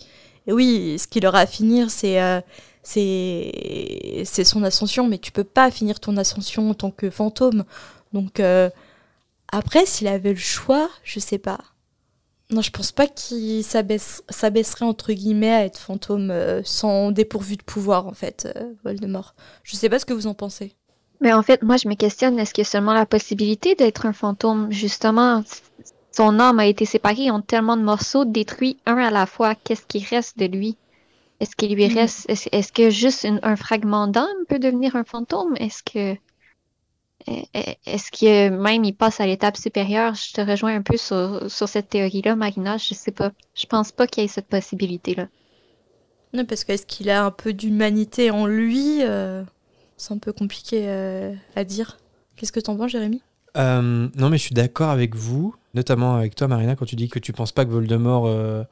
Et oui, ce qu'il aura à finir, c'est euh, c'est c'est son ascension, mais tu peux pas finir ton ascension en tant que fantôme. Donc euh, après, s'il avait le choix, je sais pas. Non, je pense pas qu'il s'abaisse- s'abaisserait entre guillemets à être fantôme euh, sans dépourvu de pouvoir en fait, euh, Voldemort. Je sais pas ce que vous en pensez. Mais en fait, moi, je me questionne, est-ce qu'il y a seulement la possibilité d'être un fantôme? Justement, son âme a été séparée en tellement de morceaux, détruits un à la fois. Qu'est-ce qui reste de lui? Est-ce qu'il lui Mm. reste, est-ce, est-ce que juste une- un fragment d'âme peut devenir un fantôme? Est-ce que, est- est-ce que même il passe à l'étape supérieure? Je te rejoins un peu sur, sur cette théorie-là, Marina. Je sais pas. Je pense pas qu'il y ait cette possibilité-là. Non, parce que est-ce qu'il a un peu d'humanité en lui euh, C'est un peu compliqué euh, à dire. Qu'est-ce que t'en penses, Jérémy? Euh, non, mais je suis d'accord avec vous, notamment avec toi, Marina, quand tu dis que tu penses pas que Voldemort euh,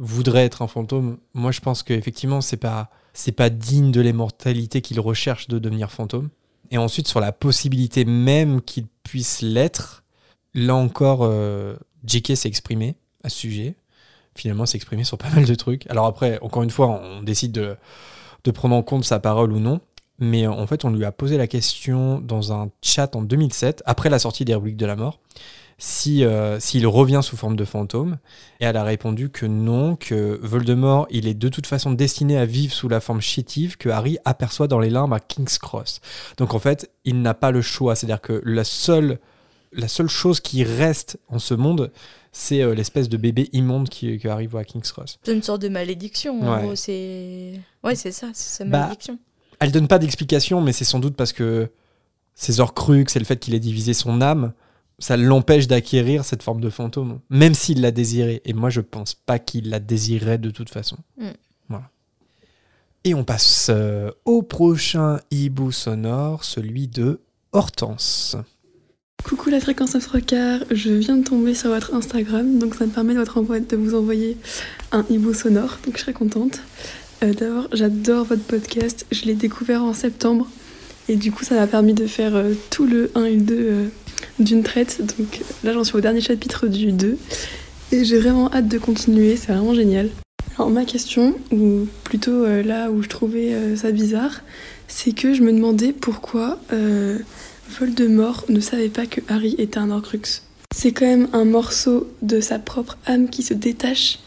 voudrait être un fantôme. Moi, je pense qu'effectivement, c'est pas c'est pas digne de l'immortalité qu'il recherche de devenir fantôme. Et ensuite, sur la possibilité même qu'il puisse l'être, là encore, euh, J.K. s'est exprimé à ce sujet. Finalement, s'est exprimé sur pas mal de trucs. Alors après, encore une fois, on décide de, de prendre en compte sa parole ou non. Mais en fait, on lui a posé la question dans un chat en 2007, après la sortie des Républiques de la Mort, si, euh, s'il revient sous forme de fantôme. Et elle a répondu que non, que Voldemort, il est de toute façon destiné à vivre sous la forme chétive que Harry aperçoit dans les limbes à King's Cross. Donc en fait, il n'a pas le choix. C'est-à-dire que la seule, la seule chose qui reste en ce monde, c'est euh, l'espèce de bébé immonde qui, que Harry voit à King's Cross. C'est une sorte de malédiction, en Ouais. gros. C'est. Ouais, c'est ça, c'est sa Bah, malédiction. Elle donne pas d'explication, mais c'est sans doute parce que ses Horcruxes et le fait qu'il ait divisé son âme, ça l'empêche d'acquérir cette forme de fantôme, même s'il l'a désiré. Et moi, je pense pas qu'il la désirait de toute façon. Mm. Voilà. Et on passe euh, au prochain hibou sonore, celui de Hortense. Coucou la fréquence of je viens de tomber sur votre Instagram, donc ça me permet de, votre envoi- de vous envoyer un hibou sonore, donc je serai contente. Euh, D'abord, j'adore votre podcast, je l'ai découvert en septembre, et du coup ça m'a permis de faire euh, tout le 1 et le 2 euh, d'une traite, donc là j'en suis au dernier chapitre du 2, et j'ai vraiment hâte de continuer, c'est vraiment génial. Alors ma question, ou plutôt euh, là où je trouvais euh, ça bizarre, c'est que je me demandais pourquoi... euh, Voldemort ne savait pas que Harry était un Horcrux. C'est quand même un morceau de sa propre âme qui se détache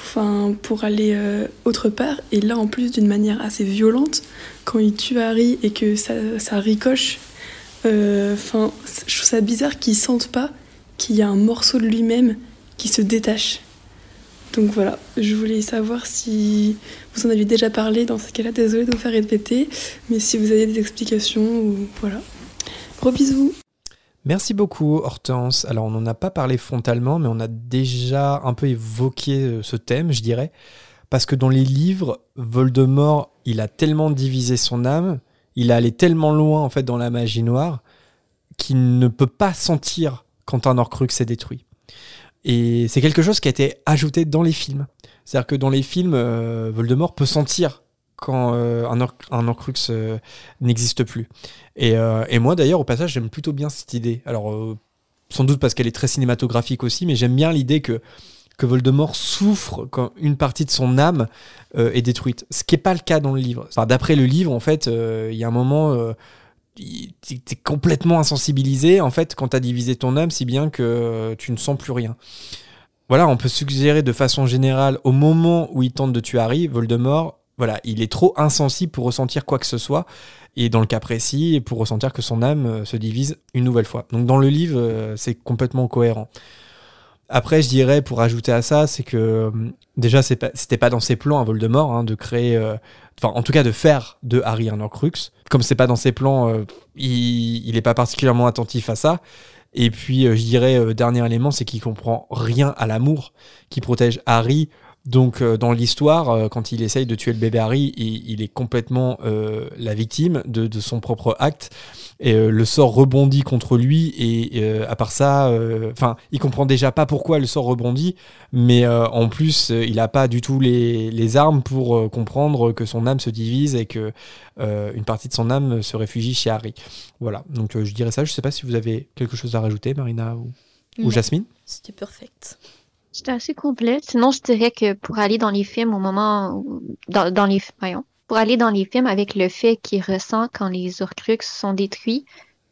enfin, pour aller euh, autre part. Et là, en plus, d'une manière assez violente, quand il tue Harry et que ça, ça ricoche, euh, enfin, je trouve ça bizarre qu'il sente pas qu'il y a un morceau de lui-même qui se détache. Donc voilà, je voulais savoir si vous en aviez déjà parlé. Dans ce cas-là, désolé de vous faire répéter, mais si vous avez des explications, ou voilà. Gros bisous. Merci beaucoup Hortense. Alors on n'en a pas parlé frontalement, mais on a déjà un peu évoqué euh, ce thème, je dirais. Parce que dans les livres, Voldemort, il a tellement divisé son âme, il est allé tellement loin en fait dans la magie noire, qu'il ne peut pas sentir quand un Horcrux est détruit. Et c'est quelque chose qui a été ajouté dans les films. C'est-à-dire que dans les films, euh, Voldemort peut sentir quand euh, un, Horcrux euh, n'existe plus. Et, moi d'ailleurs, au passage, j'aime plutôt bien cette idée. Alors, sans doute parce qu'elle est très cinématographique aussi, mais j'aime bien l'idée que, que Voldemort souffre quand une partie de son âme euh, est détruite. Ce qui n'est pas le cas dans le livre. Enfin, D'après le livre, en fait, euh, il y a un moment... euh, t'es complètement insensibilisé en fait quand t'as divisé ton âme si bien que tu ne sens plus rien. Voilà, on peut suggérer de façon générale au moment où il tente de tuer Harry, Voldemort, voilà, il est trop insensible pour ressentir quoi que ce soit et dans le cas précis pour ressentir que son âme se divise une nouvelle fois. Donc dans le livre, c'est complètement cohérent. Après, je dirais pour ajouter à ça, c'est que euh, déjà c'est pas- c'était pas dans ses plans à Voldemort hein, de créer euh, en tout cas de faire de Harry un Horcrux. Comme c'est pas dans ses plans, euh, il, il est pas particulièrement attentif à ça. Et puis euh, je dirais dernier élément, c'est qu'il comprend rien à l'amour qui protège Harry. Donc euh, dans l'histoire, euh, quand il essaye de tuer le bébé Harry, il, il est complètement euh, la victime de, de son propre acte. Et le sort rebondit contre lui. Et à part ça, enfin, il comprend déjà pas pourquoi le sort rebondit, mais en plus, il a pas du tout les, les armes pour comprendre que son âme se divise et que une partie de son âme se réfugie chez Harry. Voilà. Donc je dirais ça. Je sais pas si vous avez quelque chose à rajouter, Marina ou, ou Jasmine. C'était perfect. C'était assez complet. Sinon, je dirais que pour aller dans les films au moment dans, dans les voyons, pour aller dans les films avec le fait qu'il ressent quand les Horcruxes sont détruits,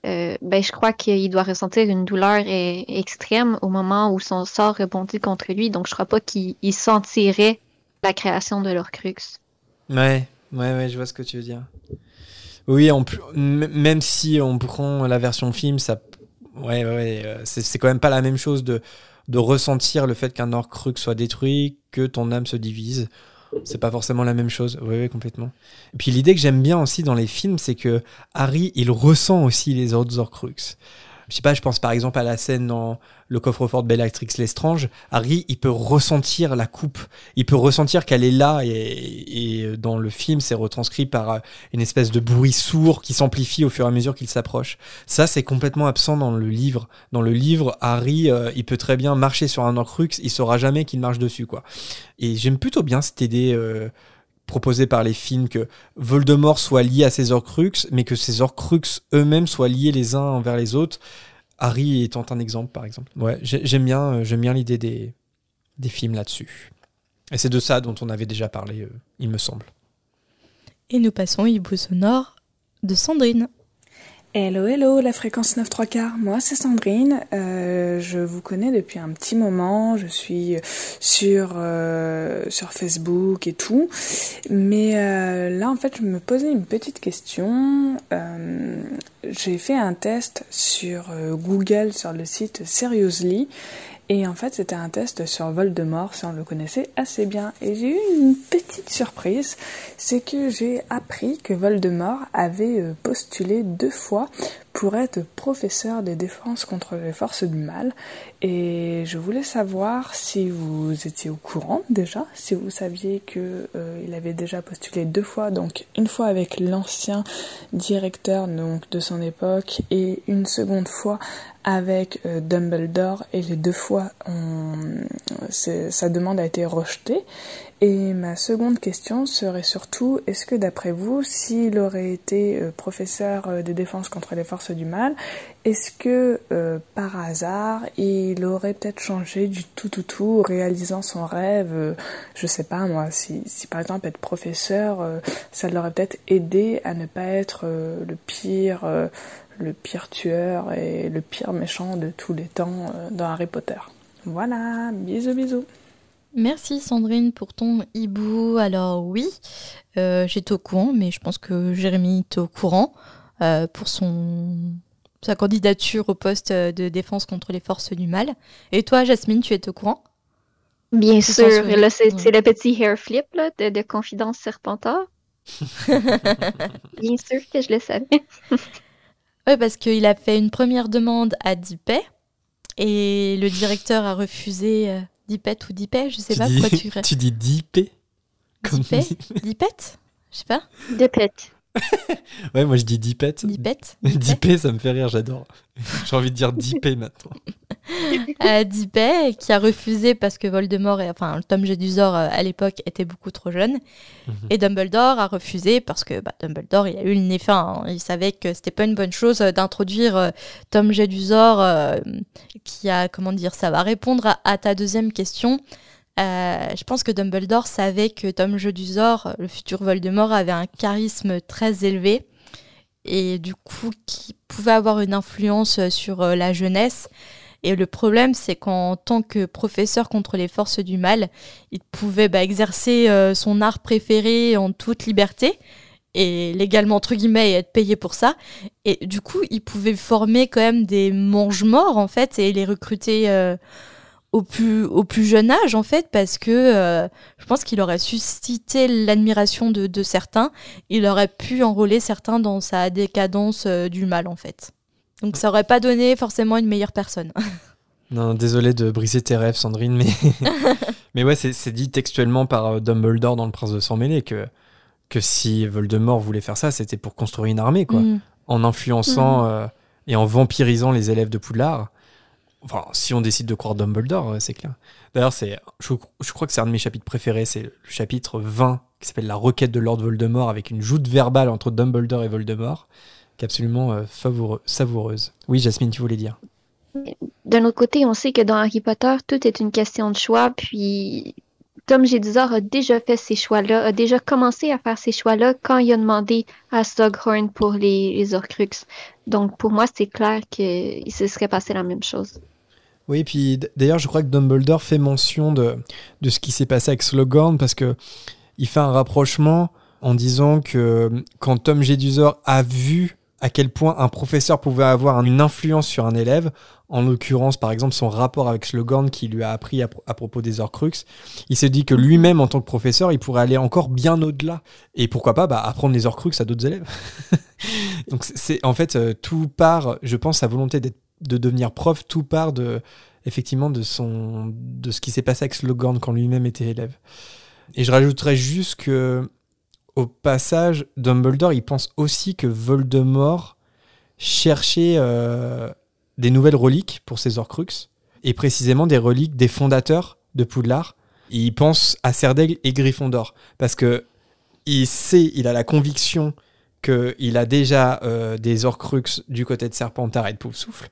euh, ben je crois qu'il doit ressentir une douleur euh, extrême au moment où son sort rebondit contre lui. Donc, je crois pas qu'il il sentirait la création de l'Horcrux. Ouais, ouais, ouais, je vois ce que tu veux dire. Oui, m- même si on prend la version film, ça, ouais, ouais, euh, c'est quand même pas la même chose de, de ressentir le fait qu'un Horcrux soit détruit que ton âme se divise. C'est pas forcément la même chose. Oui, oui, complètement. Et puis l'idée que j'aime bien aussi dans les films, c'est que Harry, il ressent aussi les autres Horcrux. Je sais pas, je pense par exemple à la scène dans le coffre-fort de Bellatrix Lestrange. Harry, il peut ressentir la coupe. Il peut ressentir qu'elle est là et, dans le film, c'est retranscrit par euh, une espèce de bruit sourd qui s'amplifie au fur et à mesure qu'il s'approche. Ça, c'est complètement absent dans le livre. Dans le livre, Harry, euh, il peut très bien marcher sur un Horcrux, il saura jamais qu'il marche dessus, quoi. Et j'aime plutôt bien cette idée euh, proposée par les films que Voldemort soit lié à ses Horcrux, mais que ces Horcrux eux-mêmes soient liés les uns envers les autres. Harry étant un exemple, par exemple. Ouais, j'ai- j'aime bien, euh, j'aime bien l'idée des, des films là-dessus. Et c'est de ça dont on avait déjà parlé, euh, il me semble. Et nous passons au hibou sonore de Sandrine. Hello, hello, la fréquence 9 3 quarts. Moi, c'est Sandrine. Euh, je vous connais depuis un petit moment. Je suis sur euh, Facebook et tout. Mais euh, là, en fait, je me posais une petite question. J'ai fait un test sur Google, sur le site Seriously. Et en fait, c'était un test sur Voldemort, si on le connaissait assez bien. Et j'ai eu une petite surprise, c'est que j'ai appris que Voldemort avait euh, postulé deux fois pour être professeur des défenses contre les forces du mal. Et je voulais savoir si vous étiez au courant déjà, si vous saviez que euh, il avait déjà postulé deux fois, donc une fois avec l'ancien directeur donc de son époque et une seconde fois avec euh, Dumbledore et les deux fois sa demande a été rejetée. Et ma seconde question serait surtout, est-ce que d'après vous, s'il aurait été euh, professeur euh, des défenses contre les forces du mal, est-ce que euh, par hasard, il aurait peut-être changé du tout tout tout, réalisant son rêve, euh, je sais pas moi, si, si par exemple être professeur, ça l'aurait peut-être aidé à ne pas être le pire, le pire tueur et le pire méchant de tous les temps dans Harry Potter. Voilà, bisous bisous. Merci Sandrine pour ton hibou. Alors oui, euh, j'étais au courant, mais je pense que Jérémy était au courant euh, pour son sa candidature au poste de défense contre les forces du mal. Et toi, Jasmine, tu es au courant? Bien sûr, là, c'est Ouais. le petit hair flip là, de, de Confidence Serpentard. Bien sûr que je le savais. Ouais, parce qu'il a fait une première demande à Dipet et le directeur a refusé euh, Dipet ou Dipet, je sais tu pas dis, pourquoi tu tu dis Dipet Dipet Je sais pas. De pète. Ouais, moi je dis Dipet. Dipet Dipet Dipé, ça me fait rire, j'adore. J'ai envie de dire Dipé maintenant. Dipet qui a refusé parce que Voldemort, et, enfin Tom Jedusor euh, à l'époque était beaucoup trop jeune. Mhm. Et Dumbledore a refusé parce que bah, Dumbledore, il a eu le nez fin. hein. Il savait que c'était pas une bonne chose euh, d'introduire euh, Tom Jedusor euh, qui a, comment dire, ça va répondre à, à ta deuxième question. Euh, je pense que Dumbledore savait que Tom Jedusor, le futur Voldemort, avait un charisme très élevé et du coup qui pouvait avoir une influence euh, sur euh, la jeunesse. Et le problème, c'est qu'en tant que professeur contre les forces du mal, il pouvait bah, exercer son art préféré en toute liberté et légalement entre guillemets et être payé pour ça. Et du coup, il pouvait former quand même des mange-morts en fait et les recruter au plus au plus jeune âge en fait parce que euh, je pense qu'il aurait suscité l'admiration de, de certains. Il aurait pu enrôler certains dans sa décadence euh, du mal en fait. Donc ça aurait pas donné forcément une meilleure personne. Non, désolé de briser tes rêves, Sandrine, mais, mais ouais, c'est dit textuellement par euh, Dumbledore dans Le Prince de Sang Mêlé que, que si Voldemort voulait faire ça, c'était pour construire une armée, quoi. Mm. En influençant euh, et en vampirisant les élèves de Poudlard. Enfin, si on décide de croire Dumbledore, euh, c'est clair. D'ailleurs, c'est, je, crois que c'est un de mes chapitres préférés, c'est le chapitre 20 qui s'appelle La requête de Lord Voldemort avec une joute verbale entre Dumbledore et Voldemort, qui est absolument euh, savoureuse. Oui, Jasmine, tu voulais dire D'un autre côté, on sait que dans Harry Potter, tout est une question de choix, puis Tom Jedusor a déjà fait ces choix-là, a déjà commencé à faire ces choix-là quand il a demandé à Slughorn pour les, les Horcruxes. Donc pour moi, c'est clair qu'il se serait passé la même chose. Oui, puis d- d'ailleurs, je crois que Dumbledore fait mention de, de ce qui s'est passé avec Slughorn parce que il fait un rapprochement en disant que quand Tom Jedusor a vu à quel point un professeur pouvait avoir une influence sur un élève, en l'occurrence par exemple son rapport avec Slughorn qui lui a appris à, pro- à propos des Horcruxes, il s'est dit que lui-même en tant que professeur, il pourrait aller encore bien au-delà et pourquoi pas bah, apprendre les Horcruxes à d'autres élèves. Donc c'est- c'est en fait euh, tout part, je pense, sa volonté d'être de devenir prof, tout part de effectivement de son de ce qui s'est passé avec Slughorn quand lui-même était élève. Et je rajouterais juste que au passage, Dumbledore, il pense aussi que Voldemort cherchait euh, des nouvelles reliques pour ses Horcruxes, et précisément des reliques des fondateurs de Poudlard. Il pense à Serdaigle et Gryffondor, parce que il sait, il a la conviction qu'il a déjà euh, des Horcruxes du côté de Serpentard et de Poufsouffle,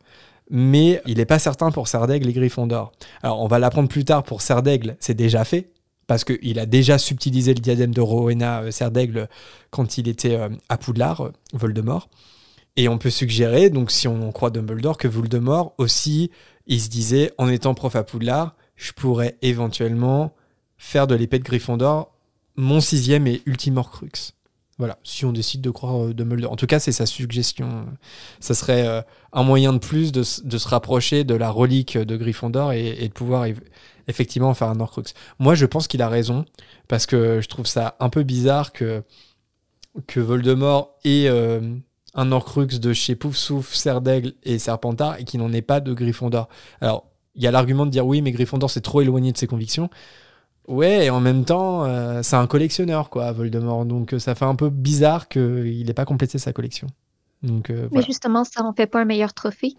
mais il n'est pas certain pour Serdaigle et Gryffondor. Alors on va l'apprendre plus tard pour Serdaigle, c'est déjà fait, parce qu'il a déjà subtilisé le diadème de Rowena euh, Serdaigle quand il était euh, à Poudlard, euh, Voldemort. Et on peut suggérer, donc si on croit Dumbledore, que Voldemort aussi, il se disait, en étant prof à Poudlard, je pourrais éventuellement faire de l'épée de Gryffondor mon sixième et ultime Horcrux. Voilà, si on décide de croire euh, Dumbledore. En tout cas, c'est sa suggestion. Ça serait euh, un moyen de plus de, de se rapprocher de la relique de Gryffondor et, de pouvoir eff- effectivement faire un Horcrux. Moi, je pense qu'il a raison, parce que je trouve ça un peu bizarre que, Voldemort ait euh, un Horcrux de chez Poufsouffle, Serdaigle et Serpentard et qu'il n'en ait pas de Gryffondor. Alors, il y a l'argument de dire oui, mais Gryffondor c'est trop éloigné de ses convictions. Ouais, et en même temps, euh, c'est un collectionneur, quoi, Voldemort. Donc, euh, ça fait un peu bizarre qu'il n'ait pas complété sa collection. Donc, euh, Mais voilà. justement, ça en fait pas un meilleur trophée?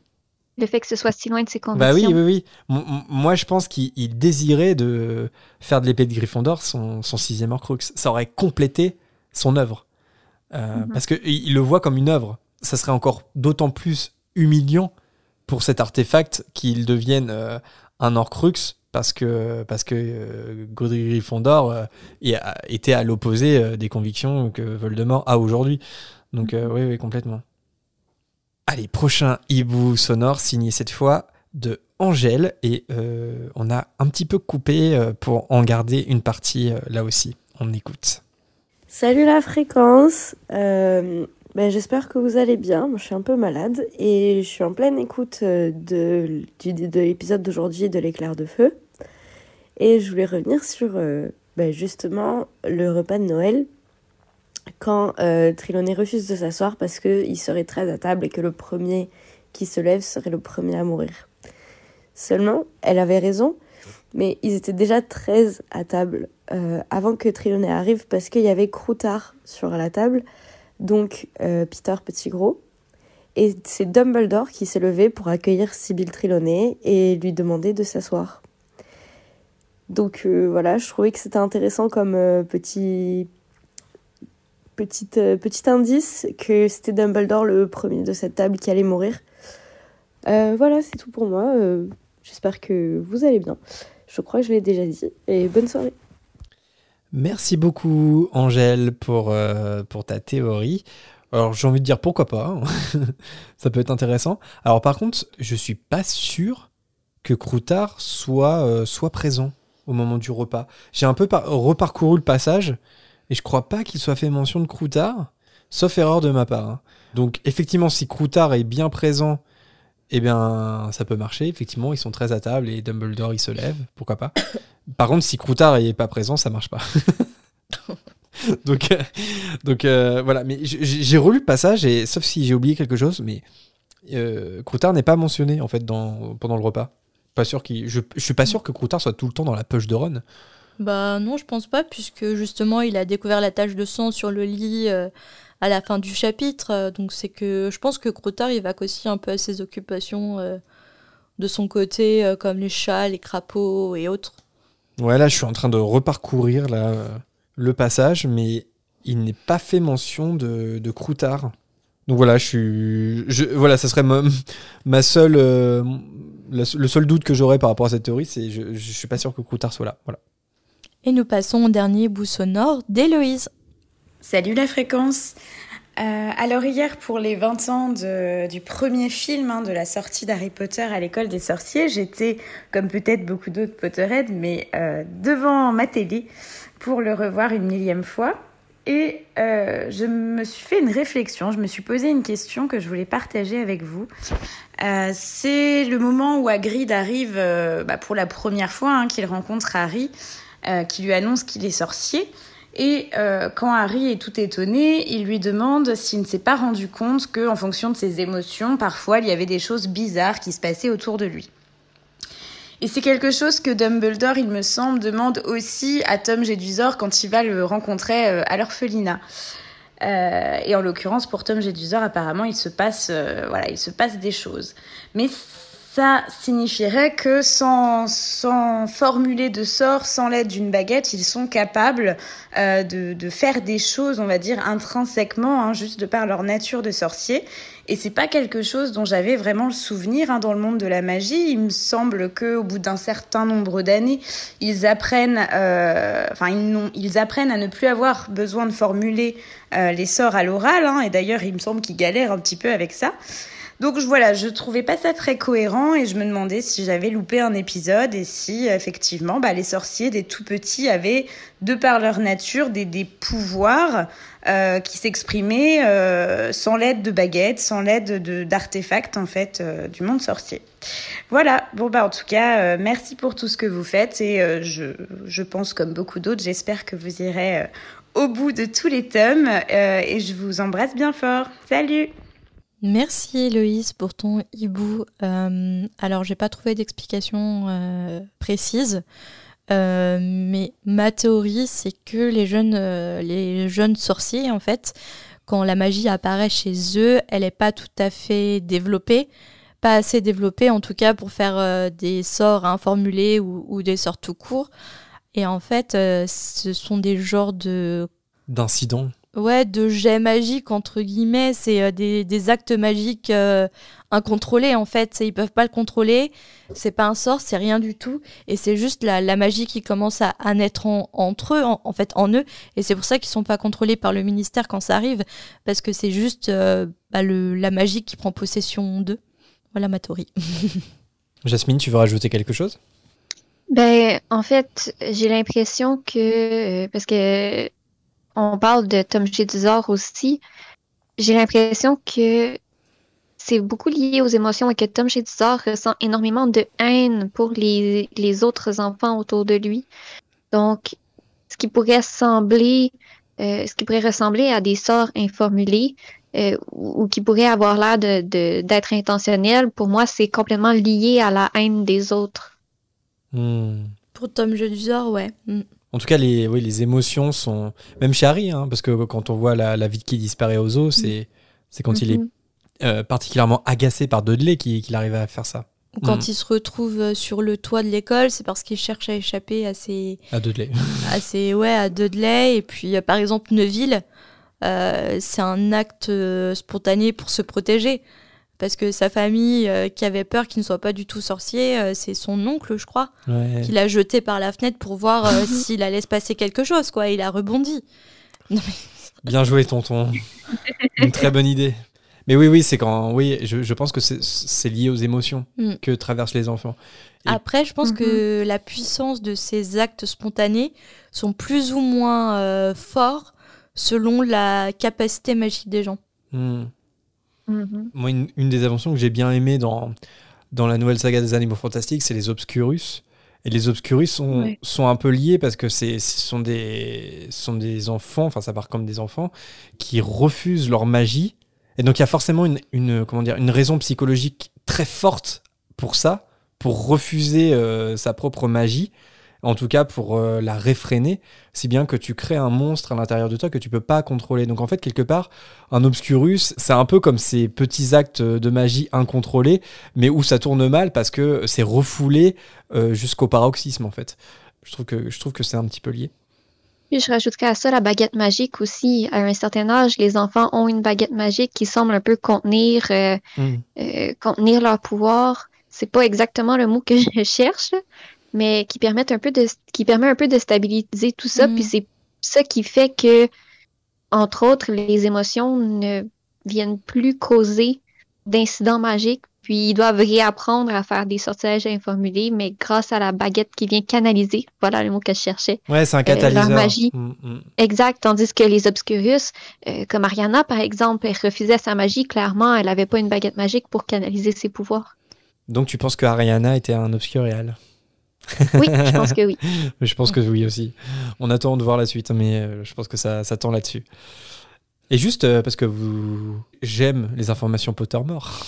Le fait que ce soit si loin de ses convictions. Bah oui, oui, oui. M- moi, je pense qu'il il désirait de faire de l'épée de Gryffondor son, son sixième Horcrux. Ça aurait complété son œuvre. Euh, Mhm. Parce qu'il il le voit comme une œuvre. Ça serait encore d'autant plus humiliant pour cet artefact qu'il devienne euh, un Horcrux parce que, parce que euh, Gryffondor euh, était à l'opposé euh, des convictions que Voldemort a aujourd'hui. Donc, oui, oui, complètement. Allez, prochain hibou sonore signé cette fois de Angèle et on a un petit peu coupé pour en garder une partie là aussi. On écoute. Salut la fréquence. Ben, J'espère que vous allez bien. Je suis un peu malade et je suis en pleine écoute euh, de, l'épisode d'aujourd'hui de l'éclair de feu. Et je voulais revenir sur euh, bah, justement le repas de Noël quand euh, Triloné refuse de s'asseoir parce qu'il serait très à table et que le premier qui se lève serait le premier à mourir. Seulement, elle avait raison, mais ils étaient déjà 13 à table euh, avant que Triloné arrive parce qu'il y avait Croutard sur la table, donc euh, Peter Petit Gros. Et c'est Dumbledore qui s'est levé pour accueillir Sibyl Triloné et lui demander de s'asseoir. Donc euh, voilà, je trouvais que c'était intéressant comme euh, petit, petit, petit indice que c'était Dumbledore le premier de cette table qui allait mourir. Voilà, c'est tout pour moi. J'espère que vous allez bien. Je crois que je l'ai déjà dit. Et bonne soirée. Merci beaucoup, Angèle, pour, euh, pour ta théorie. Alors, j'ai envie de dire pourquoi pas. hein. Ça peut être intéressant. Alors, par contre, je suis pas sûr que Croutard soit, euh, soit présent au moment du repas. J'ai un peu par- reparcouru le passage et je crois pas qu'il soit fait mention de Croutard, sauf erreur de ma part. hein. Donc, effectivement, si Croutard est bien présent, eh bien, ça peut marcher. Effectivement, ils sont très à table et Dumbledore, il se lève. Pourquoi pas? Par contre, si Croutard est pas présent, ça marche pas. donc, euh, donc euh, voilà. Mais j'ai relu le passage et sauf si j'ai oublié quelque chose, mais euh, Croutard n'est pas mentionné en fait dans, pendant le repas. Pas sûr qu'il. Je, je suis pas sûr que Croutard soit tout le temps dans la poche de Ron. Bah non, je pense pas, puisque justement, il a découvert la tache de sang sur le lit euh, à la fin du chapitre. euh, donc c'est que je pense que Croutard, il va aussi un peu à ses occupations euh, de son côté, euh, comme les chats, les crapauds et autres. Ouais, là, je suis en train de reparcourir là, le passage, mais il n'est pas fait mention de, de Croutard. Donc voilà, je suis. Je, voilà, ça serait ma, ma seule. euh, la- le seul doute que j'aurais par rapport à cette théorie, c'est je, je suis pas sûr que Croutard soit là. Voilà. Et nous passons au dernier bout sonore d'Héloïse. Salut la fréquence Euh, Alors hier, pour les 20 ans du premier film hein, de la sortie d'Harry Potter à l'école des sorciers, j'étais, comme peut-être beaucoup d'autres Potterheads, mais euh, devant ma télé pour le revoir une millième fois. Et euh, je me suis fait une réflexion, je me suis posé une question que je voulais partager avec vous. C'est le moment où Hagrid arrive bah, pour la première fois, hein, qu'il rencontre Harry, qui lui annonce qu'il est sorcier. Et euh, quand Harry est tout étonné, il lui demande s'il ne s'est pas rendu compte que, en fonction de ses émotions, parfois il y avait des choses bizarres qui se passaient autour de lui. Et c'est quelque chose que Dumbledore, il me semble, demande aussi à Tom Jedusor quand il va le rencontrer euh, à l'orphelinat. Euh, et en l'occurrence, pour Tom Jedusor, apparemment, il se passe, voilà, il se passe des choses. Mais ça signifierait que sans, sans formuler de sort, sans l'aide d'une baguette, ils sont capables euh, de, de faire des choses, on va dire, intrinsèquement, hein, juste de par leur nature de sorcier. Et c'est pas quelque chose dont j'avais vraiment le souvenir hein, dans le monde de la magie. Il me semble que au bout d'un certain nombre d'années, ils apprennent, euh, ils, ils apprennent à ne plus avoir besoin de formuler euh, les sorts à l'oral. hein. et d'ailleurs, il me semble qu'ils galèrent un petit peu avec ça. Donc voilà, je trouvais pas ça très cohérent et je me demandais si j'avais loupé un épisode et si effectivement bah, les sorciers des tout petits avaient, de par leur nature, des, des pouvoirs euh, qui s'exprimaient euh, sans l'aide de baguettes, sans l'aide de- d'artefacts en fait euh, du monde sorcier. Voilà, bon bah en tout cas, euh, merci pour tout ce que vous faites et euh, je, je pense comme beaucoup d'autres, j'espère que vous irez euh, au bout de tous les tomes euh, et je vous embrasse bien fort. Salut Merci Héloïse pour ton hibou. Euh, alors, j'ai pas trouvé d'explication euh, précise, euh, mais ma théorie, c'est que les jeunes, les jeunes sorciers, en fait, quand la magie apparaît chez eux, elle n'est pas tout à fait développée, pas assez développée en tout cas pour faire des sorts informulés ou, ou des sorts tout court. Et en fait, ce sont des genres de D'incident. Ouais, de jets magiques, entre guillemets, c'est euh, des, des actes magiques euh, incontrôlés, en fait. Ils peuvent pas le contrôler, c'est pas un sort, c'est rien du tout. Et c'est juste la, la magie qui commence à, à naître en- entre eux, en, en fait, en eux. Et c'est pour ça qu'ils sont pas contrôlés par le ministère quand ça arrive, parce que c'est juste euh, bah, le, la magie qui prend possession d'eux. Voilà ma théorie. Jasmine, tu veux rajouter quelque chose? Ben, en fait, j'ai l'impression que, parce que on parle de Tom Jedusor aussi, j'ai l'impression que c'est beaucoup lié aux émotions et que Tom Jedusor ressent énormément de haine pour les, les autres enfants autour de lui. Donc, ce qui pourrait sembler, euh, ce qui pourrait ressembler à des sorts informulés euh, ou, ou qui pourrait avoir l'air de, de- d'être intentionnel, pour moi, c'est complètement lié à la haine des autres. Hmm. Pour Tom Jedusor, ouais. Mm. En tout cas, les, oui, les émotions sont. Même chez Harry, hein, parce que quand on voit la, la vie qui disparaît aux eaux, c'est quand il est Mhm. euh, particulièrement agacé par Dudley qu'il arrive à faire ça. Quand Mm. il se retrouve euh, sur le toit de l'école, c'est parce qu'il cherche à échapper à ses, À Dudley. à ses- ouais, à Dudley. Et puis, euh, par exemple, Neville, euh, c'est un acte spontané pour se protéger. Parce que sa famille, euh, qui avait peur qu'il ne soit pas du tout sorcier, euh, c'est son oncle, je crois, Ouais. qui l'a jeté par la fenêtre pour voir euh, s'il allait se passer quelque chose, quoi. Il a rebondi. Non, mais- Bien joué, tonton. Une très bonne idée. Mais oui, oui, c'est quand. Oui, je, je pense que c'est- lié aux émotions Mm. que traversent les enfants. Et- Après, je pense que la puissance de ces actes spontanés sont plus ou moins euh, forts selon la capacité magique des gens. Hmm. Mhm. Moi, une, une des inventions que j'ai bien aimées dans, dans la nouvelle saga des Animaux Fantastiques, c'est les Obscurus. Et les Obscurus sont, Ouais. sont un peu liés parce que c'est- ce sont des, sont des enfants, enfin ça part comme des enfants, qui refusent leur magie. Et donc il y a forcément une, une, comment dire, une raison psychologique très forte pour ça, pour refuser euh, sa propre magie, en tout cas pour euh, la réfréner, si bien que tu crées un monstre à l'intérieur de toi que tu peux pas contrôler. Donc en fait, quelque part, un obscurus, c'est un peu comme ces petits actes de magie incontrôlés, mais où ça tourne mal parce que c'est refoulé euh, jusqu'au paroxysme en fait. Je trouve que je trouve que c'est un petit peu lié. Puis je rajouterais à ça la baguette magique aussi. À un certain âge, les enfants ont une baguette magique qui semble un peu contenir, euh, euh, contenir leur pouvoir. C'est pas exactement le mot que je cherche, mais qui permettent un peu de, qui permet un peu de stabiliser tout ça. Mm. Puis c'est ça qui fait que, entre autres, les émotions ne viennent plus causer d'incidents magiques. Puis ils doivent réapprendre à faire des sortilèges informulés, mais grâce à la baguette qui vient canaliser, voilà le mot que je cherchais, Ouais, c'est un Euh, leur catalyseur. magie. Mm, mm. Exact, tandis que les Obscurus, euh, comme Ariana par exemple, elle refusait sa magie, clairement, elle n'avait pas une baguette magique pour canaliser ses pouvoirs. Donc tu penses que Ariana était un obscurial Oui, je pense que oui. Je pense que oui aussi. On attend de voir la suite, mais euh, je pense que ça, ça tend là-dessus. Et juste euh, parce que vous, j'aime les informations Pottermore.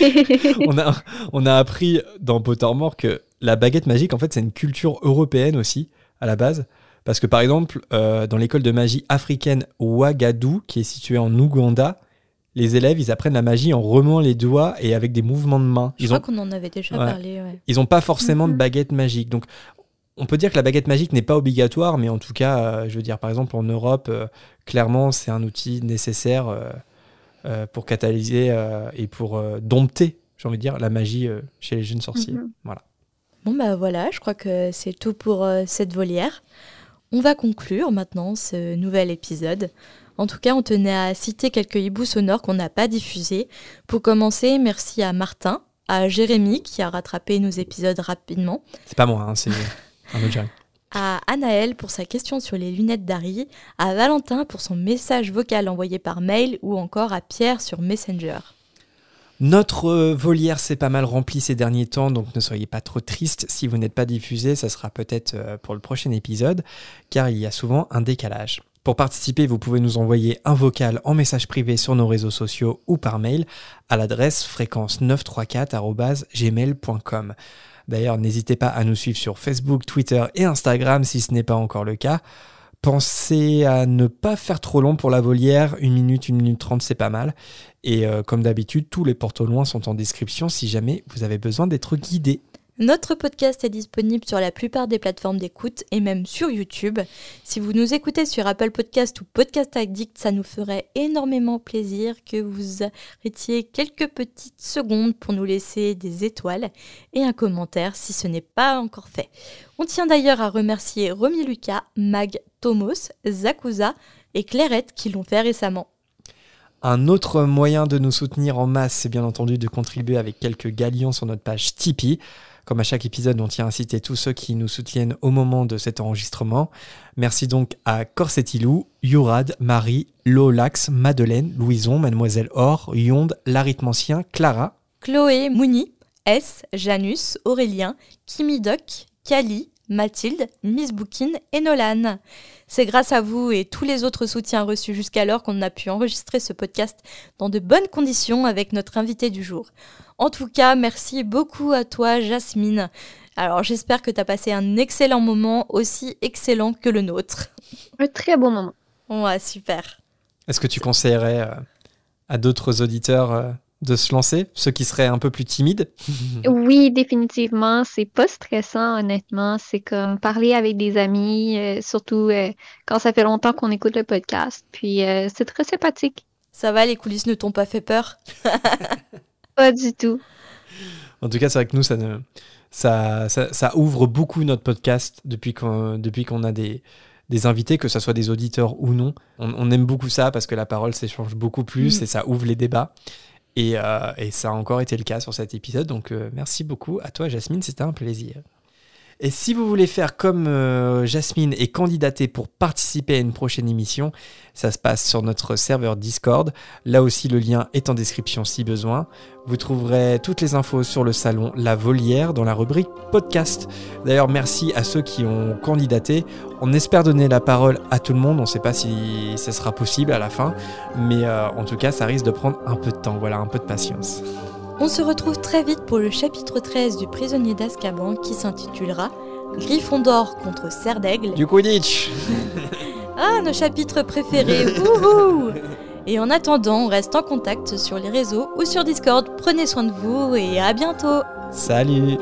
on a, on a appris dans Pottermore que la baguette magique, en fait, c'est une culture européenne aussi à la base. Parce que par exemple, euh, dans l'école de magie africaine Ouagadou, qui est située en Ouganda, les élèves, ils apprennent la magie en remuant les doigts et avec des mouvements de main. Je Ils crois ont, qu'on en avait déjà Ouais. parlé. ouais. ils n'ont pas forcément de Mhm. baguette magique. Donc, on peut dire que la baguette magique n'est pas obligatoire, mais en tout cas, euh, je veux dire, par exemple, en Europe, euh, clairement, c'est un outil nécessaire euh, pour catalyser et pour dompter, j'ai envie de dire, la magie chez les jeunes sorciers. Mhm. Voilà. Bon bah voilà, je crois que c'est tout pour cette volière. On va conclure maintenant ce nouvel épisode. En tout cas, on tenait à citer quelques hiboux sonores qu'on n'a pas diffusés. Pour commencer, merci à Martin, à Jérémy qui a rattrapé nos épisodes rapidement, C'est pas moi, hein, c'est un autre Jérémy. à Anaël pour sa question sur les lunettes d'Harry, à Valentin pour son message vocal envoyé par mail ou encore à Pierre sur Messenger. Notre euh, volière s'est pas mal remplie ces derniers temps, donc ne soyez pas trop tristes. Si vous n'êtes pas diffusé, ça sera peut-être euh, pour le prochain épisode, car il y a souvent un décalage. Pour participer, vous pouvez nous envoyer un vocal en message privé sur nos réseaux sociaux ou par mail à l'adresse fréquence934@gmail.com. D'ailleurs, n'hésitez pas à nous suivre sur Facebook, Twitter et Instagram si ce n'est pas encore le cas. Pensez à ne pas faire trop long pour la volière, une minute, une minute trente, c'est pas mal. Et euh, comme d'habitude, tous les portes au loin sont en description si jamais vous avez besoin d'être guidé. Notre podcast est disponible sur la plupart des plateformes d'écoute et même sur YouTube. Si vous nous écoutez sur Apple Podcast ou Podcast Addict, ça nous ferait énormément plaisir que vous arrêtiez quelques petites secondes pour nous laisser des étoiles et un commentaire si ce n'est pas encore fait. On tient d'ailleurs à remercier Romy Lucas, Mag, Tomos, Zakuza et Clairette qui l'ont fait récemment. Un autre moyen de nous soutenir en masse, c'est bien entendu de contribuer avec quelques galions sur notre page Tipeee. Comme à chaque épisode, on tient à citer tous ceux qui nous soutiennent au moment de cet enregistrement. Merci donc à Corsetilou, Yourad, Marie, Lolax, Madeleine, Louison, Mademoiselle Or, Yonde, L'arithmancien, Clara, Chloé, Mouni, S, Janus, Aurélien, Kimi Doc, Kali, Mathilde, Miss Boukine et Nolan. C'est grâce à vous et tous les autres soutiens reçus jusqu'alors qu'on a pu enregistrer ce podcast dans de bonnes conditions avec notre invité du jour. En tout cas, merci beaucoup à toi, Jasmine. Alors j'espère que tu as passé un excellent moment, aussi excellent que le nôtre. Un très bon moment. Ouais, super. Est-ce que tu conseillerais euh, à d'autres auditeurs euh, de se lancer, ceux qui seraient un peu plus timides Oui, définitivement. C'est pas stressant, honnêtement. C'est comme parler avec des amis, euh, surtout euh, quand ça fait longtemps qu'on écoute le podcast. Puis euh, c'est très sympathique. Ça va, les coulisses ne t'ont pas fait peur? Pas du tout. En tout cas, c'est vrai que nous, ça, ne, ça, ça, ça ouvre beaucoup notre podcast depuis qu'on depuis qu'on a des, des invités, que ce soit des auditeurs ou non. On, on aime beaucoup ça parce que la parole s'échange beaucoup plus Mm. et ça ouvre les débats. Et, euh, et ça a encore été le cas sur cet épisode. Donc euh, merci beaucoup à toi, Jasmine, c'était un plaisir. Et si vous voulez faire comme euh, Jasmine et candidater pour participer à une prochaine émission, ça se passe sur notre serveur Discord. Là aussi, le lien est en description si besoin. Vous trouverez toutes les infos sur le salon La Volière dans la rubrique podcast. D'ailleurs, merci à ceux qui ont candidaté. On espère donner la parole à tout le monde. On ne sait pas si ce sera possible à la fin, mais euh, en tout cas, ça risque de prendre un peu de temps. Voilà, un peu de patience. On se retrouve très vite pour le chapitre 13 du prisonnier d'Azkaban qui s'intitulera Gryffondor contre Serre d'Aigle. Du Quidditch Ah, nos chapitres préférés Wouhou Et en attendant, on reste en contact sur les réseaux ou sur Discord. Prenez soin de vous et à bientôt Salut